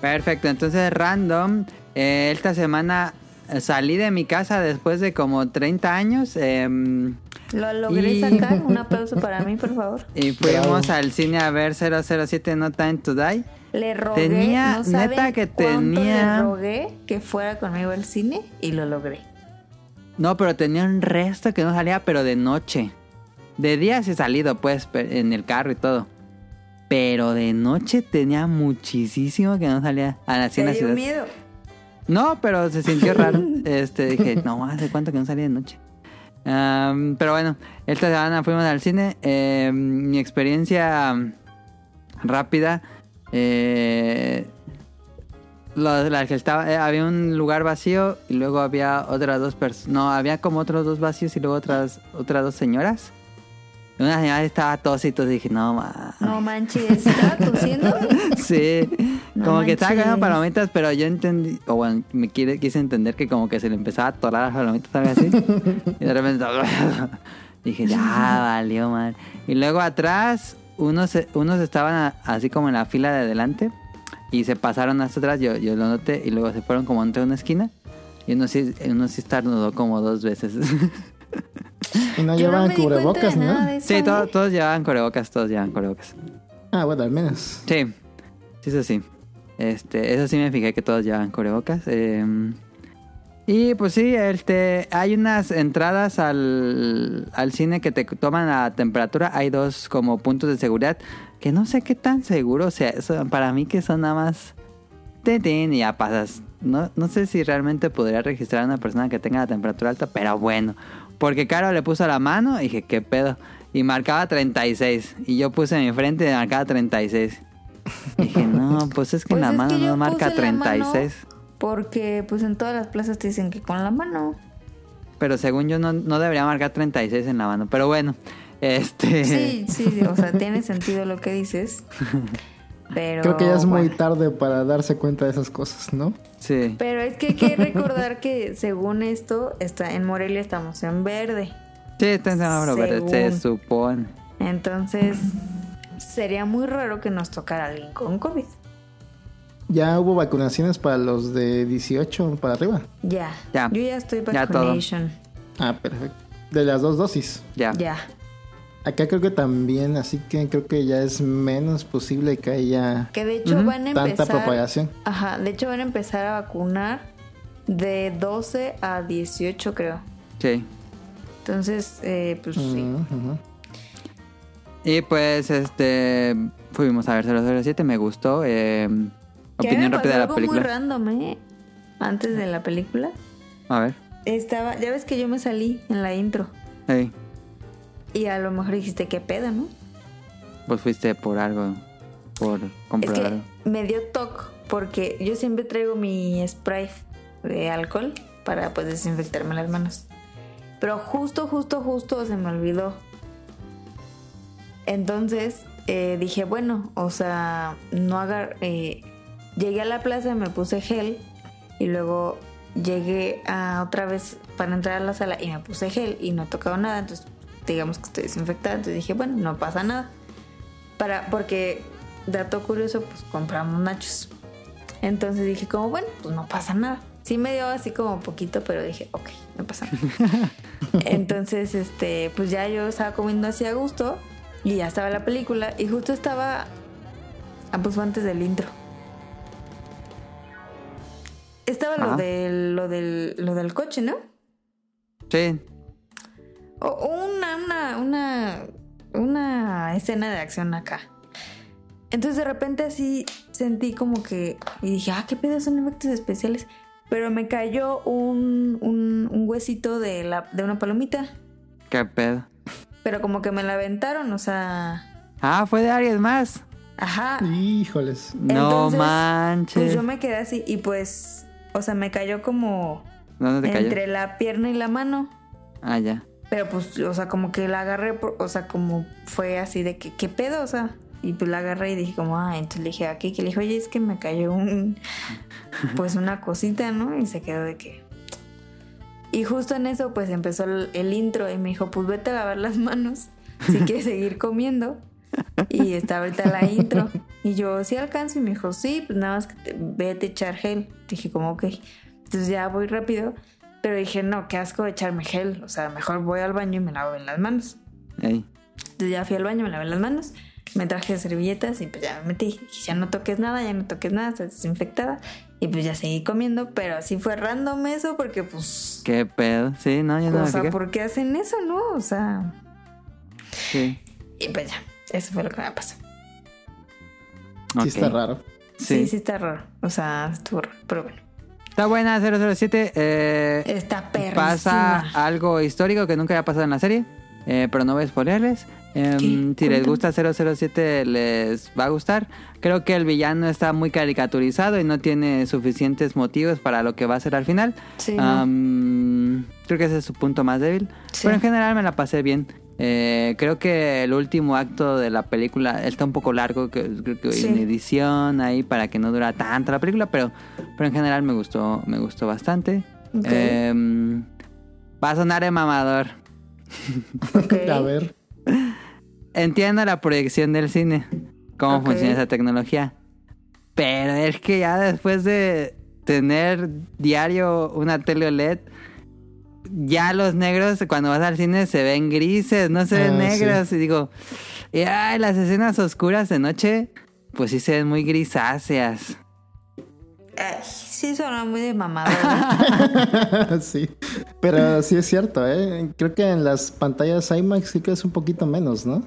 Perfecto, entonces random. eh, esta semana salí de mi casa después de como 30 años. em, Lo logré Y- sacar, un aplauso para mí, por favor. y fuimos Bravo. al cine a ver 007 No Time to Die. Le rogué, Tenía- no neta que tenía- Le rogué que fuera conmigo al cine y lo logré. No, pero tenía un resto que no salía, pero de noche. De día sí he salido, pues, en el carro y todo. Pero de noche tenía muchísimo que no salía a la ¿Te dio ciudad. miedo? No, pero se sintió raro. Este, dije, no, hace cuánto que no salía de noche. Am, pero bueno, esta semana fuimos al cine. Eh, mi experiencia mm, rápida. Eh, lo- la que estaba, eh, había un lugar vacío y luego había otras dos personas. No, había como otros dos vacíos y luego otras, otras dos señoras. Una señora estaba tos y dije, no, ma. No manches, ¿estaba tosiendo? Sí, No como que estaba manches. cagando palomitas, pero yo entendí, o bueno, me quiere, quise entender que como que se le empezaba a atorar las palomitas, ¿sabes así? y de repente dije, ya valió mal. Y luego atrás unos, unos estaban así como en la fila de adelante y se pasaron hasta atrás, yo, yo lo noté, y luego se fueron como entre una esquina y uno sí, uno sí como dos veces. Y no Yo no cubrebocas, ¿no? eso, sí, ¿eh? todo- todos llevaban cubrebocas, todos llevaban cubrebocas. Ah, bueno, al menos. Sí, sí, eso sí. Este, eso sí me fijé que todos llevan cubrebocas. eh, y pues sí, este, hay unas entradas al, al cine que te toman la temperatura. Hay dos como puntos de seguridad que no sé qué tan seguro sea. Eso, para mí que son nada más... tin, y ya pasas. No, no sé si realmente podría registrar a una persona que tenga la temperatura alta, pero bueno. Porque Caro le puso la mano y dije, ¿qué pedo? Y marcaba 36. Y yo puse mi frente y marcaba 36. Y dije, no, pues es que en Pues la es mano que no marca puse la mano 36. Porque pues en todas las plazas te dicen que con la mano. Pero según yo no, no debería marcar 36 en la mano. Pero bueno, este... Sí, sí, o sea, tiene sentido lo que dices. Pero Creo que ya es muy tarde para darse cuenta de esas cosas, ¿no? Sí. Pero es que hay que recordar que según esto, está en Morelia estamos en verde. Sí, está en semáforo verde, se supone. Entonces, sería muy raro que nos tocara alguien con COVID. Ya hubo vacunaciones para los de 18 para arriba. Ya. Ya. Yo ya estoy Ya todo. vacunation. Ah, perfecto. De las dos dosis. Ya. Ya. Acá creo que también, así que creo que ya es menos posible que haya Que de hecho Ujú. van a tanta propagación. Ajá, de hecho van a empezar a vacunar de 12 a 18, creo. Sí. Entonces, eh, pues sí. Y pues, este... Fuimos a ver 007, me gustó. eh, Que opinión me rápida de la algo muy película. random, ¿eh? Antes de la película. A ver. Estaba, ya ves que yo me salí en la intro. Hey, Y a lo mejor dijiste, ¿qué pedo, no? pues fuiste por algo. Por comprar Es algo. que me dio toque porque yo siempre traigo mi spray de alcohol para pues desinfectarme las manos. Pero justo, justo, justo se me olvidó. Entonces eh, dije, bueno, o sea, no agar eh, llegué a la plaza, me puse gel y luego llegué a otra vez para entrar a la sala y me puse gel y no he tocado nada, entonces digamos que estoy desinfectada, entonces dije, bueno, no pasa nada. Para, porque, dato curioso, pues compramos nachos. Entonces dije como, bueno, pues no pasa nada. Sí me dio así como poquito, pero dije, ok, no pasa nada. Entonces, este, pues ya yo estaba comiendo así a gusto y ya estaba la película y justo estaba, ah, pues antes del intro. Estaba lo del, lo del, lo del coche, ¿no? Sí. O una, una, una, una escena de acción acá. Entonces de repente así sentí como que... Y dije, ah, qué pedo, son efectos especiales. Pero me cayó un, un, un huesito de, la, de una palomita. ¿Qué pedo? Pero como que me la aventaron, o sea... Ah, fue de alguien más. Ajá. Híjoles. No Entonces, manches. Pues yo me quedé así y pues... O sea, me cayó como ¿Dónde te cayó? entre la pierna y la mano. Ah, ya. Pero pues, o sea, como que la agarré, o sea, como fue así de que, ¿qué pedo? O sea, y pues la agarré y dije como, ah, entonces le dije a Kiki, le dije, oye, es que me cayó un, pues una cosita, ¿no? Y se quedó de que... Y justo en eso, pues empezó el, el intro y me dijo, pues vete a lavar las manos si quieres seguir comiendo. Y está ahorita la intro. Y yo, sí alcanzo. Y me dijo, sí, pues nada más que te, vete a echar gel. Dije como, ok. Entonces ya voy rápido. Pero dije, no, qué asco de echarme gel. O sea, mejor voy al baño y me lavo bien las manos. Ey. Entonces ya fui al baño, me lavé las manos, me traje servilletas y pues ya me metí. Dije, ya no toques nada, ya no toques nada, estás desinfectada. Y pues ya seguí comiendo, pero así fue random eso porque pues... ¿Qué pedo? Sí, no, yo no o me sea, fijé. ¿por qué hacen eso, no? O sea... Sí. Y pues ya, eso fue lo que me pasó. Sí está raro. Sí, Sí. sí, está raro. O sea, estuvo raro, pero bueno. Está buena 007. Eh, Está perrísima. pasa algo histórico que nunca había pasado en la serie. eh, pero no voy a spoilerles. Em, si les gusta 007 les va a gustar. Creo que el villano está muy caricaturizado y no tiene suficientes motivos para lo que va a ser al final. Sí, no. Am, creo que ese es su punto más débil. Sí. Pero en general me la pasé bien. Eh, creo que el último acto de la película está un poco largo, que creo que Sí. en edición ahí para que no dura tanto la película, pero, pero en general me gustó, me gustó bastante. Em, va a sonar de mamador. A ver. entiendo la proyección del cine, cómo funciona esa tecnología. Pero es que ya después de tener diario una tele OLED, ya los negros cuando vas al cine se ven grises, no se ven Ah, negros. Y digo, y, ay, las escenas oscuras de noche, pues sí se ven muy grisáceas. Ay, sí suena muy de mamá, ¿verdad? sí. Pero sí es cierto, ¿eh? Creo que en las pantallas IMAX sí que es un poquito menos, ¿no?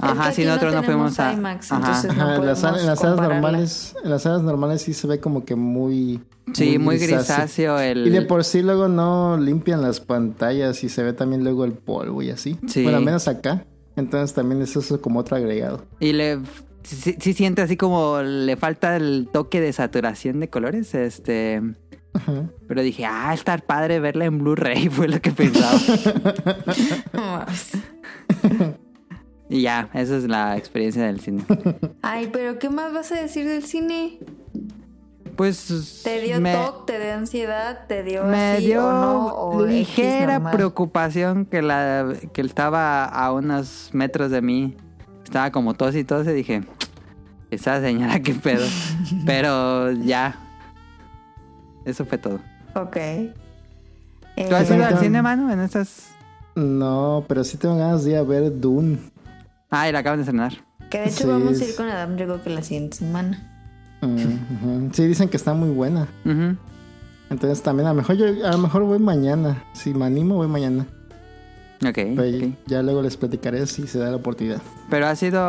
Ajá, no nosotros no, tenemos fuimos a. IMAX, Ajá. entonces- No Ajá, en las, en las salas normales, en las salas normales sí se ve como que muy Sí, muy grisáceo el. Y de por sí luego no limpian las pantallas y se ve también luego el polvo y así. Sí. Bueno, al menos acá. Entonces también es eso como otro agregado. Y le sí, sí siente así como le falta el toque de saturación de colores, este, Ajá. pero dije, ah, estar padre verla en Blu-ray fue lo que pensaba. y ya, esa es la experiencia del cine. Ay, pero ¿qué más vas a decir del cine? Pues ¿Te dio me, TOC? ¿Te dio ansiedad? ¿te dio me así dio o no? ¿O X ligera preocupación que la que él estaba a unos metros de mí. Estaba como tos y tos y dije, esa señora qué pedo. pero ya. Eso fue todo. Ok. ¿Tú has Eh, ido al Entonces- cine, mano? En estas. No, pero sí tengo ganas de ir a ver Dune. Ah, y la acaban de estrenar. que de hecho Sí, vamos a ir con Adam, creo que la siguiente semana. Mm. Sí, dicen que está muy buena. Entonces también a lo mejor yo a lo mejor voy mañana. Si me animo, voy mañana. Ok, Pero ok. ya luego les platicaré si se da la oportunidad. Pero ha sido.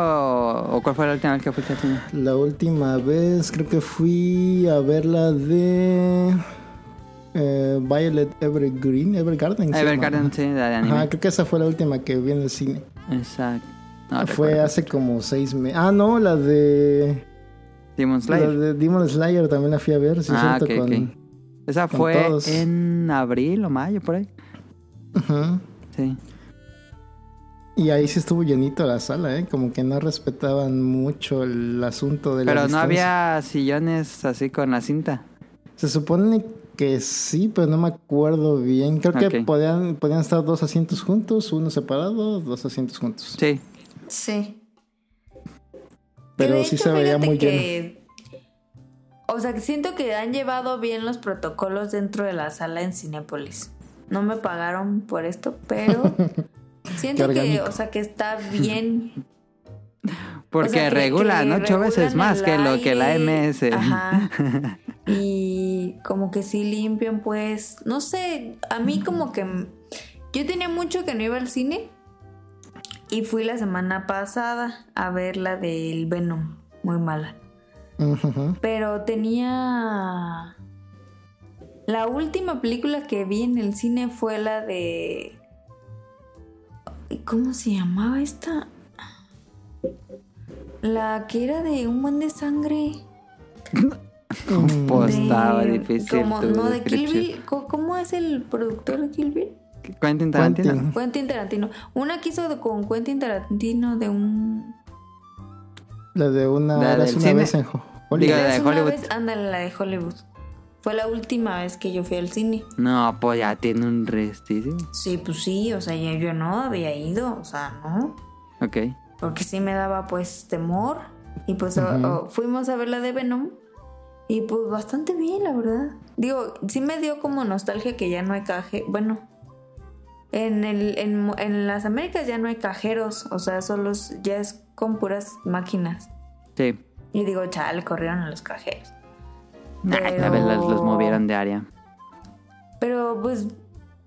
¿O cuál fue la última vez que fuiste al cine? La última vez creo que fui a ver la de eh, Violet Evergreen, Evergarden. Evergarden, sí, la de anime. Ajá, creo que esa fue la última que vi en el cine. Exacto. No, fue hace como seis meses. Ah, no, la de. Demon La Slayer. de Demon Slayer también la fui a ver, sí, Ah, cierto, ok, con. Esa con fue todos. en abril o mayo, por ahí. Ajá. Sí. Y ahí sí estuvo llenito la sala, ¿eh? Como que no respetaban mucho el asunto de la Pero no distancia. había sillones así con la cinta. Se supone que sí, pero no me acuerdo bien. Creo que podían, podían estar dos asientos juntos, uno separado, dos asientos juntos. Sí. Sí. Pero sí hecho, se veía muy que- O sea, que siento que han llevado bien los protocolos dentro de la sala en Cinépolis. No me pagaron por esto, pero siento que, o sea, que está bien. Porque O sea, que- ocho veces más que lo que la. MS. Ajá. Y como que sí limpian, pues, no sé, a mí como que yo tenía mucho que no iba al cine y fui la semana pasada a ver la del Venom, muy mala. Pero tenía la última película que vi en el cine fue la de ¿Cómo se llamaba esta? La que era de un buen de sangre. Pues de- estaba difícil. Como, tu no, de Kill. Bill. ¿Cómo- ¿Cómo es el productor de Kill Bill? Quentin Tarantino. Quentin. Quentin Tarantino. Una que hizo de- con Quentin Tarantino de un. La de una, La del una cine. vez en Ho- Hollywood. Diga, la de Hollywood. vez- ándale, la de Hollywood. Fue la última vez que yo fui al cine. No, pues ya tiene un restísimo. Sí, pues sí, o sea, ya yo no había ido, o sea, no. Ok. Porque sí me daba pues temor. Y pues o- Ujú. o fuimos a ver la de Venom. Y pues bastante bien, la verdad. Digo, sí me dio como nostalgia que ya no hay caje. Bueno, en, el, en, en las Américas ya no hay cajeros. O sea, solo ya es con puras máquinas. Sí. Y digo, chale, corrieron a los cajeros. Nah, Pero- a ver, los, los movieron de área. Pero pues,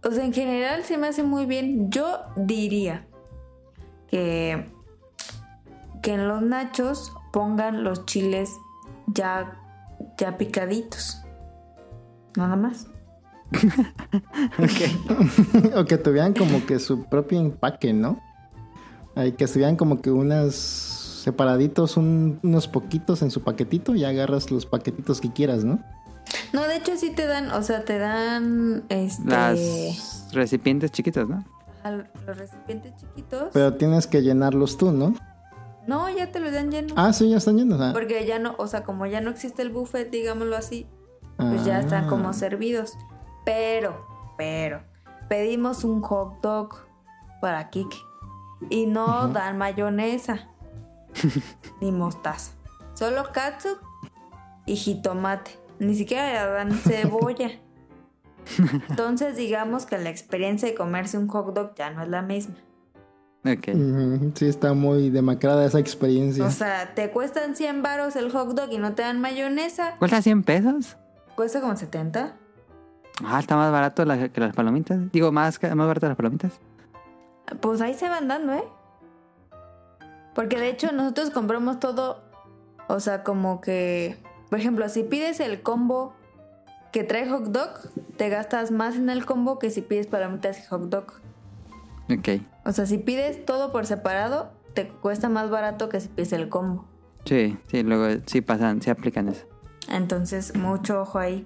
o sea, en general se me hace muy bien. Yo diría que, que en los nachos pongan los chiles ya, ya picaditos. Nada más. o que tuvieran como que su propio empaque, ¿no? Hay que estuvieran como que unas separaditos, un- unos poquitos en su paquetito y agarras los paquetitos que quieras, ¿no? No, de hecho sí te dan, o sea, te dan este Las recipientes chiquitos, ¿no? al- los recipientes chiquitos. Pero tienes que llenarlos tú, ¿no? No, ya te los dan lleno. Ah, sí, ya están llenos. ah. Porque ya no, o sea, como ya no existe el buffet, digámoslo así, pues ya están Ah. como servidos. Pero, pero, pedimos un hot dog para Kike. Y no dan mayonesa. ni mostaza. Solo katsup y jitomate. Ni siquiera le dan cebolla. Entonces digamos que la experiencia de comerse un hot dog ya no es la misma. Ok. Ujú, Sí, está muy demacrada esa experiencia. O sea, te cuestan 100 varos el hot dog y no te dan mayonesa. ¿Cuesta 100 pesos? Cuesta como 70. Ah, está más barato la- que las palomitas. Digo, más, más barato las palomitas. Pues ahí se van dando, ¿eh? Porque de hecho nosotros compramos todo, o sea, como que, por ejemplo, si pides el combo que trae hot dog, te gastas más en el combo que si pides palomitas y hot dog. Ok. O sea, si pides todo por separado, te cuesta más barato que si pides el combo. Sí, sí, luego sí pasan, sí aplican eso. Entonces, mucho ojo ahí.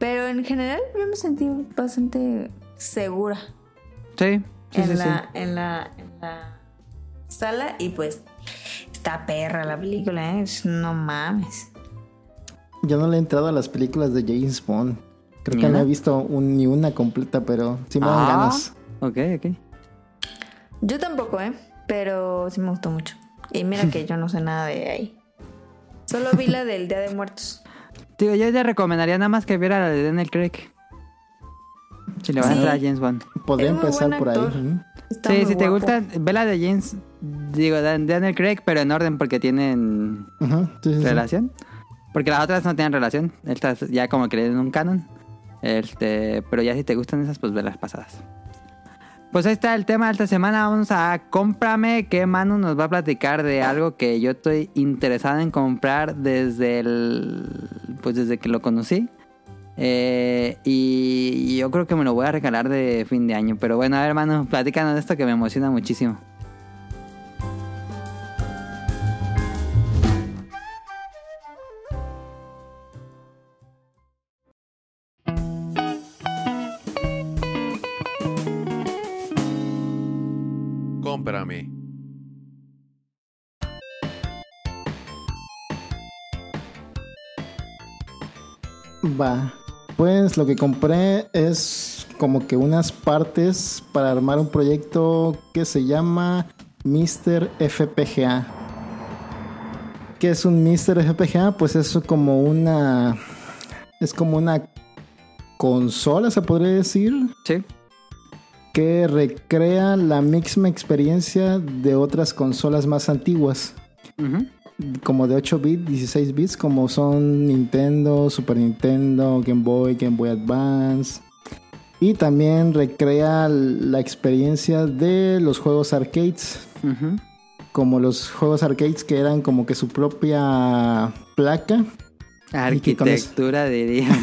Pero en general yo me sentí bastante segura Sí, sí, en, sí, la, En, la, en la sala y pues está perra la película, ¿eh? No mames. Yo no le he entrado a las películas de James Bond. Creo ¿Ni que no he visto un- ni una completa, pero sí me dan Ah. ganas. Ok, ok. Yo tampoco, ¿eh? Pero sí me gustó mucho. Y mira que yo no sé nada de ahí. Solo vi la del Día de Muertos. Digo, yo te recomendaría nada más que viera la de Daniel Craig. Si le vas a entrar a James Bond. Podría empezar por ahí. actor. sí, si te gusta, ve la de James, digo, de Daniel Craig, pero en orden porque tienen sí, sí. relación. Porque las otras no tienen relación. Estas ya como que le den un canon. Este, pero ya si te gustan esas, pues ve las pasadas. Pues ahí está el tema de esta semana. Vamos a cómprame. Que Manu nos va a platicar de algo que yo estoy interesado en comprar desde el. Pues desde que lo conocí. Eh, y yo creo que me lo voy a regalar de fin de año. Pero bueno, a ver, Manu, platícanos de esto que me emociona muchísimo. Va. Pues lo que compré es como que unas partes para armar un proyecto que se llama Mr. FPGA. ¿Qué es un Mr. FPGA? Pues es como una. Es como una consola, se podría decir. Sí. Que recrea la misma experiencia de otras consolas más antiguas. Como de 8 bits, 16 bits, como son Nintendo, Super Nintendo, Game Boy, Game Boy Advance. Y también recrea la experiencia de los juegos arcades, como los juegos arcades que eran como que su propia placa. Con eso- Arquitectura, diría.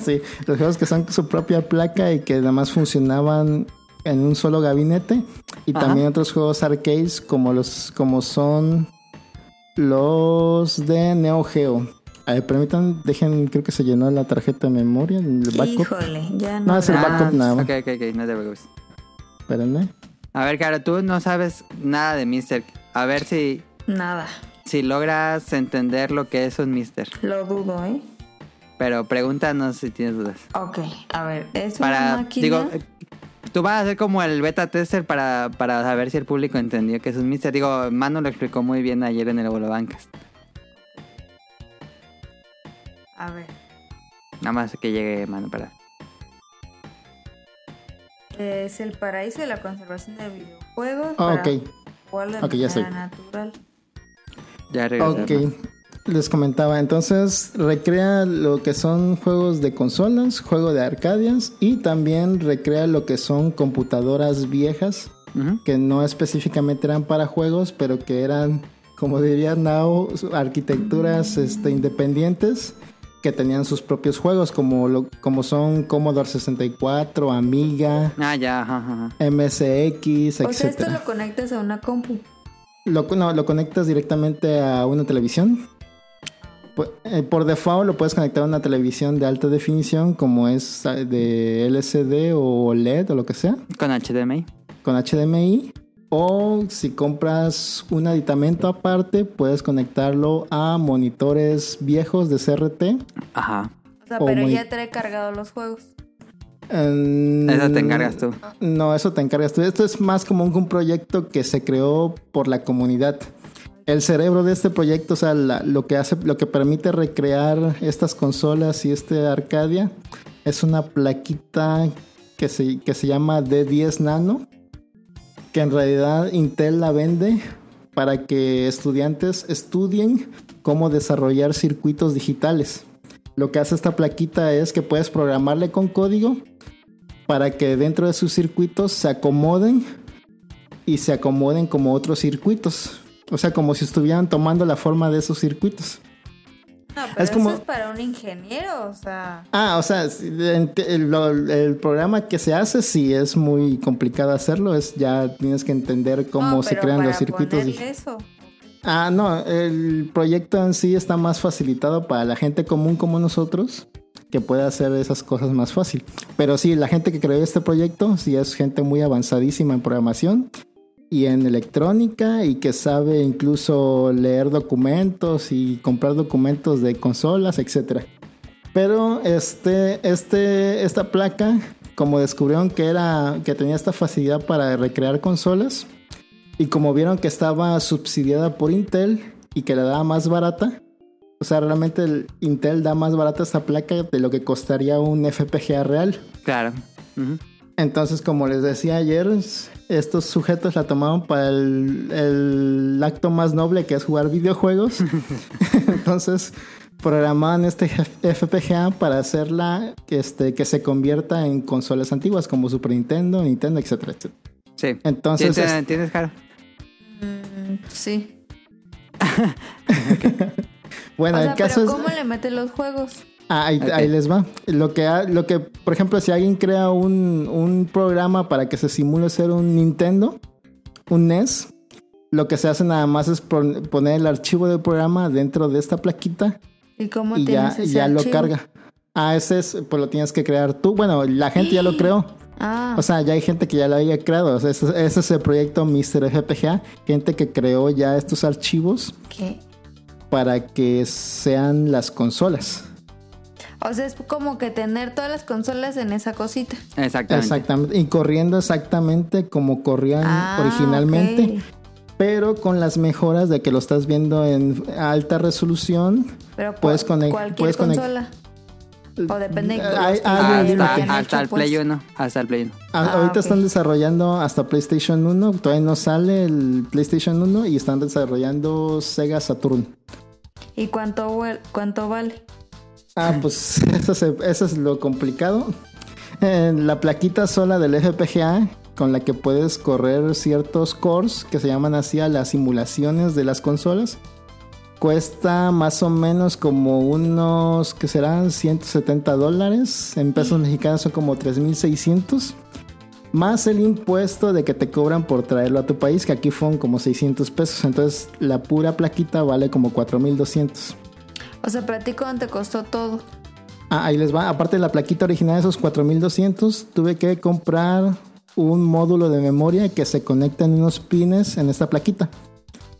sí, los juegos que son su propia placa y que además funcionaban en un solo gabinete. Y Ajá. también otros juegos arcades como los como son los de Neo Geo. A ver, permitan, dejen, creo que se llenó la tarjeta de memoria, el backup. Híjole, ya no. No, es el backup nada más. Ok, ok, ok, no te preocupes. Espérenme. A ver, Caro, tú no sabes nada de Mister. A ver si, Nada. si logras entender lo que es un Mister. Lo dudo, ¿eh? Pero pregúntanos si tienes dudas. Ok, a ver, es una Para, máquina. digo, tú vas a hacer como el beta tester para, para saber si el público entendió que es un Mister. Digo, Manu lo explicó muy bien ayer en el Bolobancas. A ver. Nada más que llegue Manu para. Es el paraíso de la conservación de videojuegos. Ah, para ok. jugar de Ok, ya sé. natural. Ya regresé. Ok, les comentaba, entonces recrea lo que son juegos de consolas, juego de arcadias y también recrea lo que son computadoras viejas que no específicamente eran para juegos, pero que eran, como diría Nao, arquitecturas este, independientes que tenían sus propios juegos, como, lo, como son Commodore 64, Amiga, Ah, ya, ajá, ajá. MSX, O sea, esto etc. lo conectas a una compu. Lo, no, lo conectas directamente a una televisión. Eh, Por default lo puedes conectar a una televisión de alta definición como es eh, de LCD o OLED o lo que sea, Con HDMI. con HDMI. O si compras un aditamento aparte, puedes conectarlo a monitores viejos de CRT. Ajá. O sea, O pero muy- ya trae cargados los juegos. Eso te encargas tú. No, eso te encargas tú. Esto es más como un, un proyecto que se creó por la comunidad. El cerebro de este proyecto, o sea, lo que hace, lo que permite recrear estas consolas y este Arcadia, es una plaquita que se, que se llama D10 Nano, que en realidad Intel la vende para que estudiantes estudien cómo desarrollar circuitos digitales. Lo que hace esta plaquita es que puedes programarle con código para que dentro de sus circuitos se acomoden y se acomoden como otros circuitos. O sea, como si estuvieran tomando la forma de esos circuitos. No, pero Es como- eso es para un ingeniero, o sea. Ah, o sea, el, programa que se hace sí es muy complicado hacerlo. Es ya tienes que entender cómo no, se crean para los circuitos. digi- eso. Ah, no, el proyecto en sí está más facilitado para la gente común como nosotros que puede hacer esas cosas más fácil. Pero sí, la gente que creó este proyecto sí es gente muy avanzadísima en programación y en electrónica y que sabe incluso leer documentos y comprar documentos de consolas, etcétera. Pero este, este, esta placa, como descubrieron que era, que tenía esta facilidad para recrear consolas, y como vieron que estaba subsidiada por Intel y que la daba más barata, o sea, realmente el Intel da más barata esta placa de lo que costaría un FPGA real. Claro. Ujú. Entonces, como les decía ayer, estos sujetos la tomaron para el, el acto más noble que es jugar videojuegos. Entonces, programaban este FPGA para hacerla este, que se convierta en consolas antiguas como Super Nintendo, Nintendo, etcétera, etcétera. Sí. Entonces, ¿Tienes, es- ¿tienes, Caro? Mm, sí. bueno, o sea, el caso pero es... ¿cómo le mete los juegos? Ah, ahí, les va. Lo que, ha- lo que, por ejemplo, si alguien crea un, un programa para que se simule ser un Nintendo, un NES, lo que se hace nada más es pon- poner el archivo del programa dentro de esta plaquita ¿Y cómo y ya, ese ya lo carga. Ah, ese es, pues lo tienes que crear tú. Bueno, la gente ya lo creó. Ah, O sea, ya hay gente que ya lo había creado. O sea, ese, ese es el proyecto Mr. FPGA. Gente que creó ya estos archivos ¿qué? para que sean las consolas. O sea, es como que tener todas las consolas en esa cosita. Exactamente. Exactamente. Y corriendo exactamente como corrían Ah, originalmente. Pero con las mejoras de que lo estás viendo en alta resolución. Pero Puedes cual- conect- cualquier puedes consola. O depende de Hay- hay. Hasta, hecho, hasta el pues. Play 1. Hasta el Play 1. A- Ah, ahorita están desarrollando hasta PlayStation 1. Todavía no sale el PlayStation 1 y están desarrollando Sega Saturn. ¿Y cuánto, cuánto vale? Ah, pues eso, se- eso es lo complicado. Eh, la plaquita sola del FPGA con la que puedes correr ciertos cores que se llaman así a las simulaciones de las consolas. Cuesta más o menos como unos, que serán 170 dólares. En pesos mexicanos son como 3.600. Más el impuesto de que te cobran por traerlo a tu país, que aquí fueron como 600 pesos. Entonces la pura plaquita vale como 4.200. O sea, para ti cuánto te costó todo. Ah, ahí les va. Aparte de la plaquita original de esos 4200, tuve que comprar un módulo de memoria que se conecta en unos pines en esta plaquita.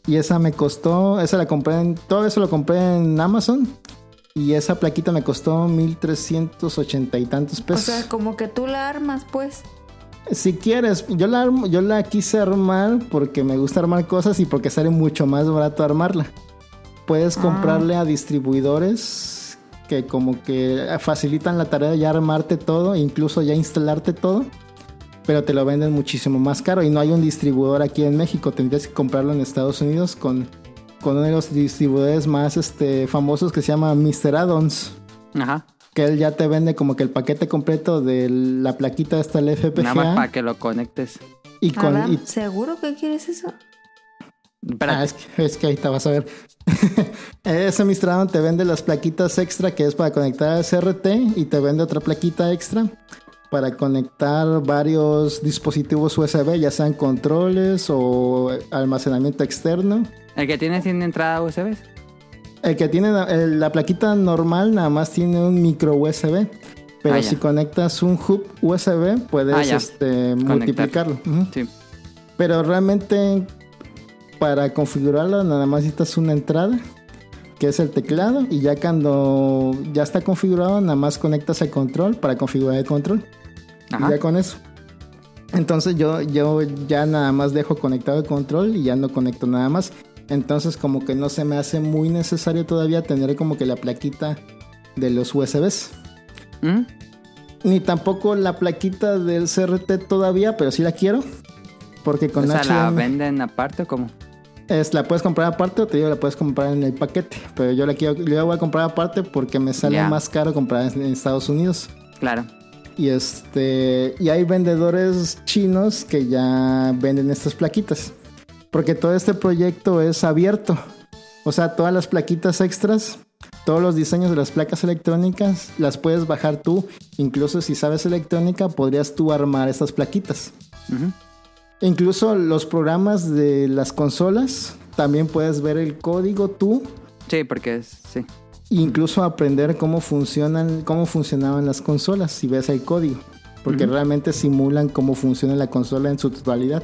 Y esa me costó, esa la compré en, todo eso lo compré en Amazon. Y esa plaquita me costó 1380 y tantos O pesos. sea, como que tú la armas, pues. si quieres, yo la, armo- yo la quise armar porque me gusta armar cosas y porque sale mucho más barato armarla. Puedes Ah. comprarle a distribuidores que como que facilitan la tarea de ya armarte todo, incluso ya instalarte todo, pero te lo venden muchísimo más caro y no hay un distribuidor aquí en México, tendrías que comprarlo en Estados Unidos con, con uno de los distribuidores más este, famosos que se llama Mr. Addons. Ajá. Que él ya te vende como que el paquete completo de la plaquita hasta el FPGA. Nada más para que lo conectes. y con, Adam, y- ¿seguro que quieres eso? Ah, es, que, es que ahí te vas a ver. Ese Mistradon te vende las plaquitas extra que es para conectar al CRT y te vende otra plaquita extra para conectar varios dispositivos USB, ya sean controles o almacenamiento externo. El que tiene sin entrada USB. El que tiene la, plaquita normal nada más tiene un micro USB. Pero Ah, si conectas un hub USB, puedes Ah, este, multiplicarlo. Sí. Pero realmente para configurarlo nada más necesitas una entrada, que es el teclado, y ya cuando ya está configurado nada más conectas el control para configurar el control. Ajá. Y ya con eso. Entonces yo, yo ya nada más dejo conectado el control y ya no conecto nada más. Entonces como que no se me hace muy necesario todavía tener como que la plaquita de los USBs. ¿Mm? Ni tampoco la plaquita del CRT todavía, pero sí la quiero. Porque con O sea, ¿la venden aparte o cómo? Es, la puedes comprar aparte o te digo la puedes comprar en el paquete. Pero yo la quiero, yo la voy a comprar aparte porque me sale más caro comprar en, en Estados Unidos. Claro. Y este. Y hay vendedores chinos que ya venden estas plaquitas. Porque todo este proyecto es abierto. O sea, todas las plaquitas extras, todos los diseños de las placas electrónicas, las puedes bajar tú. Incluso si sabes electrónica, podrías tú armar estas plaquitas. Incluso los programas de las consolas, también puedes ver el código tú. Sí, porque es, sí. Incluso aprender cómo funcionan, cómo funcionaban las consolas si ves el código. Porque realmente simulan cómo funciona la consola en su totalidad.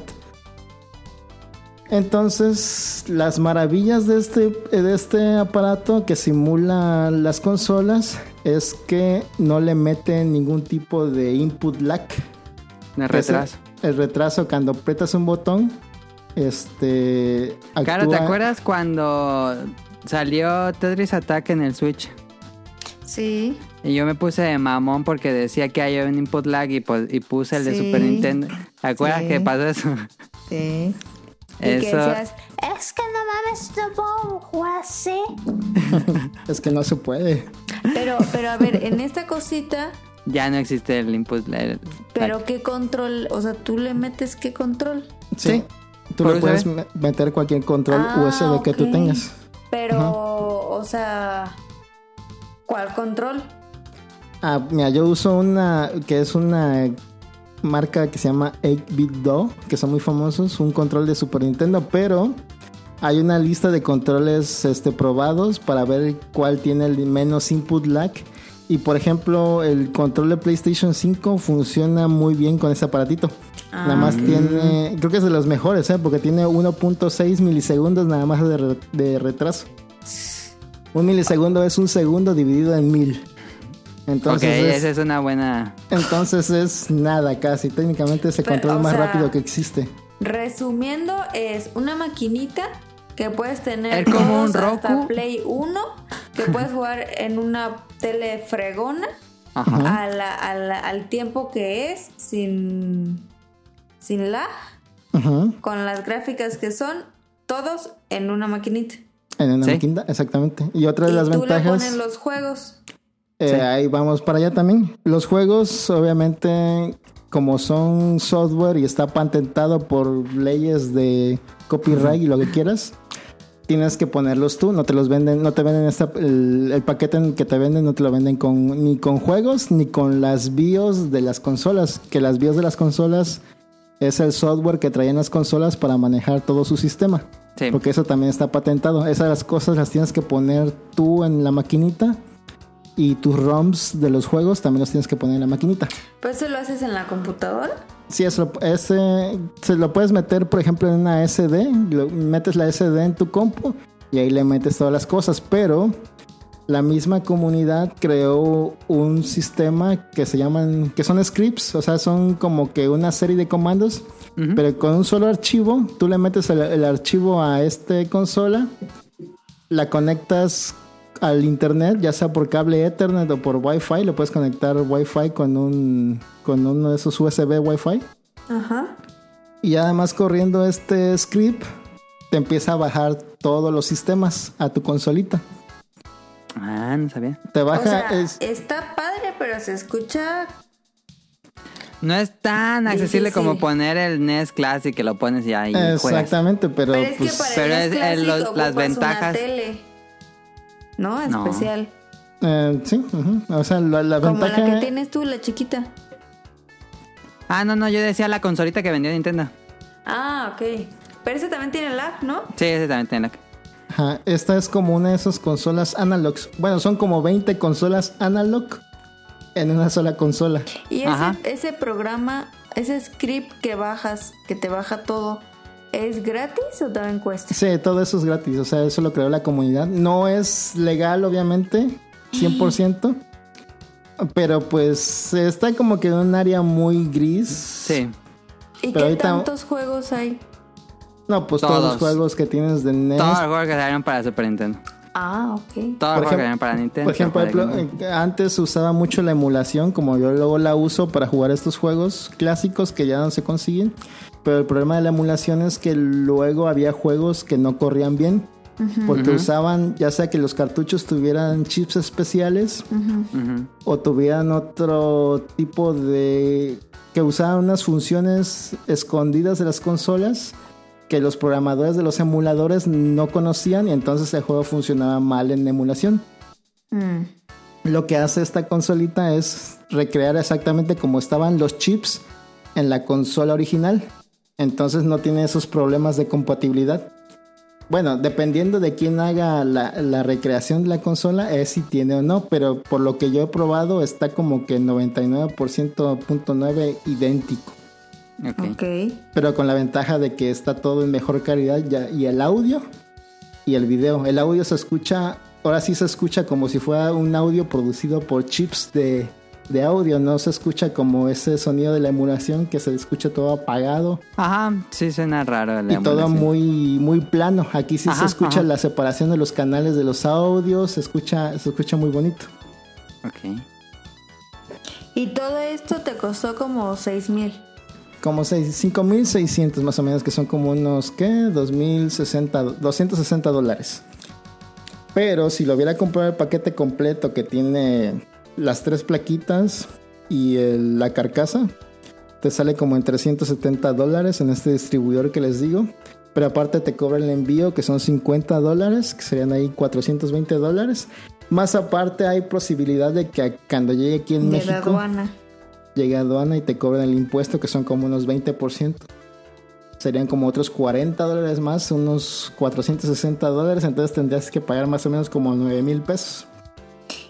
Entonces, las maravillas de este, de este aparato que simula las consolas es que no le mete ningún tipo de input lag. El- retraso. El, retraso cuando aprietas un botón, este... Claro, ¿te actúa- acuerdas cuando salió Tetris Attack en el Switch? Sí. Y yo me puse de mamón porque decía que hay un input lag y, pues- y puse el de. Super Nintendo. ¿Te acuerdas Sí. que pasó eso? Sí. Y que decías, es que no mames, no puedo jugar así. Es que no se puede. Pero, pero a ver, en esta cosita, Ya no existe el input lag. pero qué control, o sea, tú le metes qué control. Sí. Tú le USB. puedes me- meter cualquier control Ah, USB que tú tengas. Pero, o sea, ¿cuál control? Ah, mira, yo uso una que es una marca que se llama 8-Bit Do, que son muy famosos, un control de Super Nintendo, pero hay una lista de controles este, probados para ver cuál tiene el menos input lag. Y por ejemplo, el control de PlayStation 5 funciona muy bien con ese aparatito. Nada más tiene, creo que es de los mejores, ¿eh? porque tiene 1.6 milisegundos nada más de, re- de retraso. Un milisegundo es un segundo dividido en mil. Entonces, ok, es, esa es una buena... entonces es nada casi. Técnicamente es el Pero, control o más sea, rápido que existe. Resumiendo, es una maquinita que puedes tener Es como un todos hasta Roku. Play 1, que puedes jugar en una tele fregona Ajá. a la- a la- al tiempo que es, sin, sin lag, Ujú. con las gráficas que son, todos en una maquinita. En una Sí. maquinita, exactamente. Y otra de y las tú ventajas. le pones los juegos. Eh, Sí. Ahí vamos para allá también. Los juegos, obviamente, como son software y está patentado por leyes de copyright y lo que quieras, tienes que ponerlos tú. No te los venden, no te venden esta- el, el paquete en que te venden, no te lo venden con ni con juegos ni con las BIOS de las consolas. Que las BIOS de las consolas es el software que traían las consolas para manejar todo su sistema. Sí. Porque eso también está patentado. Esas las cosas las tienes que poner tú en la maquinita. Y tus ROMs de los juegos también los tienes que poner en la maquinita. Pues eso lo haces en la computadora. Sí, eso, ese, se lo puedes meter, por ejemplo, en una SD. lo- metes la SD en tu compu y ahí le metes todas las cosas. Pero la misma comunidad creó un sistema que se llaman, que son scripts. O sea, son como que una serie de comandos. Ujú. Pero con un solo archivo, tú le metes el, el archivo a este consola, la conectas al internet, ya sea por cable Ethernet o por Wi-Fi, le puedes conectar Wi-Fi con un con uno de esos USB Wi-Fi Ajá. y además corriendo este script te empieza a bajar todos los sistemas a tu consolita. Ah, no sabía. Te O baja sea, es- está padre, pero se escucha. No es tan accesible como poner el NES Classic que lo pones y ahí juegas. exactamente, pero, Pero, es pues, que para pero el es- NES es Classic los- ocupas las ventajas- Una tele. ¿No? No. Especial. eh, sí, ujú. o sea, la, la Como ventaja la que tienes tú, la chiquita. Ah, no, no, yo decía la consolita que vendió Nintendo. Ah, ok. Pero ese también tiene lag, ¿no? Sí, ese también tiene la... Ajá, esta es como una de esas consolas analogs. Bueno, son como 20 consolas analog en una sola consola. Y ese, ese programa, ese script que bajas, que te baja todo, ¿es gratis o también cuesta? Sí, todo eso es gratis, o sea, eso lo creó la comunidad. No es legal, obviamente, 100%, Pero pues está como que en un área muy gris. Sí. ¿Y Pero qué ahorita- tantos juegos hay? No, pues todos, los juegos que tienes de NES. Todos los juegos que salieron para Super Nintendo. Ah, ok. Todos los Por juegos que ejemplo- salieron para Nintendo. Por ejemplo, para antes usaba mucho la emulación, como yo luego la uso para jugar estos juegos clásicos que ya no se consiguen. Pero el problema de la emulación es que luego había juegos que no corrían bien. Porque usaban, ya sea que los cartuchos tuvieran chips especiales o tuvieran otro tipo de... que usaban unas funciones escondidas de las consolas que los programadores de los emuladores no conocían y entonces el juego funcionaba mal en emulación. Mm. Lo que hace esta consolita es recrear exactamente como estaban los chips en la consola original. Entonces no tiene esos problemas de compatibilidad. Bueno, dependiendo de quién haga la, la recreación de la consola, es si tiene o no, pero por lo que yo he probado está como que 99.9 idéntico. Ok. Ok. Pero con la ventaja de que está todo en mejor calidad ya- y el audio y el video. El audio se escucha, ahora sí se escucha como si fuera un audio producido por chips de, de audio, no se escucha como ese sonido de la emulación que se escucha todo apagado Ajá, sí suena raro la y todo emulación. muy, muy plano. Aquí sí Ajá, se escucha ajá. la separación de los canales de los audios, se escucha, se escucha muy bonito. Ok. Y todo esto te costó como 6 mil. Como seis- 5.600 más o menos, que son como unos, ¿qué? 2.060, 260 dólares. Pero si lo hubiera comprado el paquete completo que tiene las tres plaquitas y el- la carcasa, te sale como en 370 dólares en este distribuidor que les digo. Pero aparte te cobra el envío que son 50 dólares, que serían ahí 420 dólares. Más aparte hay posibilidad de que cuando llegue aquí en De México aduana. llega a aduana y te cobran el impuesto que son como unos 20%. Serían como otros 40 dólares más, unos 460 dólares, entonces tendrías que pagar más o menos como 9 mil pesos.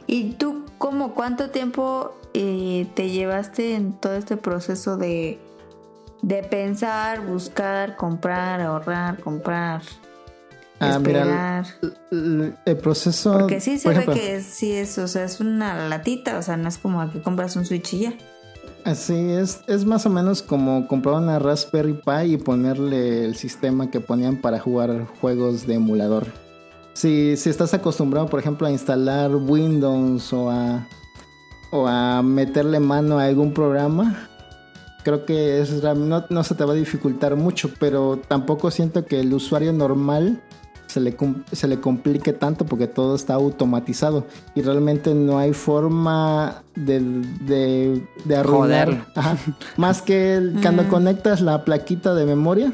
¿Y tú como cuánto tiempo eh, te llevaste en todo este proceso de, de pensar, buscar, comprar, ahorrar, comprar, Ah, mira, esperar? El, el proceso... Porque sí se ve ejemplo, que sí es, o sea, es una latita, o sea, no es como que compras un Switch y ya. Así es, es más o menos como comprar una Raspberry Pi y ponerle el sistema que ponían para jugar juegos de emulador. Si, si estás acostumbrado, por ejemplo, a instalar Windows o a, o a meterle mano a algún programa, creo que es, no, no se te va a dificultar mucho, pero tampoco siento que el usuario normal se le, se le complique tanto porque todo está automatizado y realmente no hay forma de, de, de arruinar. Joder. Ajá. Más que el- cuando conectas la plaquita de memoria,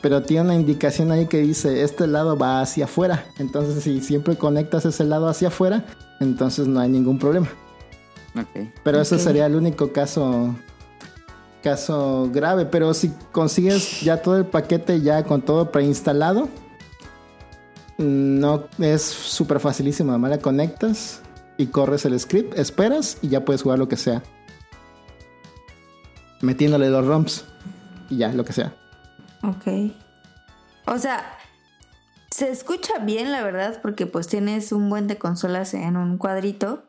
pero tiene una indicación ahí que dice este lado va hacia afuera. Entonces si siempre conectas ese lado hacia afuera, entonces no hay ningún problema. Ok. Pero ese sería el único caso caso grave. Pero si consigues ya todo el paquete ya con todo preinstalado, no es súper facilísimo. Nada más la conectas y corres el script, esperas y ya puedes jugar lo que sea. Metiéndole los ROMs y ya, lo que sea. Ok. O sea, se escucha bien, la verdad, porque pues tienes un buen de consolas en un cuadrito,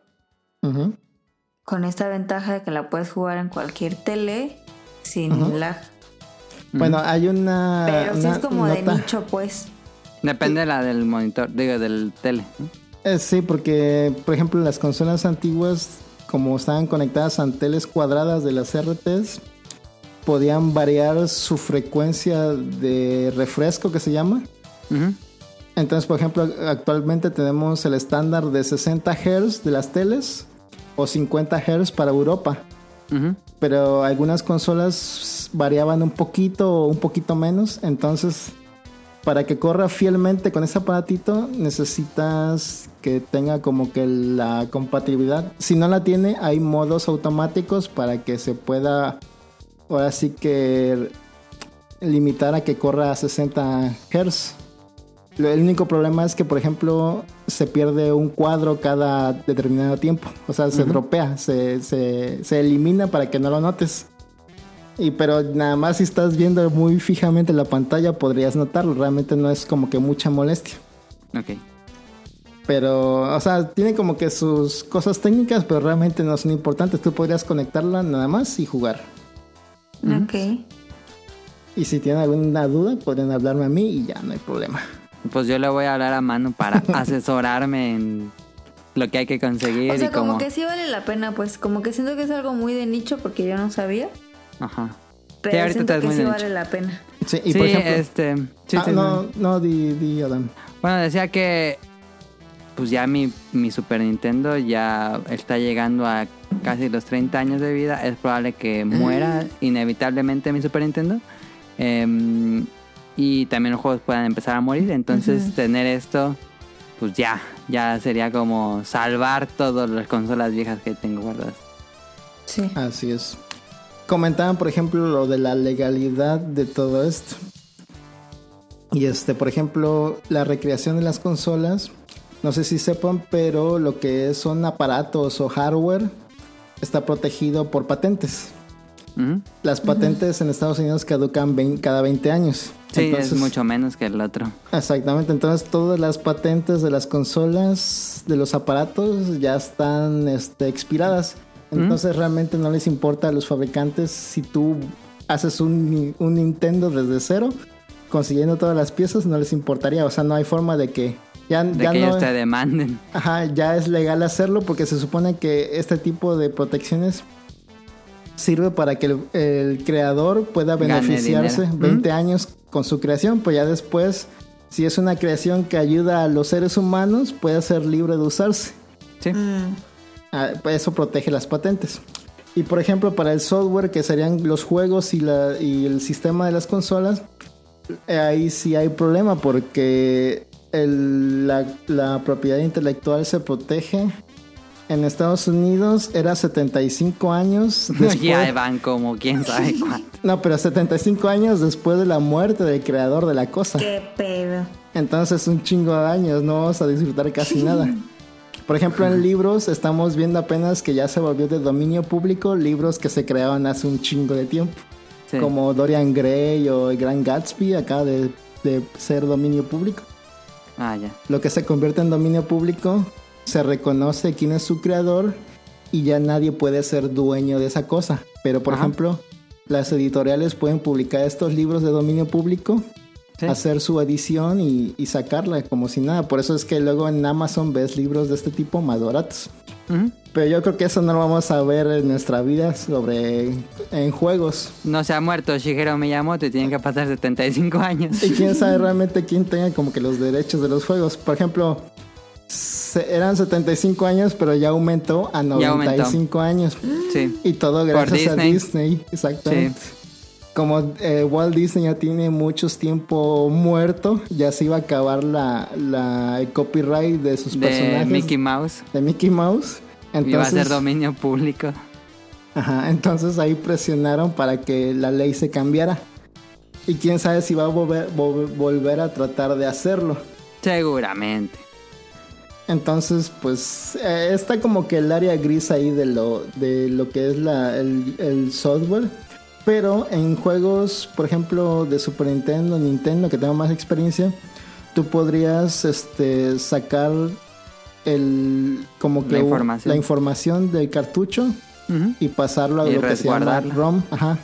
con esta ventaja de que la puedes jugar en cualquier tele sin lag. Bueno, hay una. Pero sí es como de nicho, pues. Depende de la del monitor, digo, del tele. Eh, sí, porque, por ejemplo, las consolas antiguas, como estaban conectadas a teles cuadradas de las RTs, podían variar su frecuencia de refresco, que se llama. Entonces, por ejemplo, actualmente tenemos el estándar de 60 Hz de las teles o 50 Hz para Europa. Pero algunas consolas variaban un poquito o un poquito menos. Entonces, para que corra fielmente con ese aparatito, necesitas que tenga como que la compatibilidad. Si no la tiene, hay modos automáticos para que se pueda, ahora sí que limitar a que corra a 60 Hz. El único problema es que, por ejemplo, se pierde un cuadro cada determinado tiempo. O sea, se dropea, se, se- se elimina para que no lo notes. Y pero nada más si estás viendo muy fijamente la pantalla podrías notarlo. Realmente no es como que mucha molestia. Ok. Pero, o sea, tiene como que sus cosas técnicas, pero realmente no son importantes. Tú podrías conectarla nada más y jugar. Ok. Y si tienen alguna duda, pueden hablarme a mí y ya no hay problema. Pues yo le voy a hablar a Manu para asesorarme en lo que hay que conseguir O sea, y como cómo. que sí vale la pena, pues como que siento que es algo muy de nicho porque yo no sabía. Ajá. Pero ahorita siento que sí vale la pena. Sí, y sí, por ejemplo. este. sí, ah, sí, no, no, di, di Adam. Bueno, decía que pues ya mi, mi Super Nintendo ya está llegando a casi los 30 años de vida. Es probable que muera inevitablemente mi Super Nintendo. Em, y también los juegos puedan empezar a morir. Entonces tener esto, pues ya, ya sería como salvar todas las consolas viejas que tengo guardadas. Sí. Así es. Comentaban, por ejemplo, lo de la legalidad de todo esto. Y este, por ejemplo, la recreación de las consolas. No sé si sepan, pero lo que son aparatos o hardware está protegido por patentes. Las patentes en Estados Unidos caducan cada 20 años. Sí, Entonces- es mucho menos que el otro. Exactamente, entonces todas las patentes de las consolas, de los aparatos, ya están este, expiradas. Entonces realmente no les importa a los fabricantes si tú haces un, un Nintendo desde cero, consiguiendo todas las piezas, no les importaría. O sea, no hay forma de que ya, De ya que no... ellos te demanden. Ajá, ya es legal hacerlo porque se supone que este tipo de protecciones sirve para que el, el creador pueda beneficiarse dinero. 20 años con su creación, pues ya después, si es una creación que ayuda a los seres humanos, puede ser libre de usarse. Sí. Ah, pues eso protege las patentes. Y por ejemplo, para el software, que serían los juegos y, la, y el sistema de las consolas, ahí sí hay problema porque el- la, la propiedad intelectual se protege. En Estados Unidos era 75 años después. ya van como quién sabe cuánto. No, pero 75 años después de la muerte del creador de la cosa. Qué pedo. Entonces un chingo de años, no vamos a disfrutar casi nada. Por ejemplo, en libros estamos viendo apenas que ya se volvió de dominio público libros que se creaban hace un chingo de tiempo. Sí. Como Dorian Gray o El Gran Gatsby, acaba de, de ser dominio público. Ah, ya. Lo que se convierte en dominio público, se reconoce quién es su creador y ya nadie puede ser dueño de esa cosa. Pero, por Ajá. ejemplo, las editoriales pueden publicar estos libros de dominio público Sí. hacer su edición y, y sacarla como si nada. Por eso es que luego en Amazon ves libros de este tipo más baratos. Pero yo creo que eso no lo vamos a ver en nuestra vida sobre en juegos. No se ha muerto Shigeru Miyamoto y tienen que pasar 75 años. Y quién sabe realmente quién tenga como que los derechos de los juegos. Por ejemplo, se- eran 75 años, pero ya aumentó a Ya aumentó. 95 años. Sí. Y todo gracias a Disney. Disney, exactamente. Como eh, Walt Disney ya tiene muchos tiempo muerto, ya se iba a acabar la, la el copyright de sus De personajes Mickey Mouse. de Mickey Mouse. Entonces, Iba a ser dominio público. ajá, entonces ahí presionaron para que la ley se cambiara. Y quién sabe si va a volver, vol- volver a tratar de hacerlo. Seguramente. Entonces, pues eh, está como que el área gris ahí de lo, de lo que es la, el, el software. Pero en juegos, por ejemplo, de Super Nintendo, Nintendo, que tengo más experiencia, tú podrías este, sacar el, como que La información. la información del cartucho y pasarlo a Y lo que se llama. ROM. Ajá.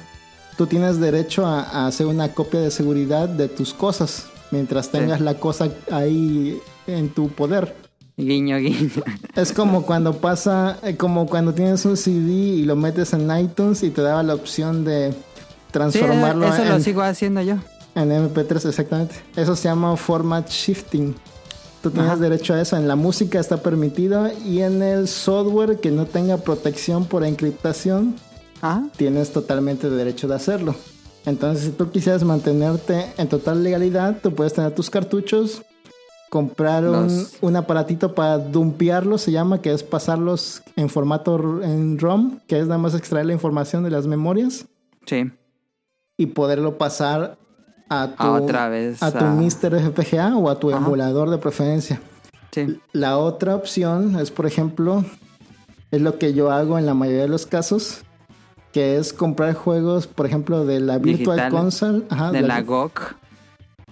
Tú tienes derecho a, a hacer una copia de seguridad de tus cosas mientras tengas la cosa ahí en tu poder. Guiño, guiño. Es como cuando pasa, eh, como cuando tienes un CD y lo metes en iTunes y te daba la opción de Sí, transformarlo eso en, lo sigo haciendo yo. en MP3, exactamente. Eso se llama format shifting. Tú tienes Ajá. derecho a eso. En la música está permitido y en el software que no tenga protección por encriptación, Ajá. tienes totalmente derecho de hacerlo. Entonces, si tú quisieras mantenerte en total legalidad, tú puedes tener tus cartuchos, comprar un, Los- un aparatito para dumpearlos, se llama, que es pasarlos en formato en ROM, que es nada más extraer la información de las memorias Sí. y poderlo pasar a tu, A otra vez, a tu a- Mister FPGA o a tu Ajá. emulador de preferencia. Sí. La otra opción es, por ejemplo, es lo que yo hago en la mayoría de los casos, que es comprar juegos, por ejemplo, de la Virtual. Console, ajá, De la- la GOG.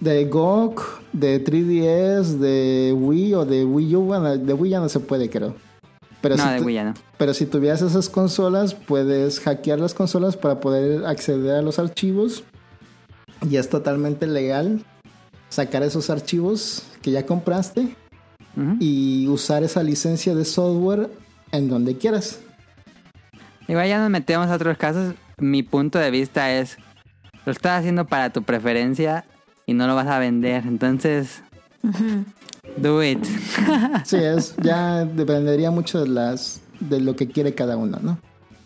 De GOG, de 3DS, de Wii o de Wii U. Bueno, de Wii ya no se puede, creo. Pero no, si de Wii ya no. Pero si tuvieras esas consolas, puedes hackear las consolas para poder acceder a los archivos. Y es totalmente legal sacar esos archivos que ya compraste y usar esa licencia de software en donde quieras. Igual ya nos metemos a otros casos. Mi punto de vista es, lo estás haciendo para tu preferencia y no lo vas a vender. Entonces, do it. Sí, es, ya dependería mucho de las de lo que quiere cada uno, ¿no?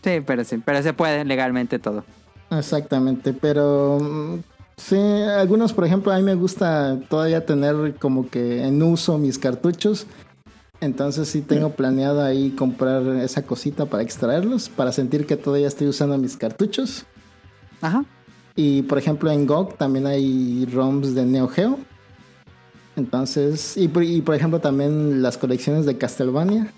sí, pero sí, pero se puede legalmente todo. Exactamente, pero mm, sí, algunos, por ejemplo, a mí me gusta todavía tener como que en uso mis cartuchos. Entonces sí tengo planeado ahí comprar esa cosita para extraerlos, para sentir que todavía estoy usando mis cartuchos. Ajá. Y por ejemplo en GOG también hay ROMs de Neo Geo. Entonces, y, por- y por ejemplo también las colecciones de Castlevania.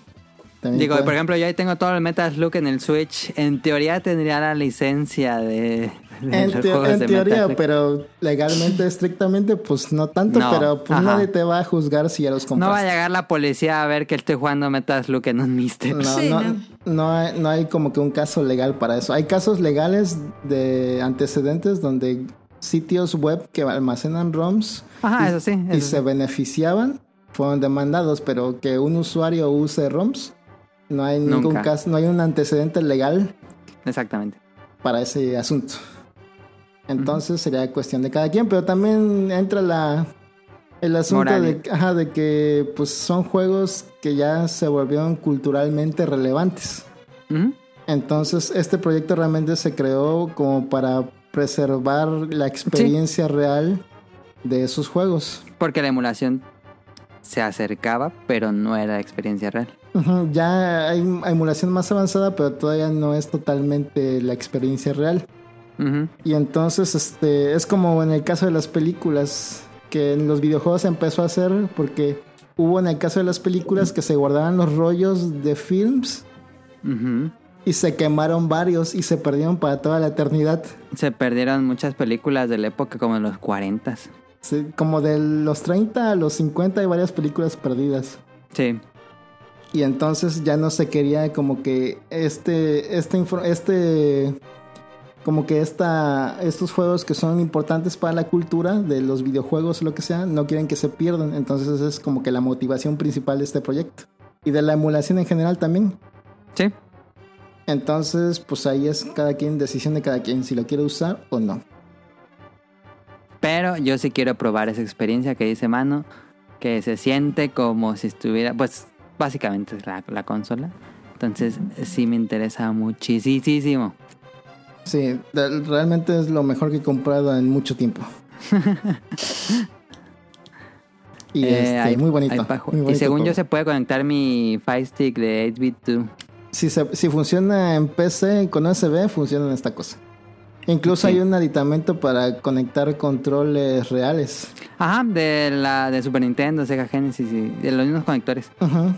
También Digo, pueden- por ejemplo, yo ahí tengo todo el Metal Slug en el Switch. En teoría tendría la licencia de En, teo- teoría, pero legalmente, estrictamente, pues no tanto, No, pero pues ajá. nadie te va a juzgar si ya los No compraste. va a llegar la policía a ver que estoy jugando Metal Slug en un Mister. No, Sí, no, no. no hay, no hay como que un caso legal para eso. Hay casos legales de antecedentes donde sitios web que almacenan ROMs Ajá, y, eso sí. y eso se beneficiaban fueron demandados, pero que un usuario use ROMs, no hay ningún Nunca. caso, no hay un antecedente legal Exactamente. para ese asunto. Entonces sería cuestión de cada quien, pero también entra la el asunto Moral. de, ajá, de que pues son juegos que ya se volvieron culturalmente relevantes. Entonces este proyecto realmente se creó como para preservar la experiencia real de esos juegos. Porque la emulación se acercaba, pero no era experiencia real. Ya hay emulación más avanzada, pero todavía no es totalmente la experiencia real. Y entonces este es como en el caso de las películas, que en los videojuegos se empezó a hacer porque hubo en el caso de las películas que se guardaban los rollos de films y se quemaron varios y se perdieron para toda la eternidad. Se perdieron muchas películas de la época, como en los 40. Sí, como de los 30 a los 50 hay varias películas perdidas. Sí. Y entonces ya no se quería como que este, este, este, como que esta, estos juegos que son importantes para la cultura de los videojuegos o lo que sea, no quieren que se pierdan. Entonces es como que la motivación principal de este proyecto. Y de la emulación en general también. Sí. Entonces, pues ahí es cada quien, decisión de cada quien, si lo quiere usar o no. Pero yo sí quiero probar esa experiencia que dice Mano, que se siente como si estuviera, pues básicamente es la, la consola. Entonces sí me interesa muchísimo. Sí, realmente es lo mejor que he comprado en mucho tiempo. y Eh, este, hay- muy bonito. hay y según juego. yo se puede conectar mi Fire Stick de 8-bit 2. Si, se- si funciona en PC con USB, funciona en esta cosa. Incluso Sí. hay un aditamento para conectar controles reales. Ajá, de la de Super Nintendo, Sega Genesis y de los mismos conectores. Ujú.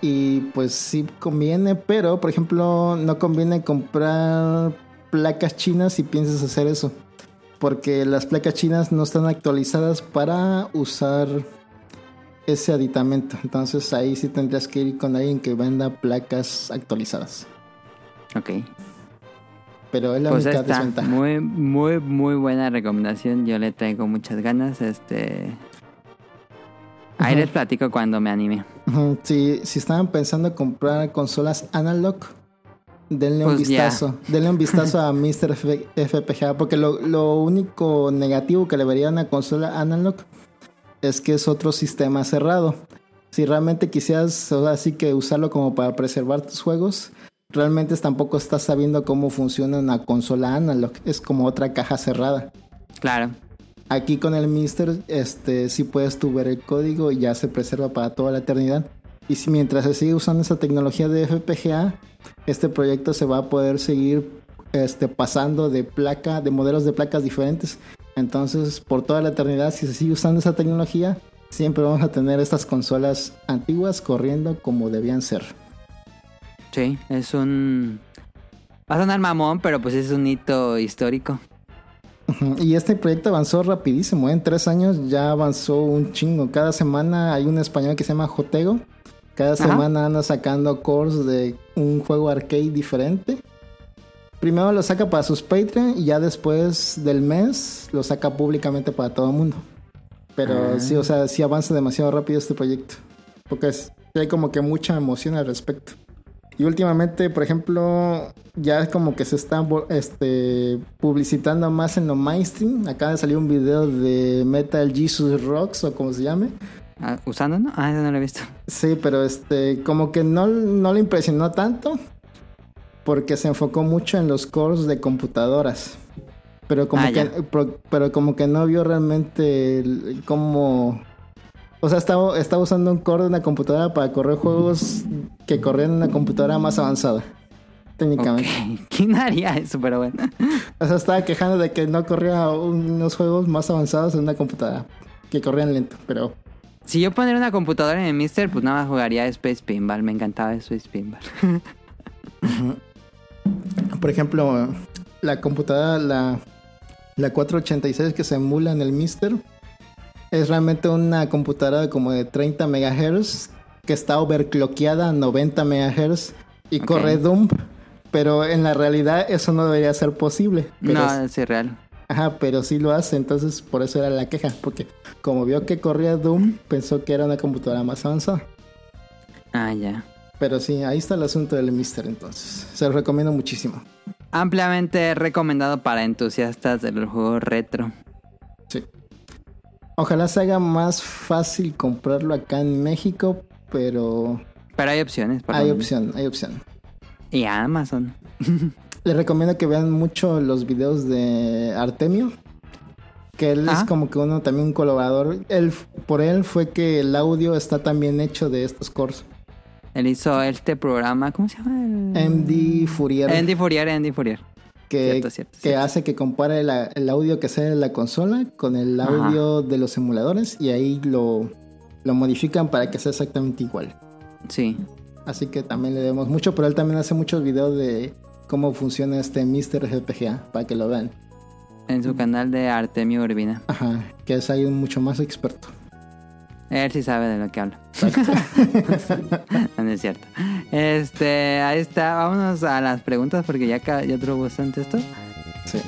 Y pues sí conviene, pero por ejemplo no conviene comprar placas chinas si piensas hacer eso. Porque las placas chinas no están actualizadas para usar ese aditamento. Entonces ahí sí tendrías que ir con alguien que venda placas actualizadas. Ok. Pero es la Pues única desventaja. muy, muy, muy buena recomendación. Yo le traigo muchas ganas. Este. Ahí les platico cuando me anime. Si, si estaban pensando comprar consolas analog, denle un Pues ya. vistazo. Denle un vistazo a Mr. FPGA. Porque lo, lo único negativo que le vería a una consola analog es que es otro sistema cerrado. Si realmente quisieras o sea, así que usarlo como para preservar tus juegos, realmente tampoco estás sabiendo cómo funciona una consola analog. Es como otra caja cerrada. Claro. Aquí con el Mister, este, sí puedes tú ver el código y ya se preserva para toda la eternidad. Y si mientras se sigue usando esa tecnología de FPGA, este proyecto se va a poder seguir este, pasando de placa, de modelos de placas diferentes. Entonces, por toda la eternidad, si se sigue usando esa tecnología, siempre vamos a tener estas consolas antiguas corriendo como debían ser. Sí, es un. Va a sonar mamón, pero pues es un hito histórico. Y este proyecto avanzó rapidísimo, ¿eh? en tres años ya avanzó un chingo. Cada semana hay un español que se llama Jotego. Cada Ajá. semana anda sacando cores de un juego arcade diferente. Primero lo saca para sus Patreon y ya después del mes lo saca públicamente para todo el mundo. Pero Ah. sí, o sea, sí avanza demasiado rápido este proyecto. Porque es- hay como que mucha emoción al respecto. Y últimamente, por ejemplo, ya es como que se está este, publicitando más en lo mainstream. Acaba de salir un video de Metal Jesus Rocks o como se llame. Ah, ¿Usando, no? Ah, ese no lo he visto. Sí, pero este, como que no, no le impresionó tanto porque se enfocó mucho en los cores de computadoras. Pero como, Ah, que, pero como que no vio realmente cómo... O sea, estaba, estaba usando un core de una computadora para correr juegos que corrían en una computadora más avanzada. Técnicamente. Ok. ¿Quién haría eso? Pero bueno. O sea, estaba quejando de que no corría unos juegos más avanzados en una computadora. Que corrían lento, pero... Si yo pondría una computadora en el Mister, pues nada más jugaría Space Pinball. Me encantaba Space Pinball. Por ejemplo, la computadora, la, la 486 que se emula en el Mister, es realmente una computadora como de 30 MHz que está overclockeada a 90 MHz y corre Doom. Pero en la realidad eso no debería ser posible. Pero no, es irreal. Ajá, pero sí lo hace, entonces por eso era la queja. Porque como vio que corría Doom, pensó que era una computadora más avanzada. Ah, ya. Pero sí, ahí está el asunto del Mister entonces. Se lo recomiendo muchísimo. Ampliamente recomendado para entusiastas del juego retro. Sí. Ojalá se haga más fácil comprarlo acá en México, pero Pero hay opciones. por hay opción, hay opción. Y Amazon. Les recomiendo que vean mucho los videos de Artemio, que él Ah. es como que uno también un colaborador. Él, por él fue que el audio está también hecho de estos cores. Él hizo este programa, ¿cómo se llama? El... MD Fourier, Andy Fourier, Andy Fourier. que, cierto, cierto, que cierto. hace que compare la- el audio que sale de la consola con el Ajá. audio de los emuladores y ahí lo, lo modifican para que sea exactamente igual. Sí. Así que también le debemos mucho, pero él también hace muchos videos de cómo funciona este Mr. GPGA, para que lo vean. En su canal de Artemio Urbina. Ajá, que es ahí un mucho más experto. Él sí sabe de lo que habla. no, no es cierto. Este, ahí está. Vámonos a las preguntas porque ya, ya duró bastante esto. Sí.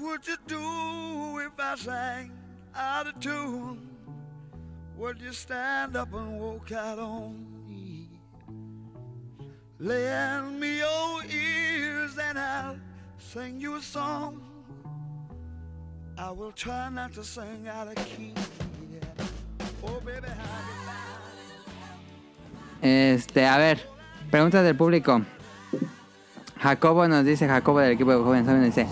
Would you do if I sang out of tune? Would you stand up and walk out on me? Lend me your ears and I'll sing you a song. I will try to sing out of key. Oh, Este, a ver, preguntas del público. Jacobo nos dice, Jacobo del equipo de Jóvenes dice,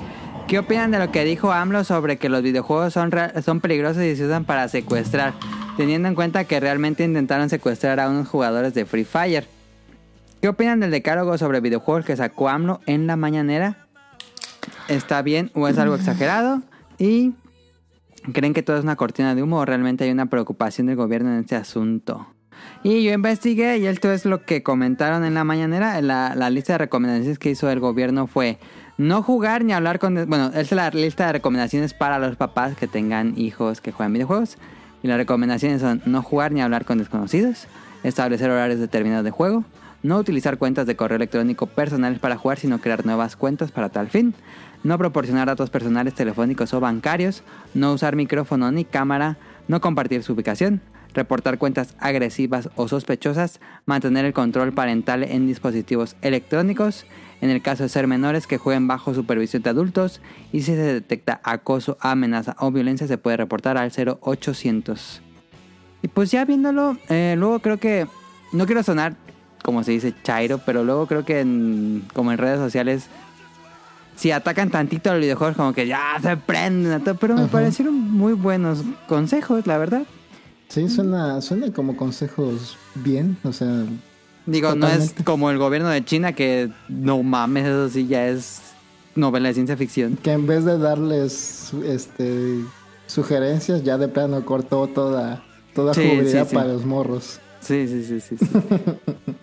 ¿qué opinan de lo que dijo AMLO sobre que los videojuegos son, son peligrosos y se usan para secuestrar? Teniendo en cuenta que realmente intentaron secuestrar a unos jugadores de Free Fire. ¿Qué opinan del decálogo sobre videojuegos que sacó AMLO en la mañanera? ¿Está bien o es algo exagerado? ¿Y creen que todo es una cortina de humo o realmente hay una preocupación del gobierno en este asunto? Y yo investigué y esto es lo que comentaron en la mañanera. La, la lista de recomendaciones que hizo el gobierno fue no jugar ni hablar con... Bueno, esta es la lista de recomendaciones para los papás que tengan hijos que juegan videojuegos. Y las recomendaciones son no jugar ni hablar con desconocidos, establecer horarios determinados de juego, no utilizar cuentas de correo electrónico personales para jugar, sino crear nuevas cuentas para tal fin, no proporcionar datos personales telefónicos o bancarios, no usar micrófono ni cámara, no compartir su ubicación, reportar cuentas agresivas o sospechosas, mantener el control parental en dispositivos electrónicos, en el caso de ser menores que jueguen bajo supervisión de adultos y si se detecta acoso, amenaza o violencia se puede reportar al 0800. Y pues ya viéndolo, eh, luego creo que, no quiero sonar como se dice chairo, pero luego creo que en- como en redes sociales, si atacan tantito a los videojuegos como que ya se prenden, pero me Ajá. parecieron muy buenos consejos, la verdad. Sí, suena, suena como consejos bien, o sea, Digo, no es como el gobierno de China que no mames, eso sí ya es novela de ciencia ficción. que en vez de darles este sugerencias, ya de plano cortó toda, toda Sí, jugabilidad sí, sí. para los morros. Sí, sí, sí, sí.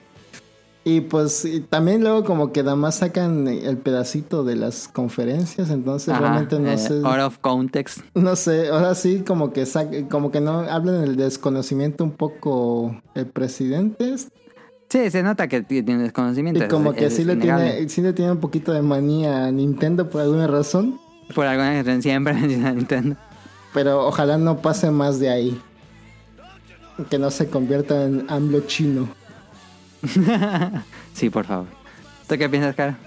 Y pues y también luego como que nada más sacan el pedacito de las conferencias, entonces Ajá, realmente no eh, sé. Out of context. No sé, ahora sí como que sac- como que no hablan del desconocimiento un poco el presidente Sí, se nota que t- tiene desconocimiento. y como es- que es sí le tiene sí le tiene un poquito de manía a Nintendo por alguna razón, Por alguna razón siempre menciona Nintendo. pero ojalá no pase más de ahí. Que no se convierta en AMLO chino. sí, por favor. ¿Tú qué piensas, Cara?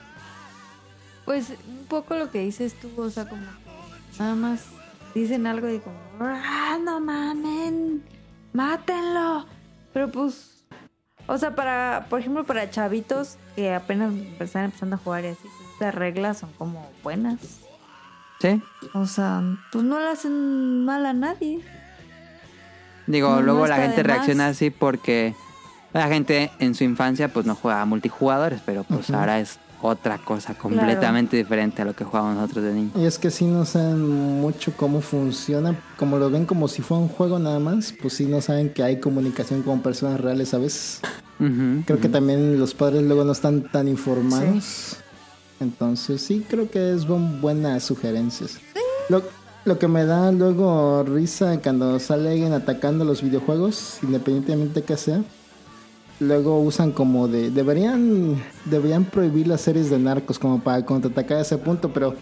Pues un poco lo que dices tú, o sea, como que nada más dicen algo y como, ¡ah, no mamen! ¡Mátenlo! Pero pues, o sea, para, por ejemplo, para chavitos que apenas están empezando a jugar y así, estas reglas son como buenas. ¿Sí? O sea, pues no le hacen mal a nadie. Digo, No, no luego la gente reacciona así porque la gente en su infancia pues no jugaba multijugadores, pero pues ahora es otra cosa completamente diferente a lo que jugábamos nosotros de niños. Y es que sí no saben mucho cómo funciona, como lo ven como si fuera un juego nada más, pues sí no saben que hay comunicación con personas reales a veces. Creo que también los padres luego no están tan informados. Entonces sí, creo que es buen- buenas sugerencias. Lo, lo que me da luego risa cuando sale alguien atacando los videojuegos, independientemente que sea, luego usan como de... Deberían, deberían prohibir las series de narcos como para contraatacar ese punto, pero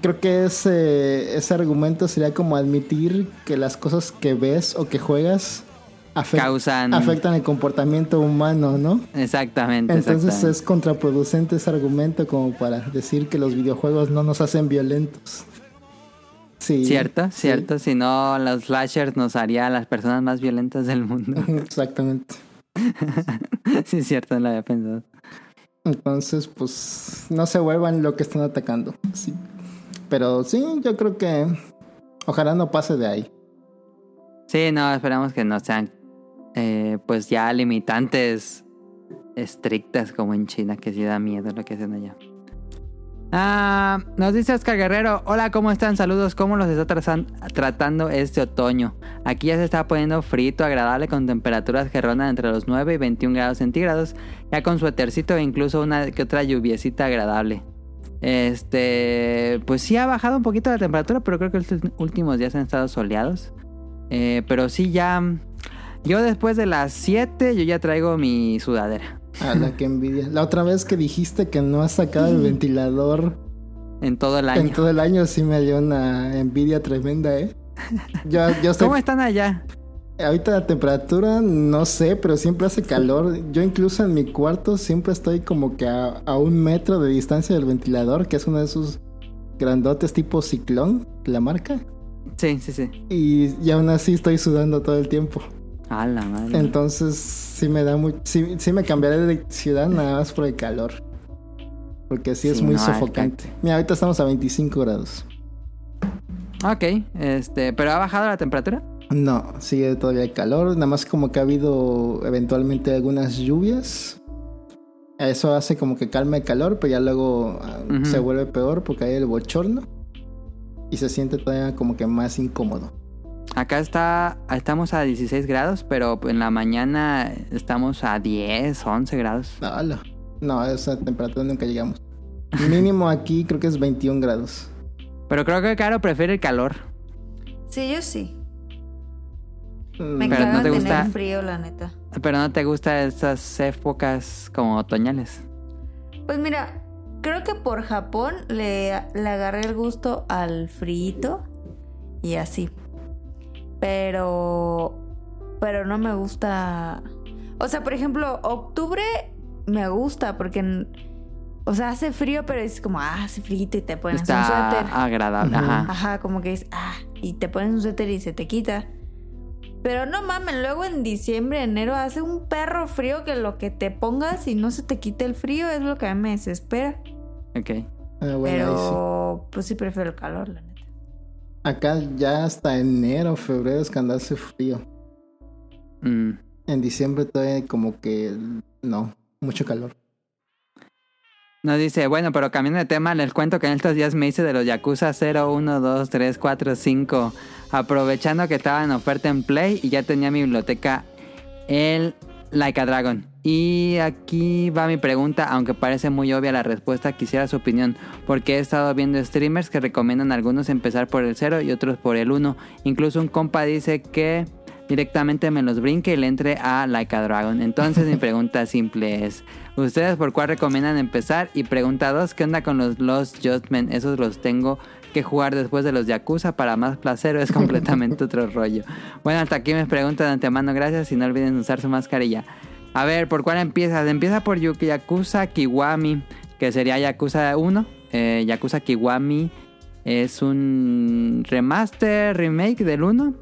creo que ese, ese argumento sería como admitir que las cosas que ves o que juegas afect- Causan- afectan el comportamiento humano, ¿no? Exactamente, Entonces exactamente. es contraproducente ese argumento como para decir que los videojuegos no nos hacen violentos. Sí. Cierto, sí. cierto. Si no, los slashers nos haría a las personas más violentas del mundo. Exactamente. sí, es cierto, no lo había pensado. Entonces, pues no se vuelvan lo que están atacando. Sí. Pero sí, yo creo que ojalá no pase de ahí. Sí, no, esperamos que no sean eh, pues ya limitantes estrictas como en China, que sí da miedo lo que hacen allá. Ah, nos dice Oscar Guerrero, hola, ¿cómo están? Saludos, ¿cómo los está tratando este otoño? Aquí ya se está poniendo frito, agradable, con temperaturas que rondan entre los 9 y 21 grados centígrados, ya con suétercito e incluso una que otra lluviecita agradable. Este, pues sí ha bajado un poquito la temperatura, pero creo que los últimos días han estado soleados. Eh, pero sí, ya. Yo después de las 7, yo ya traigo mi sudadera. A la que envidia. La otra vez que dijiste que no has sacado el ventilador En todo el año. en todo el año, sí me dio una envidia tremenda, ¿eh? Yo, yo estoy ¿Cómo están allá? Ahorita la temperatura, no sé, pero siempre hace calor. Yo incluso en mi cuarto siempre estoy como que a, a un metro de distancia del ventilador, que es uno de esos grandotes tipo ciclón, la marca. Sí, sí, sí. Y, y aún así estoy sudando todo el tiempo. A la madre. Entonces sí me da muy... Sí, sí me cambiaré de ciudad nada más por el calor. Porque sí es muy no, sofocante. Mira, ahorita estamos a 25 grados. Ok, este, ¿pero ha bajado la temperatura? No, sigue todavía el calor. Nada más como que ha habido eventualmente algunas lluvias. Eso hace como que calma el calor, pero ya luego ah, se vuelve peor porque hay el bochorno. Y se siente todavía como que más incómodo. Acá está, estamos a 16 grados, pero en la mañana estamos a 10, 11 grados. No, no, esa temperatura nunca llegamos. Mínimo aquí creo que es 21 grados. Pero creo que Caro prefiere el calor. Sí, yo sí. Mm, Me Pero ¿no te tener gusta? frío, la neta. Pero no te gustan esas épocas como otoñales. Pues mira, creo que por Japón le, le agarré el gusto al frito y así. Pero. Pero no me gusta. O sea, por ejemplo, octubre me gusta porque. O sea, hace frío, pero es como, ah, hace frío y te pones un suéter. agradable, ajá. Ajá, como que es, ah, y te pones un suéter y se te quita. Pero no mames, luego en diciembre, enero hace un perro frío que lo que te pongas y no se te quite el frío es lo que a mí me desespera. Ok. ah, bueno, ahí sí. Pero pues sí prefiero el calor, la neta. Acá ya hasta enero, febrero es cuando hace frío. Mm. En diciembre todavía como que no, mucho calor. Nos dice, bueno, pero cambiando de tema, les cuento que en estos días me hice de los Yakuza 0, 1, 2, 3, 4, 5. Aprovechando que estaba en oferta en Play y ya tenía mi biblioteca el Like a Dragon. Y aquí va mi pregunta, aunque parece muy obvia la respuesta, quisiera su opinión, porque he estado viendo streamers que recomiendan a algunos empezar por el 0 y otros por el 1. Incluso un compa dice que directamente me los brinque y le entre a Like a Dragon. Entonces mi pregunta simple es, ¿ustedes por cuál recomiendan empezar? Y pregunta 2, ¿qué onda con los Lost Judgment? Esos los tengo que jugar después de los Yakuza para más placer o es completamente otro rollo. Bueno, hasta aquí me preguntan de antemano, gracias y no olviden usar su mascarilla. A ver, ¿por cuál empiezas? Empieza por Yakuza Kiwami, que sería Yakuza 1. Eh, Yakuza Kiwami es un remaster, remake del 1.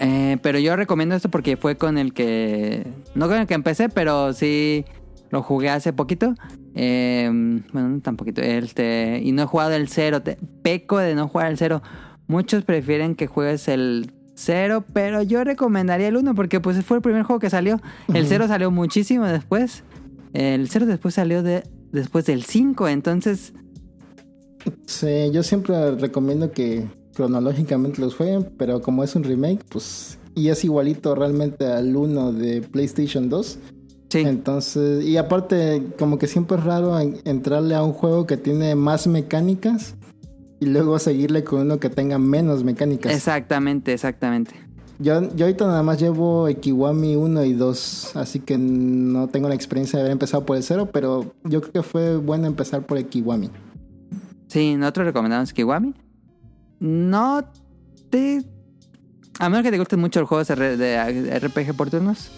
Eh, pero yo recomiendo esto porque fue con el que... No con el que empecé, pero sí lo jugué hace poquito. Eh, bueno, no tan. Este, y no he jugado el 0. Te- peco de no jugar el 0. Muchos prefieren que juegues el 0, pero yo recomendaría el 1 porque pues fue el primer juego que salió. El 0 salió muchísimo después. El 0 después salió de, después del 5, entonces... Sí, yo siempre recomiendo que cronológicamente los jueguen, pero como es un remake, pues. Y es igualito realmente al 1 de PlayStation 2. Sí, Entonces, y aparte, como que siempre es raro en- entrarle a un juego que tiene más mecánicas y luego seguirle con uno que tenga menos mecánicas. exactamente, exactamente. Yo, yo ahorita nada más llevo Ekiwami 1 y 2, así que no tengo la experiencia de haber empezado por el 0, pero yo creo que fue bueno empezar por Ekiwami. Sí, nosotros recomendamos Kiwami. No te. A menos que te gusten mucho los juegos R- de RPG por turnos.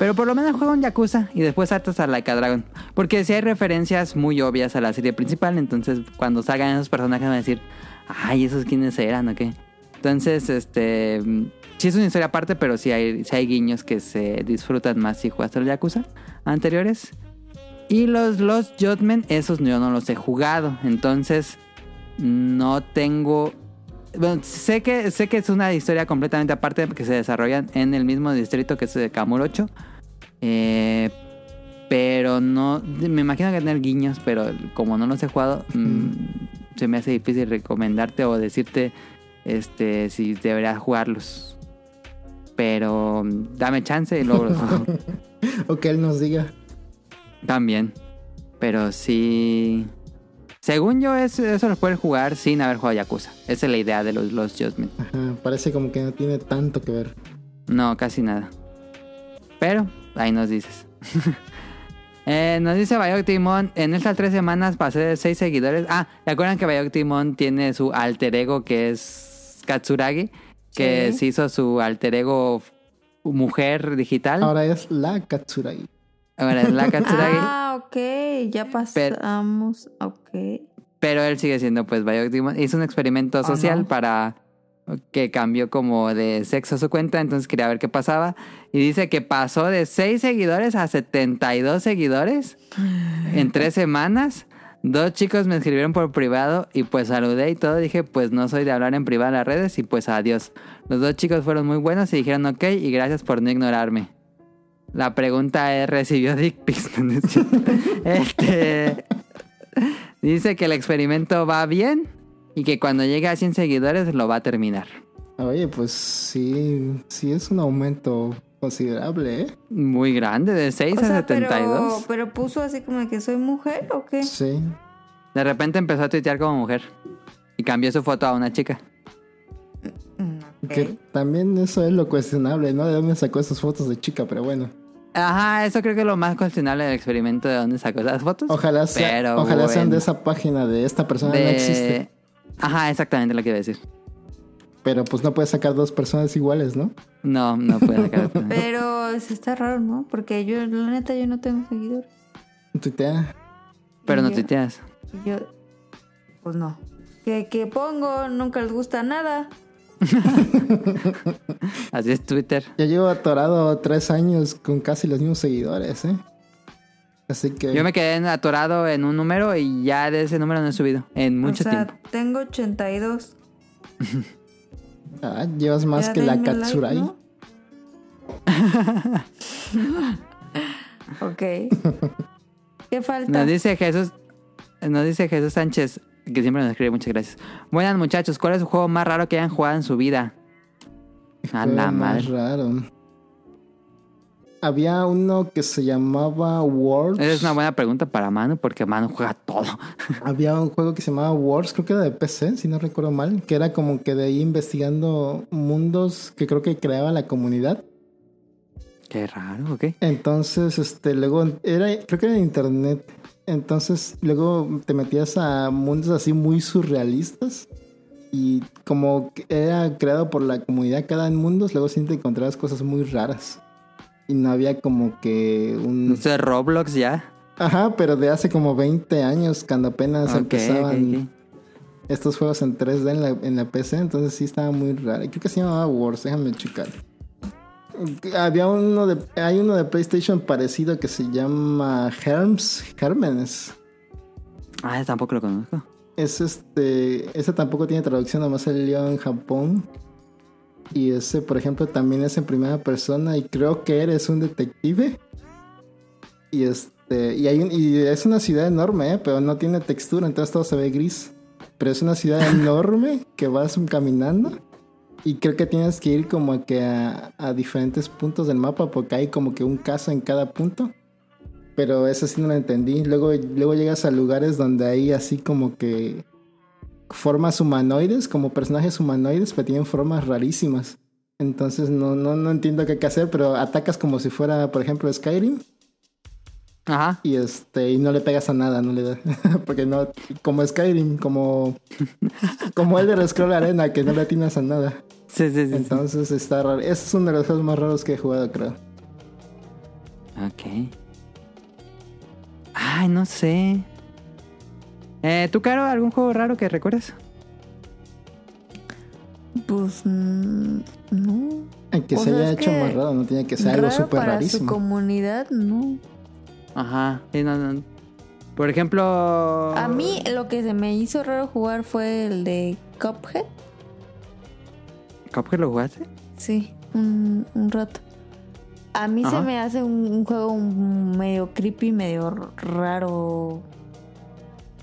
Pero por lo menos juega un Yakuza y después saltas a Like Dragon. Porque si hay referencias muy obvias a la serie principal, entonces cuando salgan esos personajes van a decir, ay, esos quiénes eran o qué. Entonces, este. Sí es una historia aparte, pero sí hay, sí hay guiños que se disfrutan más si jugaste los Yakuza anteriores. Y los Lost Judgment, esos yo no los he jugado. Entonces, no tengo. Bueno, sé que, sé que es una historia completamente aparte que se desarrollan en el mismo distrito que es de Kamurocho. Eh, pero no. Me imagino que tener guiños, pero como no los he jugado, mm, se me hace difícil recomendarte o decirte este si deberías jugarlos. Pero dame chance y luego los juego. O que él nos diga. También. Pero sí. Según yo, es- eso lo puedes jugar sin haber jugado Yakuza. Esa es la idea de los, los Judgment. Ajá, parece como que no tiene tanto que ver. No, casi nada. Pero, ahí nos dices. Eh, nos dice Bayok Timon, en estas tres semanas pasé de seis seguidores. Ah, ¿se acuerdan que Bayok Timon tiene su alter ego que es Katsuragi? Que Sí. se hizo su alter ego mujer digital. Ahora es la Katsuragi. Ahora es la Katsuragi. Ah, ok, ya pasamos. Ok. Pero él sigue siendo pues Bayok Demon. Hizo un experimento social no. para que cambió como de sexo su cuenta, entonces quería ver qué pasaba. Y dice que pasó de 6 seguidores a 72 seguidores en 3 semanas. Dos chicos me escribieron por privado y pues saludé y todo. Dije, pues no soy de hablar en privado en las redes y pues adiós. Los dos chicos fueron muy buenos y dijeron ok y gracias por no ignorarme. La pregunta es, ¿recibió dick pics? Este... Dice que el experimento va bien y que cuando llegue a 100 seguidores lo va a terminar. Oye, pues sí, sí es un aumento considerable, ¿eh? Muy grande, de 6 O a sea, 72. pero, pero puso así como que soy mujer o qué? Sí. De repente empezó a tuitear como mujer y cambió su foto a una chica. Mm. Que también eso es lo cuestionable, ¿no? ¿De dónde sacó esas fotos de chica? Pero bueno. Ajá, eso creo que es lo más cuestionable del experimento de dónde sacó esas fotos. Ojalá, sea- Pero ojalá sean bueno. de esa página de esta persona De- no existe. Ajá, exactamente lo que iba a decir. Pero pues no puedes sacar dos personas iguales, ¿no? No, no puede sacar. Pero sí está raro, ¿no? Porque yo, la neta, yo no tengo seguidores. Tuitea. Pero Y no yo- tuiteas. yo, pues no. Que, que pongo, nunca les gusta nada. Así es Twitter. Yo llevo atorado tres años con casi los mismos seguidores, ¿eh? Así que... Yo me quedé atorado en un número y ya de ese número no he subido en mucho o sea, tiempo. tengo 82. Ah, llevas más Ya que la like, Katsurai. ¿no? ok. ¿Qué falta? Nos dice Jesús, nos dice Jesús Sánchez, que siempre nos escribe, muchas gracias. Buenas muchachos, ¿cuál es su juego más raro que hayan jugado en su vida? A la más madre. raro. Había uno que se llamaba Words. Esa es una buena pregunta para Manu, porque Manu juega todo. Había un juego que se llamaba Wars, creo que era de PC, si no recuerdo mal, que era como que de ahí investigando mundos que creo que creaba la comunidad. Qué raro, ¿ok? Entonces, este, luego era, creo que era en internet. Entonces, luego te metías a mundos así muy surrealistas. Y como era creado por la comunidad cada mundo, luego sí te encontrabas cosas muy raras. Y no había como que un... ¿No sé, Roblox ya? Ajá, pero de hace como 20 años, cuando apenas empezaban estos juegos en 3D en la, en la PC, entonces sí estaba muy raro. Creo que se llamaba Wars, déjame checar. Había uno de, hay uno de PlayStation parecido que se llama Herms, Hermes. Ah, tampoco lo conozco. Es este, ese tampoco tiene traducción, nomás salió en Japón. Y ese, por ejemplo, también es en primera persona y creo que eres un detective. Y este, y hay un- y es una ciudad enorme, ¿eh? pero no tiene textura, entonces todo se ve gris. Pero es una ciudad enorme que vas caminando y creo que tienes que ir como que a, a diferentes puntos del mapa porque hay como que un caso en cada punto. Pero eso sí no lo entendí. Luego, luego llegas a lugares donde hay así como que formas humanoides, como personajes humanoides, pero tienen formas rarísimas. Entonces no, no, no entiendo qué hay que hacer, pero atacas como si fuera, por ejemplo, Skyrim. Ajá. Y este, y no le pegas a nada, no le da. Porque no, como Skyrim, como, como Elder Scroll Arena, que no le atinas a nada. Sí, sí, sí. sí. Entonces está raro. Ese es uno de los juegos más raros que he jugado, creo. Ok. Ay, no sé. Eh, ¿Tú, Caro, algún juego raro que recuerdes? Pues mm, no. El que O se sea, haya hecho que más raro, no tiene que ser algo Raro súper para su rarísimo. comunidad, no. Ajá. Sí, no, no. Por ejemplo... A mí lo que se me hizo raro jugar fue el de Cuphead. ¿Cuphead lo jugaste? Sí, un, un rato. A mí Ajá. se me hace un, un juego medio creepy, medio r-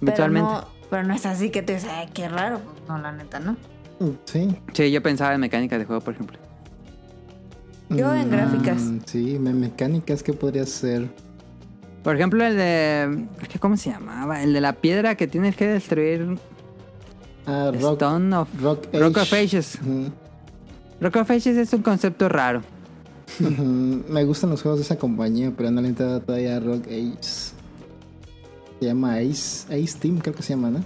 raro. Pero no, pero no es así que te dices, ay, qué raro. No, la neta, ¿no? Sí. Sí, yo pensaba en mecánicas de juego, por ejemplo. Yo en gráficas. Mm, Sí, me- mecánicas, ¿qué podría ser? Por ejemplo, el de... ¿Cómo se llamaba? El de la piedra que tienes que destruir... Ah, Rock, Stone of... Rock Rock of Ages. Rock of Ages es un concepto raro. Me gustan los juegos de esa compañía, pero no le he entrado todavía a Rock Age. Se llama Ace, Ace Team, creo que se llama, ¿no?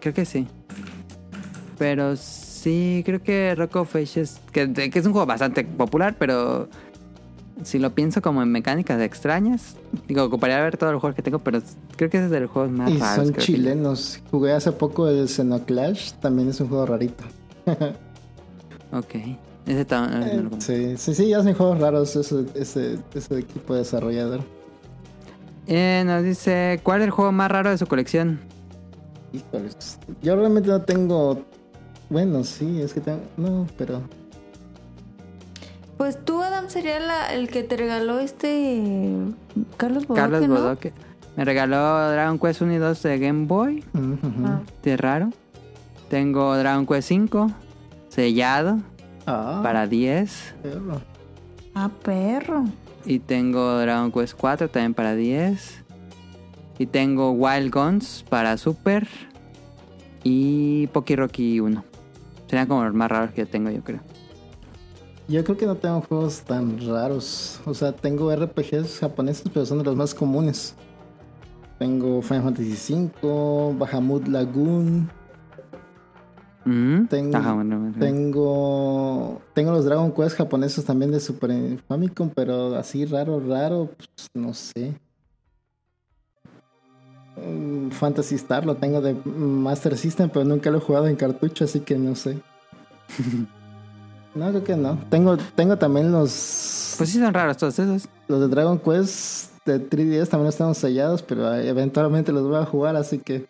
Creo que sí. Pero sí, creo que Rock of Ages, que, que es un juego bastante popular, pero si lo pienso como en mecánicas extrañas, digo, ocuparía ver todos los juegos que tengo, pero creo que ese es de los juegos más y raros. son que- chilenos. Jugué hace poco el Xenoclash, también es un juego rarito. Ok. Ese ta- no. Sí, sí, sí, hacen juegos raros ese, ese, ese equipo desarrollador. Eh, nos dice, ¿cuál es el juego más raro de su colección? Híjoles. Yo realmente no tengo. Bueno, sí, es que tengo. No, pero. Pues tú, Adam, sería la- el que te regaló este Carlos Bodoque, Carlos ¿no? Bodoque. Me regaló Dragon Quest 1 y 2 de Game Boy, ujú. Ah. de raro. Tengo Dragon Quest 5, sellado, Ah, para 10. perro. Ah, perro. Y tengo Dragon Quest 4 también para 10. Y tengo Wild Guns para Super. Y Poki Rocky 1. Serían como los más raros que yo tengo, yo creo. Yo creo que no tengo juegos tan raros. O sea, tengo RPGs japoneses, pero son de los más comunes. Tengo Final Fantasy V, Bahamut Lagoon. Mm, Tengo- ajá, bueno, bueno. Tengo. Tengo los Dragon Quest japoneses también de Super Famicom, pero así raro, raro, pues, no sé. Mm, Fantasy Star lo tengo de Master System, pero nunca lo he jugado en cartucho, así que no sé. no, creo que no. Tengo, tengo también los, Pues sí son raros todos esos. los de Dragon Quest de 3DS, también están sellados, pero eventualmente los voy a jugar, así que.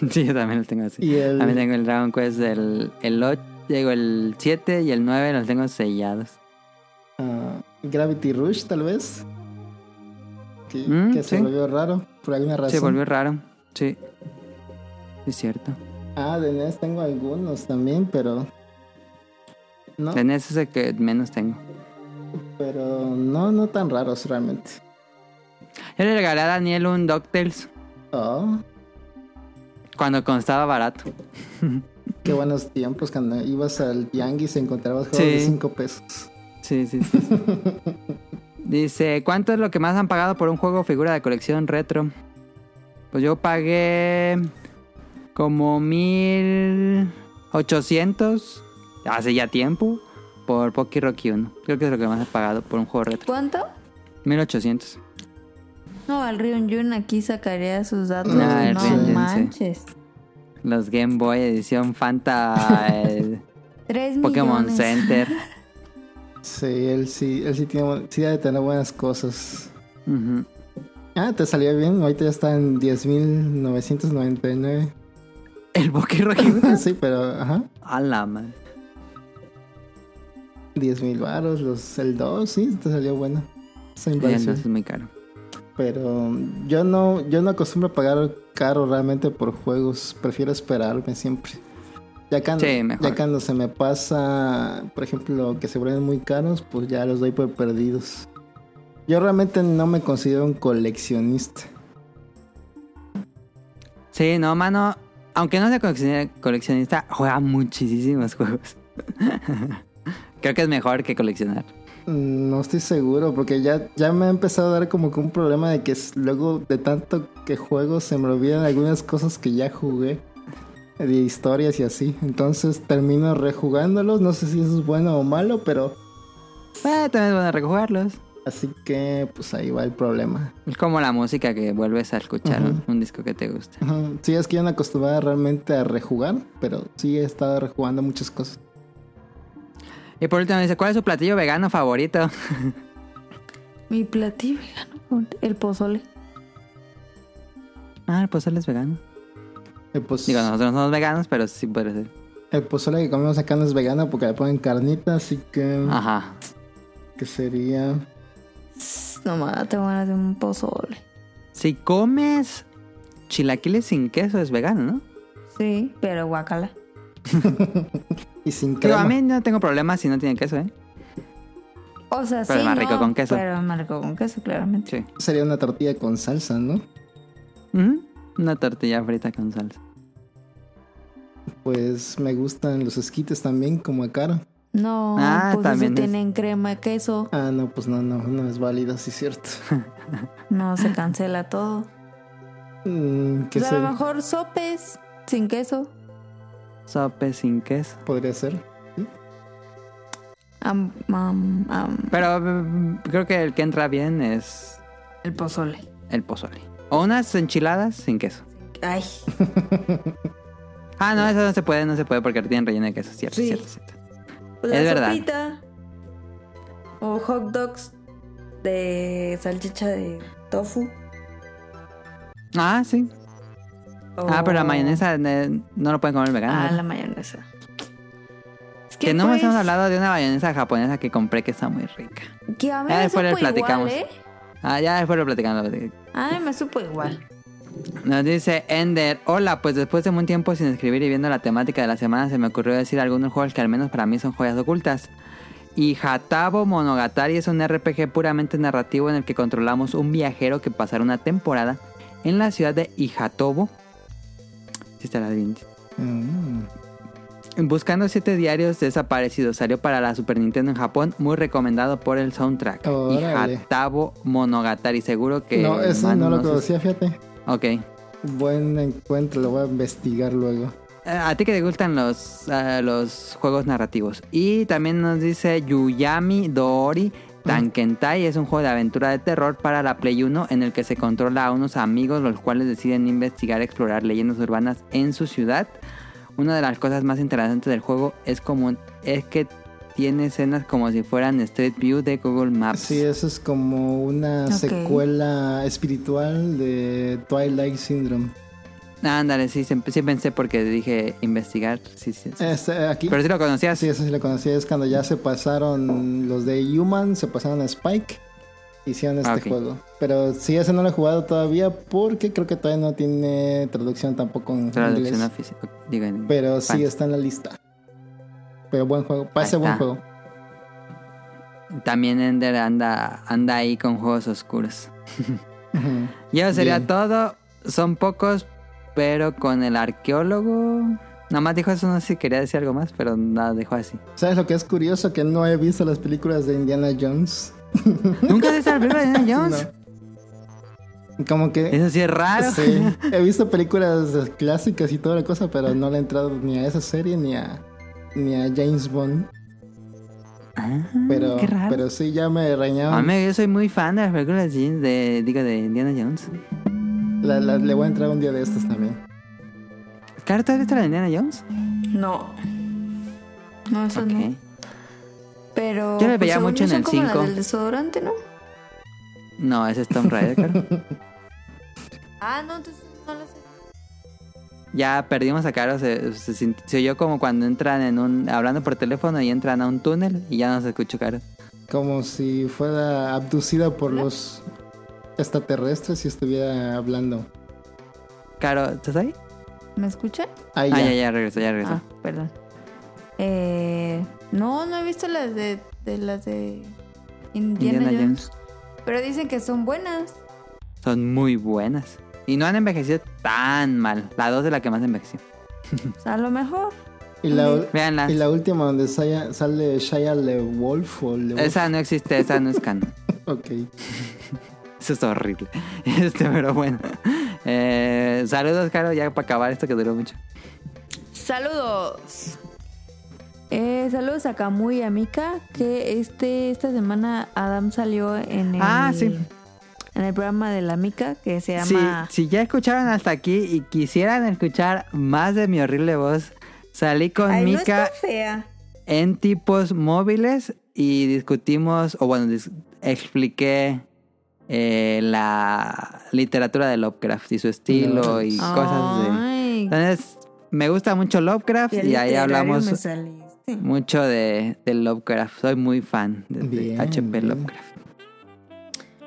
Sí, yo también los tengo así. Y el, También tengo el Dragon Quest del el 8, digo, el 7 y el 9 los tengo sellados. ah, Gravity Rush, tal vez. que, Mm, que se sí. volvió raro por alguna razón. Se volvió raro. Sí. Es cierto. Ah, de NES tengo algunos también, pero. No, En ese es el que menos tengo. pero no, no tan raros realmente. Yo le regalé a Daniel un DuckTales Oh, cuando costaba barato. qué buenos tiempos cuando ibas al tianguis y encontrabas juegos Sí. de 5 pesos. Sí, sí, sí. Dice, ¿cuánto es lo que más han pagado por un juego o figura de colección retro? Pues yo pagué como mil ochocientos hace ya tiempo por Pocky Rocky 1. Creo que es lo que más he pagado por un juego retro. ¿Cuánto? 1800. No, el Ryun Jun aquí sacaría sus datos. El no Ryun Jun, sí. manches. Los Game Boy edición Fanta Tres Pokémon millones. Center. Sí, él sí, él sí tiene, sí debe tener buenas cosas. Ujú. Ah, te salió bien, ahorita ya está en 10.999. El Pocky Rocky 1. sí, pero, ajá, A la madre. 10.000 varos, los, el 2, sí, te salió bueno. Esa el es muy caro. Pero yo no, yo no acostumbro a pagar caro realmente por juegos. Prefiero esperarme siempre. Ya cuando, Sí, ya cuando se me pasa, por ejemplo, que se vuelven muy caros, pues ya los doy por perdidos. Yo realmente no me considero un coleccionista. Sí, no, mano. Aunque no sea coleccion- coleccionista, juega muchísimos juegos. Creo que es mejor que coleccionar. No estoy seguro, porque ya, ya me ha empezado a dar como que un problema de que luego de tanto que juego se me olvidan algunas cosas que ya jugué. De historias y así. Entonces termino rejugándolos. No sé si eso es bueno o malo, pero Eh, también es bueno rejugarlos. así que pues ahí va el problema. Es como la música que vuelves a escuchar, un, un disco que te gusta. Ujú. Sí, es que yo no acostumbraba realmente a rejugar, pero sí he estado rejugando muchas cosas. Y por último dice, ¿cuál es su platillo vegano favorito? Mi platillo vegano. El pozole. ah, el pozole es vegano. El, Digo, nosotros no somos veganos, pero sí puede ser. el pozole que comemos acá no es vegano porque le ponen carnita, así que... Ajá. Que sería... No más, te van a hacer un pozole. Si comes chilaquiles sin queso es vegano, ¿no? Sí, pero guacala. Y sin crema. a mí no tengo problemas si no tiene queso, ¿eh? O sea, Pero sí. es más rico con queso. Pero es más rico con queso, claramente. Sí. Sería una tortilla con salsa, ¿no? Ujú. Una tortilla frita con salsa. Pues me gustan los esquites también, como a Caro. No, Ah, pues también eso es- tienen crema, queso. Ah, no, pues no, no, no es válido, sí es cierto. No, se cancela todo. Mm, ¿Qué Pues a lo mejor sopes sin queso. Sope sin queso. Podría ser. Pero mm, creo que el que entra bien es el pozole. el pozole. O unas enchiladas sin queso. Ay, Ah, no, eso no se puede, no se puede porque tienen relleno de queso, cierto, Sí. cierto, cierto. pues Es la verdad. sopita. O hot dogs de salchicha de tofu. Ah, sí. Ah, pero la mayonesa eh, no lo pueden comer vegano. Ah, la mayonesa. Es Que no pues, hemos hablado de una mayonesa japonesa que compré que está muy rica. Que a mí Ya me después le supo platicamos. igual, ¿eh? Ah, ya después lo platicamos. Ay, me supo igual. Nos dice Ender, hola, pues después de un tiempo sin escribir y viendo la temática de la semana se me ocurrió decir algunos juegos que al menos para mí son joyas ocultas. Y Hatabo Monogatari es un RPG puramente narrativo en el que controlamos un viajero que pasará una temporada en la ciudad de Ihatobo. Sí estará. Mm. Buscando siete diarios desaparecidos. Salió para la Super Nintendo en Japón. Muy recomendado por el soundtrack. Órale. Y Hatabo Monogatari. Seguro que... no, eso no lo conocía, fíjate. Ok. Buen encuentro, lo voy a investigar luego. Eh, A ti que te gustan los, eh, los juegos narrativos. Y también nos dice Yuyami Doori Tankentai. Es un juego de aventura de terror para la Play 1 en el que se controla a unos amigos los cuales deciden investigar, explorar leyendas urbanas en su ciudad. Una de las cosas más interesantes del juego es como es que tiene escenas como si fueran Street View de Google Maps. Sí, eso es como una secuela espiritual de Twilight Syndrome. Ándale, sí, sí, sí pensé porque dije investigar. Sí, sí, sí. Este, aquí, Pero si lo conocías. sí, eso sí lo conocía. Es cuando ya se pasaron los de Human, se pasaron a Spike. hicieron este Ah, juego. Pero sí, ese no lo he jugado todavía porque creo que todavía no tiene traducción tampoco en Traducción inglés. Digo, en Pero sí está en la lista. Pero buen juego, parece Ahí buen juego. También Ender anda, anda ahí con juegos oscuros. Ujú. Y eso sería Bien. todo. Son pocos, pero con el arqueólogo. Nada más dijo eso, no sé si quería decir algo más, pero nada, dejó así. ¿Sabes lo que es curioso? Que no he visto las películas de Indiana Jones. ¿Nunca has visto la película de Indiana Jones? No. Como que... Eso sí es raro. Sí, he visto películas clásicas y toda la cosa, pero no le he entrado ni a esa serie ni a ni a James Bond. Ah, Pero, qué raro. pero sí ya me reñaban. Mami, yo soy muy fan de las películas de, de- digo, de Indiana Jones. La- la- le voy a entrar un día de estos también. Caro, ¿tú has visto la de Indiana Jones? No. No, eso Ok. no. Pero. Yo la veía según mucho en el como la 5. del desodorante, ¿no? No, ese es Tomb Raider, Caro. Ah, no, entonces no lo sé. ya perdimos a Caro. Se, se, sint- se oyó como cuando entran en un... Hablando por teléfono y entran a un túnel y ya no se escuchó Caro. Como si fuera abducida por los extraterrestres y estuviera hablando. Caro, ¿estás ahí? ¿Me escuchan? Ahí Ah, ya. ya, ya regresó, ya regresó. Ah, perdón. Eh, no, no he visto las de, de las de Indiana, Indiana Jones. Pero dicen que son buenas. Son muy buenas. Y no han envejecido tan mal. La 2 es la que más envejeció. O sea, a lo mejor. Y la, Veanla. y la última donde sale, sale Shia LeWolf o LeWolf. Esa no existe, esa no es canon. Ok. Eso es horrible. Este, pero bueno. Eh, saludos, Caro, ya para acabar esto que duró mucho. Saludos. Eh, saludos a Camu y a Mika, que este, esta semana Adam salió en el, Ah, sí. en el programa de la Mika, que se llama... si ya escucharon hasta aquí y quisieran escuchar más de mi horrible voz, salí con Ay, Mika fea. en tipos móviles y discutimos, o bueno, dis- expliqué eh, la literatura de Lovecraft y su estilo y cosas de... Ay, Entonces, me gusta mucho Lovecraft y ahí hablamos mucho de, de Lovecraft. Soy muy fan de, HP bien. Lovecraft.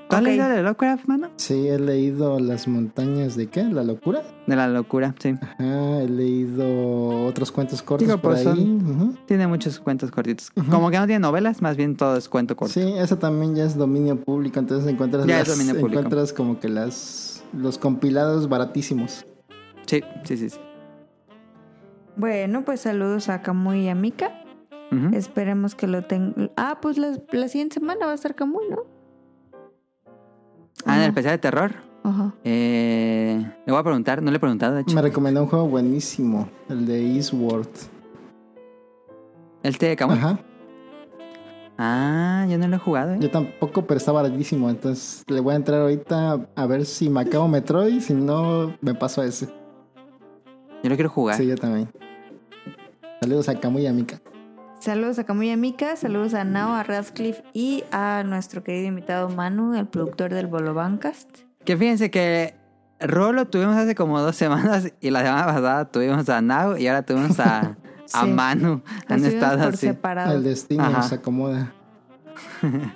¿Tú has Ok. leído de Lovecraft, mano? Sí, he leído Las montañas de qué? ¿La locura? De la locura, sí. Ajá, he leído otros cuentos cortos Digo, por pues, ahí. son-. Tiene muchos cuentos cortitos. Como que no tiene novelas, más bien todo es cuento corto. Sí, eso también ya es dominio público, entonces encuentras Ya es las- dominio público. encuentras como que las los compilados baratísimos. Sí, sí, sí. sí. Bueno, pues saludos a Camu y a Mika. Esperemos que lo tengan. Ah, pues la, la siguiente semana va a estar Camuy, ¿no? Ah, en el especial de terror. Ajá. Eh, le voy a preguntar, no le he preguntado, de hecho. Me recomendó un juego buenísimo, el de Eastward. ¿El té de Camuy? Ajá. Ah, yo no lo he jugado, ¿eh? Yo tampoco, pero está baratísimo, entonces le voy a entrar ahorita a ver si me acabo Metroid, si no me paso a ese. Yo lo quiero jugar. Sí, yo también. Saludos a Camu y a Mika. Saludos a Camu y a Mika, saludos a Nao, a Radcliffe y a nuestro querido invitado Manu, el productor del Bolo Bancast. Que fíjense que Rolo tuvimos hace como dos semanas y la semana pasada tuvimos a Nau y ahora tuvimos a, a Sí. Manu. Han estado por así. separado. El destino Ajá. se acomoda.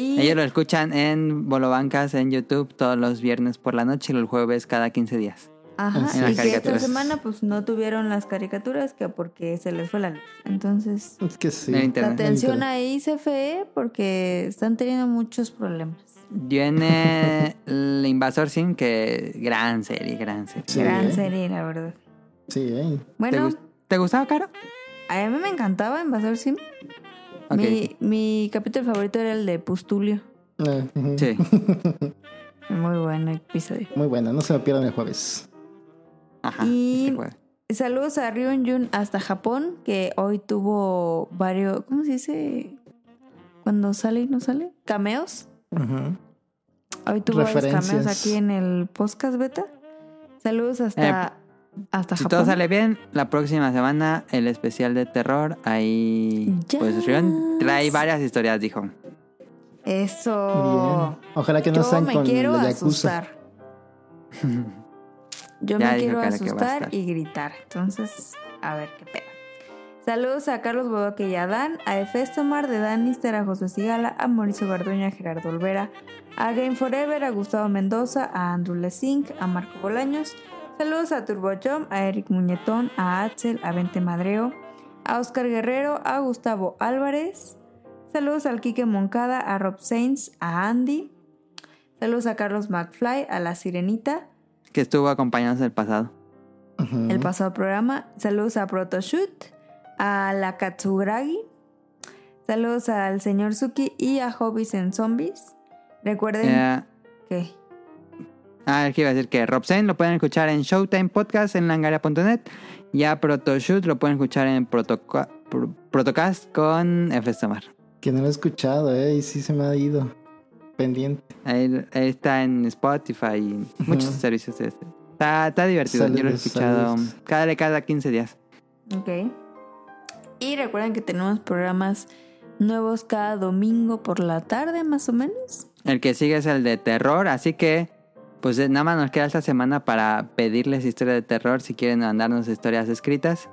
Y Ellos lo escuchan en Bolobancas en YouTube todos los viernes por la noche y los jueves cada 15 días. Ajá, En y que esta semana pues no tuvieron las caricaturas que porque se les fue la luz. Entonces, Es que sí. En internet. atención ahí CFE porque están teniendo muchos problemas. Viene el Invasor Sim, que gran serie, gran serie. Sí, Gran ¿eh? serie, la verdad. Sí, ¿eh? ¿Te, Bueno, ¿Te gustaba, Caro? a mí me encantaba Invasor Sim. Mi, mi capítulo favorito era el de Pustulio. Eh, ujú. Sí. Muy buen episodio. Muy buena, no se me pierdan el jueves. Ajá. Y- este. Saludos a Ryun Jun hasta Japón, que hoy tuvo varios, ¿cómo se dice? Cuando sale y no sale. Cameos. Hoy tuvo varios cameos aquí en el podcast beta. Saludos hasta, hasta Si Japón. todo sale bien, la próxima semana el especial de terror. Ahí, Yes. pues Rion trae varias historias, dijo. Eso. Bien. Ojalá que no Yo sean me con quiero la asustar. Yo Ya me quiero asustar y gritar. Entonces, a ver qué pedo. Saludos a Carlos Bodoque y a Dan, a Efestomar de Danister, a José Sigala, a Mauricio Garduña, a Gerardo Olvera, a Game Forever, a Gustavo Mendoza, a Andrew Lesink, a Marco Bolaños. Saludos a Turbo Jump, a Eric Muñetón, a Axel, a Vente Madreo, a Oscar Guerrero, a Gustavo Álvarez. Saludos al Quique Moncada, a Rob Sainz, a Andy. Saludos a Carlos McFly, a La Sirenita, Que estuvo acompañándonos el pasado. El pasado programa. Saludos a Protoshoot, a la Katsugragi. Saludos al señor Suki y a Hobbies en Zombies. Recuerden Eh, que ah, es que iba a decir que Rob Zane lo pueden escuchar en Showtime Podcast en langaria.net. Y a Protoshoot lo pueden escuchar en Protoca- Pro- Protocast con F. Samar. Que no lo he escuchado, ¿eh? Y sí se me ha ido pendiente. Ahí, ahí está en Spotify y muchos servicios de este. Está, está divertido. Yo lo he escuchado saludos. cada, cada 15 días. Ok. Y recuerden que tenemos programas nuevos cada domingo por la tarde, más o menos. El que sigue es el de terror, así que pues eh, nada más nos queda esta semana para pedirles historias de terror si quieren mandarnos historias escritas.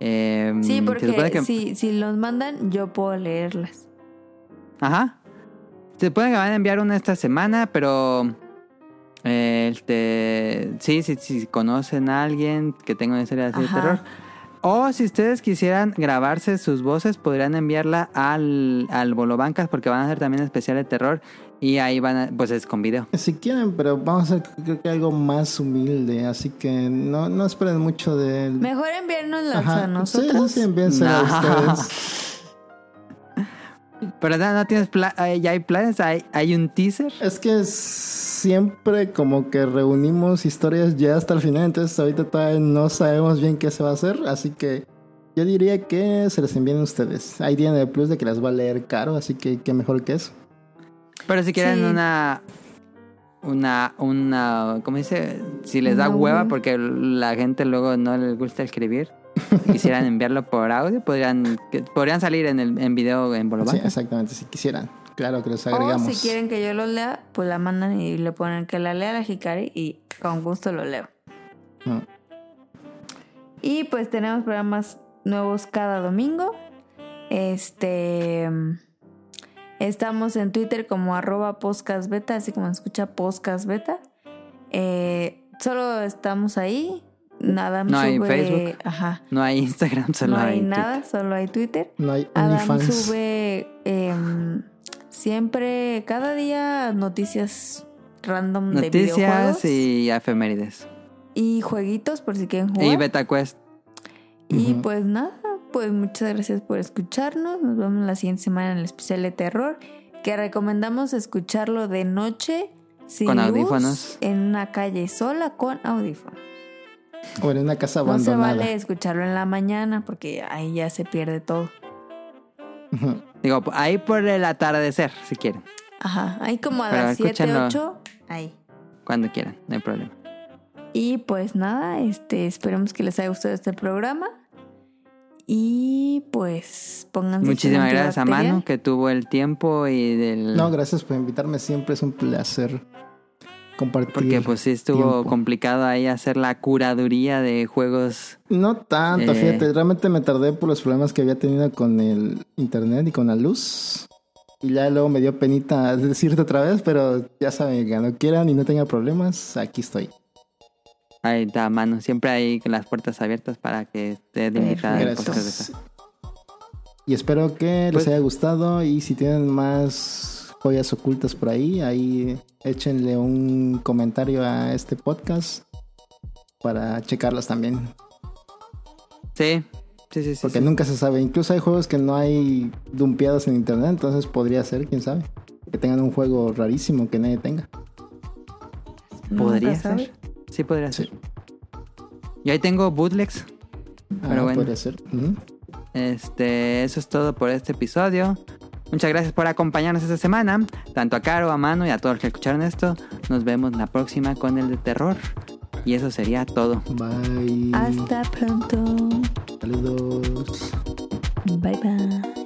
Eh, Sí, porque que- si, si los mandan, yo puedo leerlas. Ajá. Se supone que van a enviar una esta semana, pero eh, este sí, sí, si conocen a alguien que tenga una historia así de Ajá. terror. O si ustedes quisieran grabarse sus voces, podrían enviarla al, al Bolobancas porque van a hacer también especial de terror y ahí van a, pues es con video. Si quieren, pero vamos a hacer creo que algo más humilde, así que no, no esperen mucho del... Mejor enviárnoslas Ajá. a nosotros. Sí, sí, envíenselo a ustedes. Pero no, no tienes pla- eh, ya hay planes, hay, hay un teaser. Es que siempre como que reunimos historias ya hasta el final, entonces ahorita todavía no sabemos bien qué se va a hacer, así que yo diría que se les envíen ustedes. Ahí tienen el plus de que las va a leer caro, así que qué mejor que eso. Pero si quieren Sí. una una una ¿cómo dice? Si les da hueva. porque la gente luego no les gusta escribir, quisieran enviarlo por audio, podrían que- podrían salir en el en video en Sí, Bolobancas. exactamente, si quisieran. Claro que los O agregamos. si quieren que yo los lea, pues la mandan y le ponen que la lea la Hikari y con gusto lo leo. Mm. Y pues tenemos programas nuevos cada domingo. Este. Estamos en Twitter como arroba podcastbeta, así como se escucha podcastbeta. Eh, solo estamos ahí. Nada No hay sube. Facebook. Ajá. No hay Instagram, solo no hay, hay nada, solo hay Twitter. No hay Adam OnlyFans. sube em, siempre, cada día, noticias random Twitter. de Noticias videojuegos y efemérides. y jueguitos por si quieren jugar. Y BetaQuest. Y Ujú. pues nada, pues muchas gracias por escucharnos. Nos vemos la siguiente semana en el especial de terror, que recomendamos escucharlo de noche sin Con luz, audífonos. en una calle sola con audífonos. O en una casa No se abandonada. vale escucharlo en la mañana porque ahí ya se pierde todo. Digo, ahí por el atardecer, si quieren, Ajá, ahí como a Pero las 7, escúchenlo. 8, ahí. cuando quieran, no hay problema. Y pues nada, este, esperemos que les haya gustado este programa. Y pues pónganse Muchísimas gracias a. Manu que tuvo el tiempo y del No, gracias por invitarme. Siempre es un placer compartir. Porque pues sí estuvo tiempo. complicado ahí hacer la curaduría de juegos. No tanto, Eh. fíjate. Realmente me tardé por los problemas que había tenido con el internet y con la luz. Y ya luego me dio penita decirte otra vez, pero ya saben, que no quieran y no tengan problemas, aquí estoy. Ahí está Manu, siempre ahí con las puertas abiertas para que esté de esa. Y espero que les Pues- haya gustado y si tienen más joyas ocultas por ahí, ahí échenle un comentario a este podcast para checarlas también. Sí, sí, sí, sí. Porque sí. nunca se sabe. Incluso hay juegos que no hay dumpeados en internet, entonces podría ser, quién sabe. Que tengan un juego rarísimo que nadie tenga. Podría sabe. ser. Sí, podría Sí. ser. Yo ahí tengo bootlegs. Pero Ah, bueno. Podría ser. Este, eso es todo por este episodio. Muchas gracias por acompañarnos esta semana. Tanto a Caro, a Manu y a todos los que escucharon esto. Nos vemos la próxima con el de terror. Y eso sería todo. Bye. Hasta pronto. Saludos. Bye bye.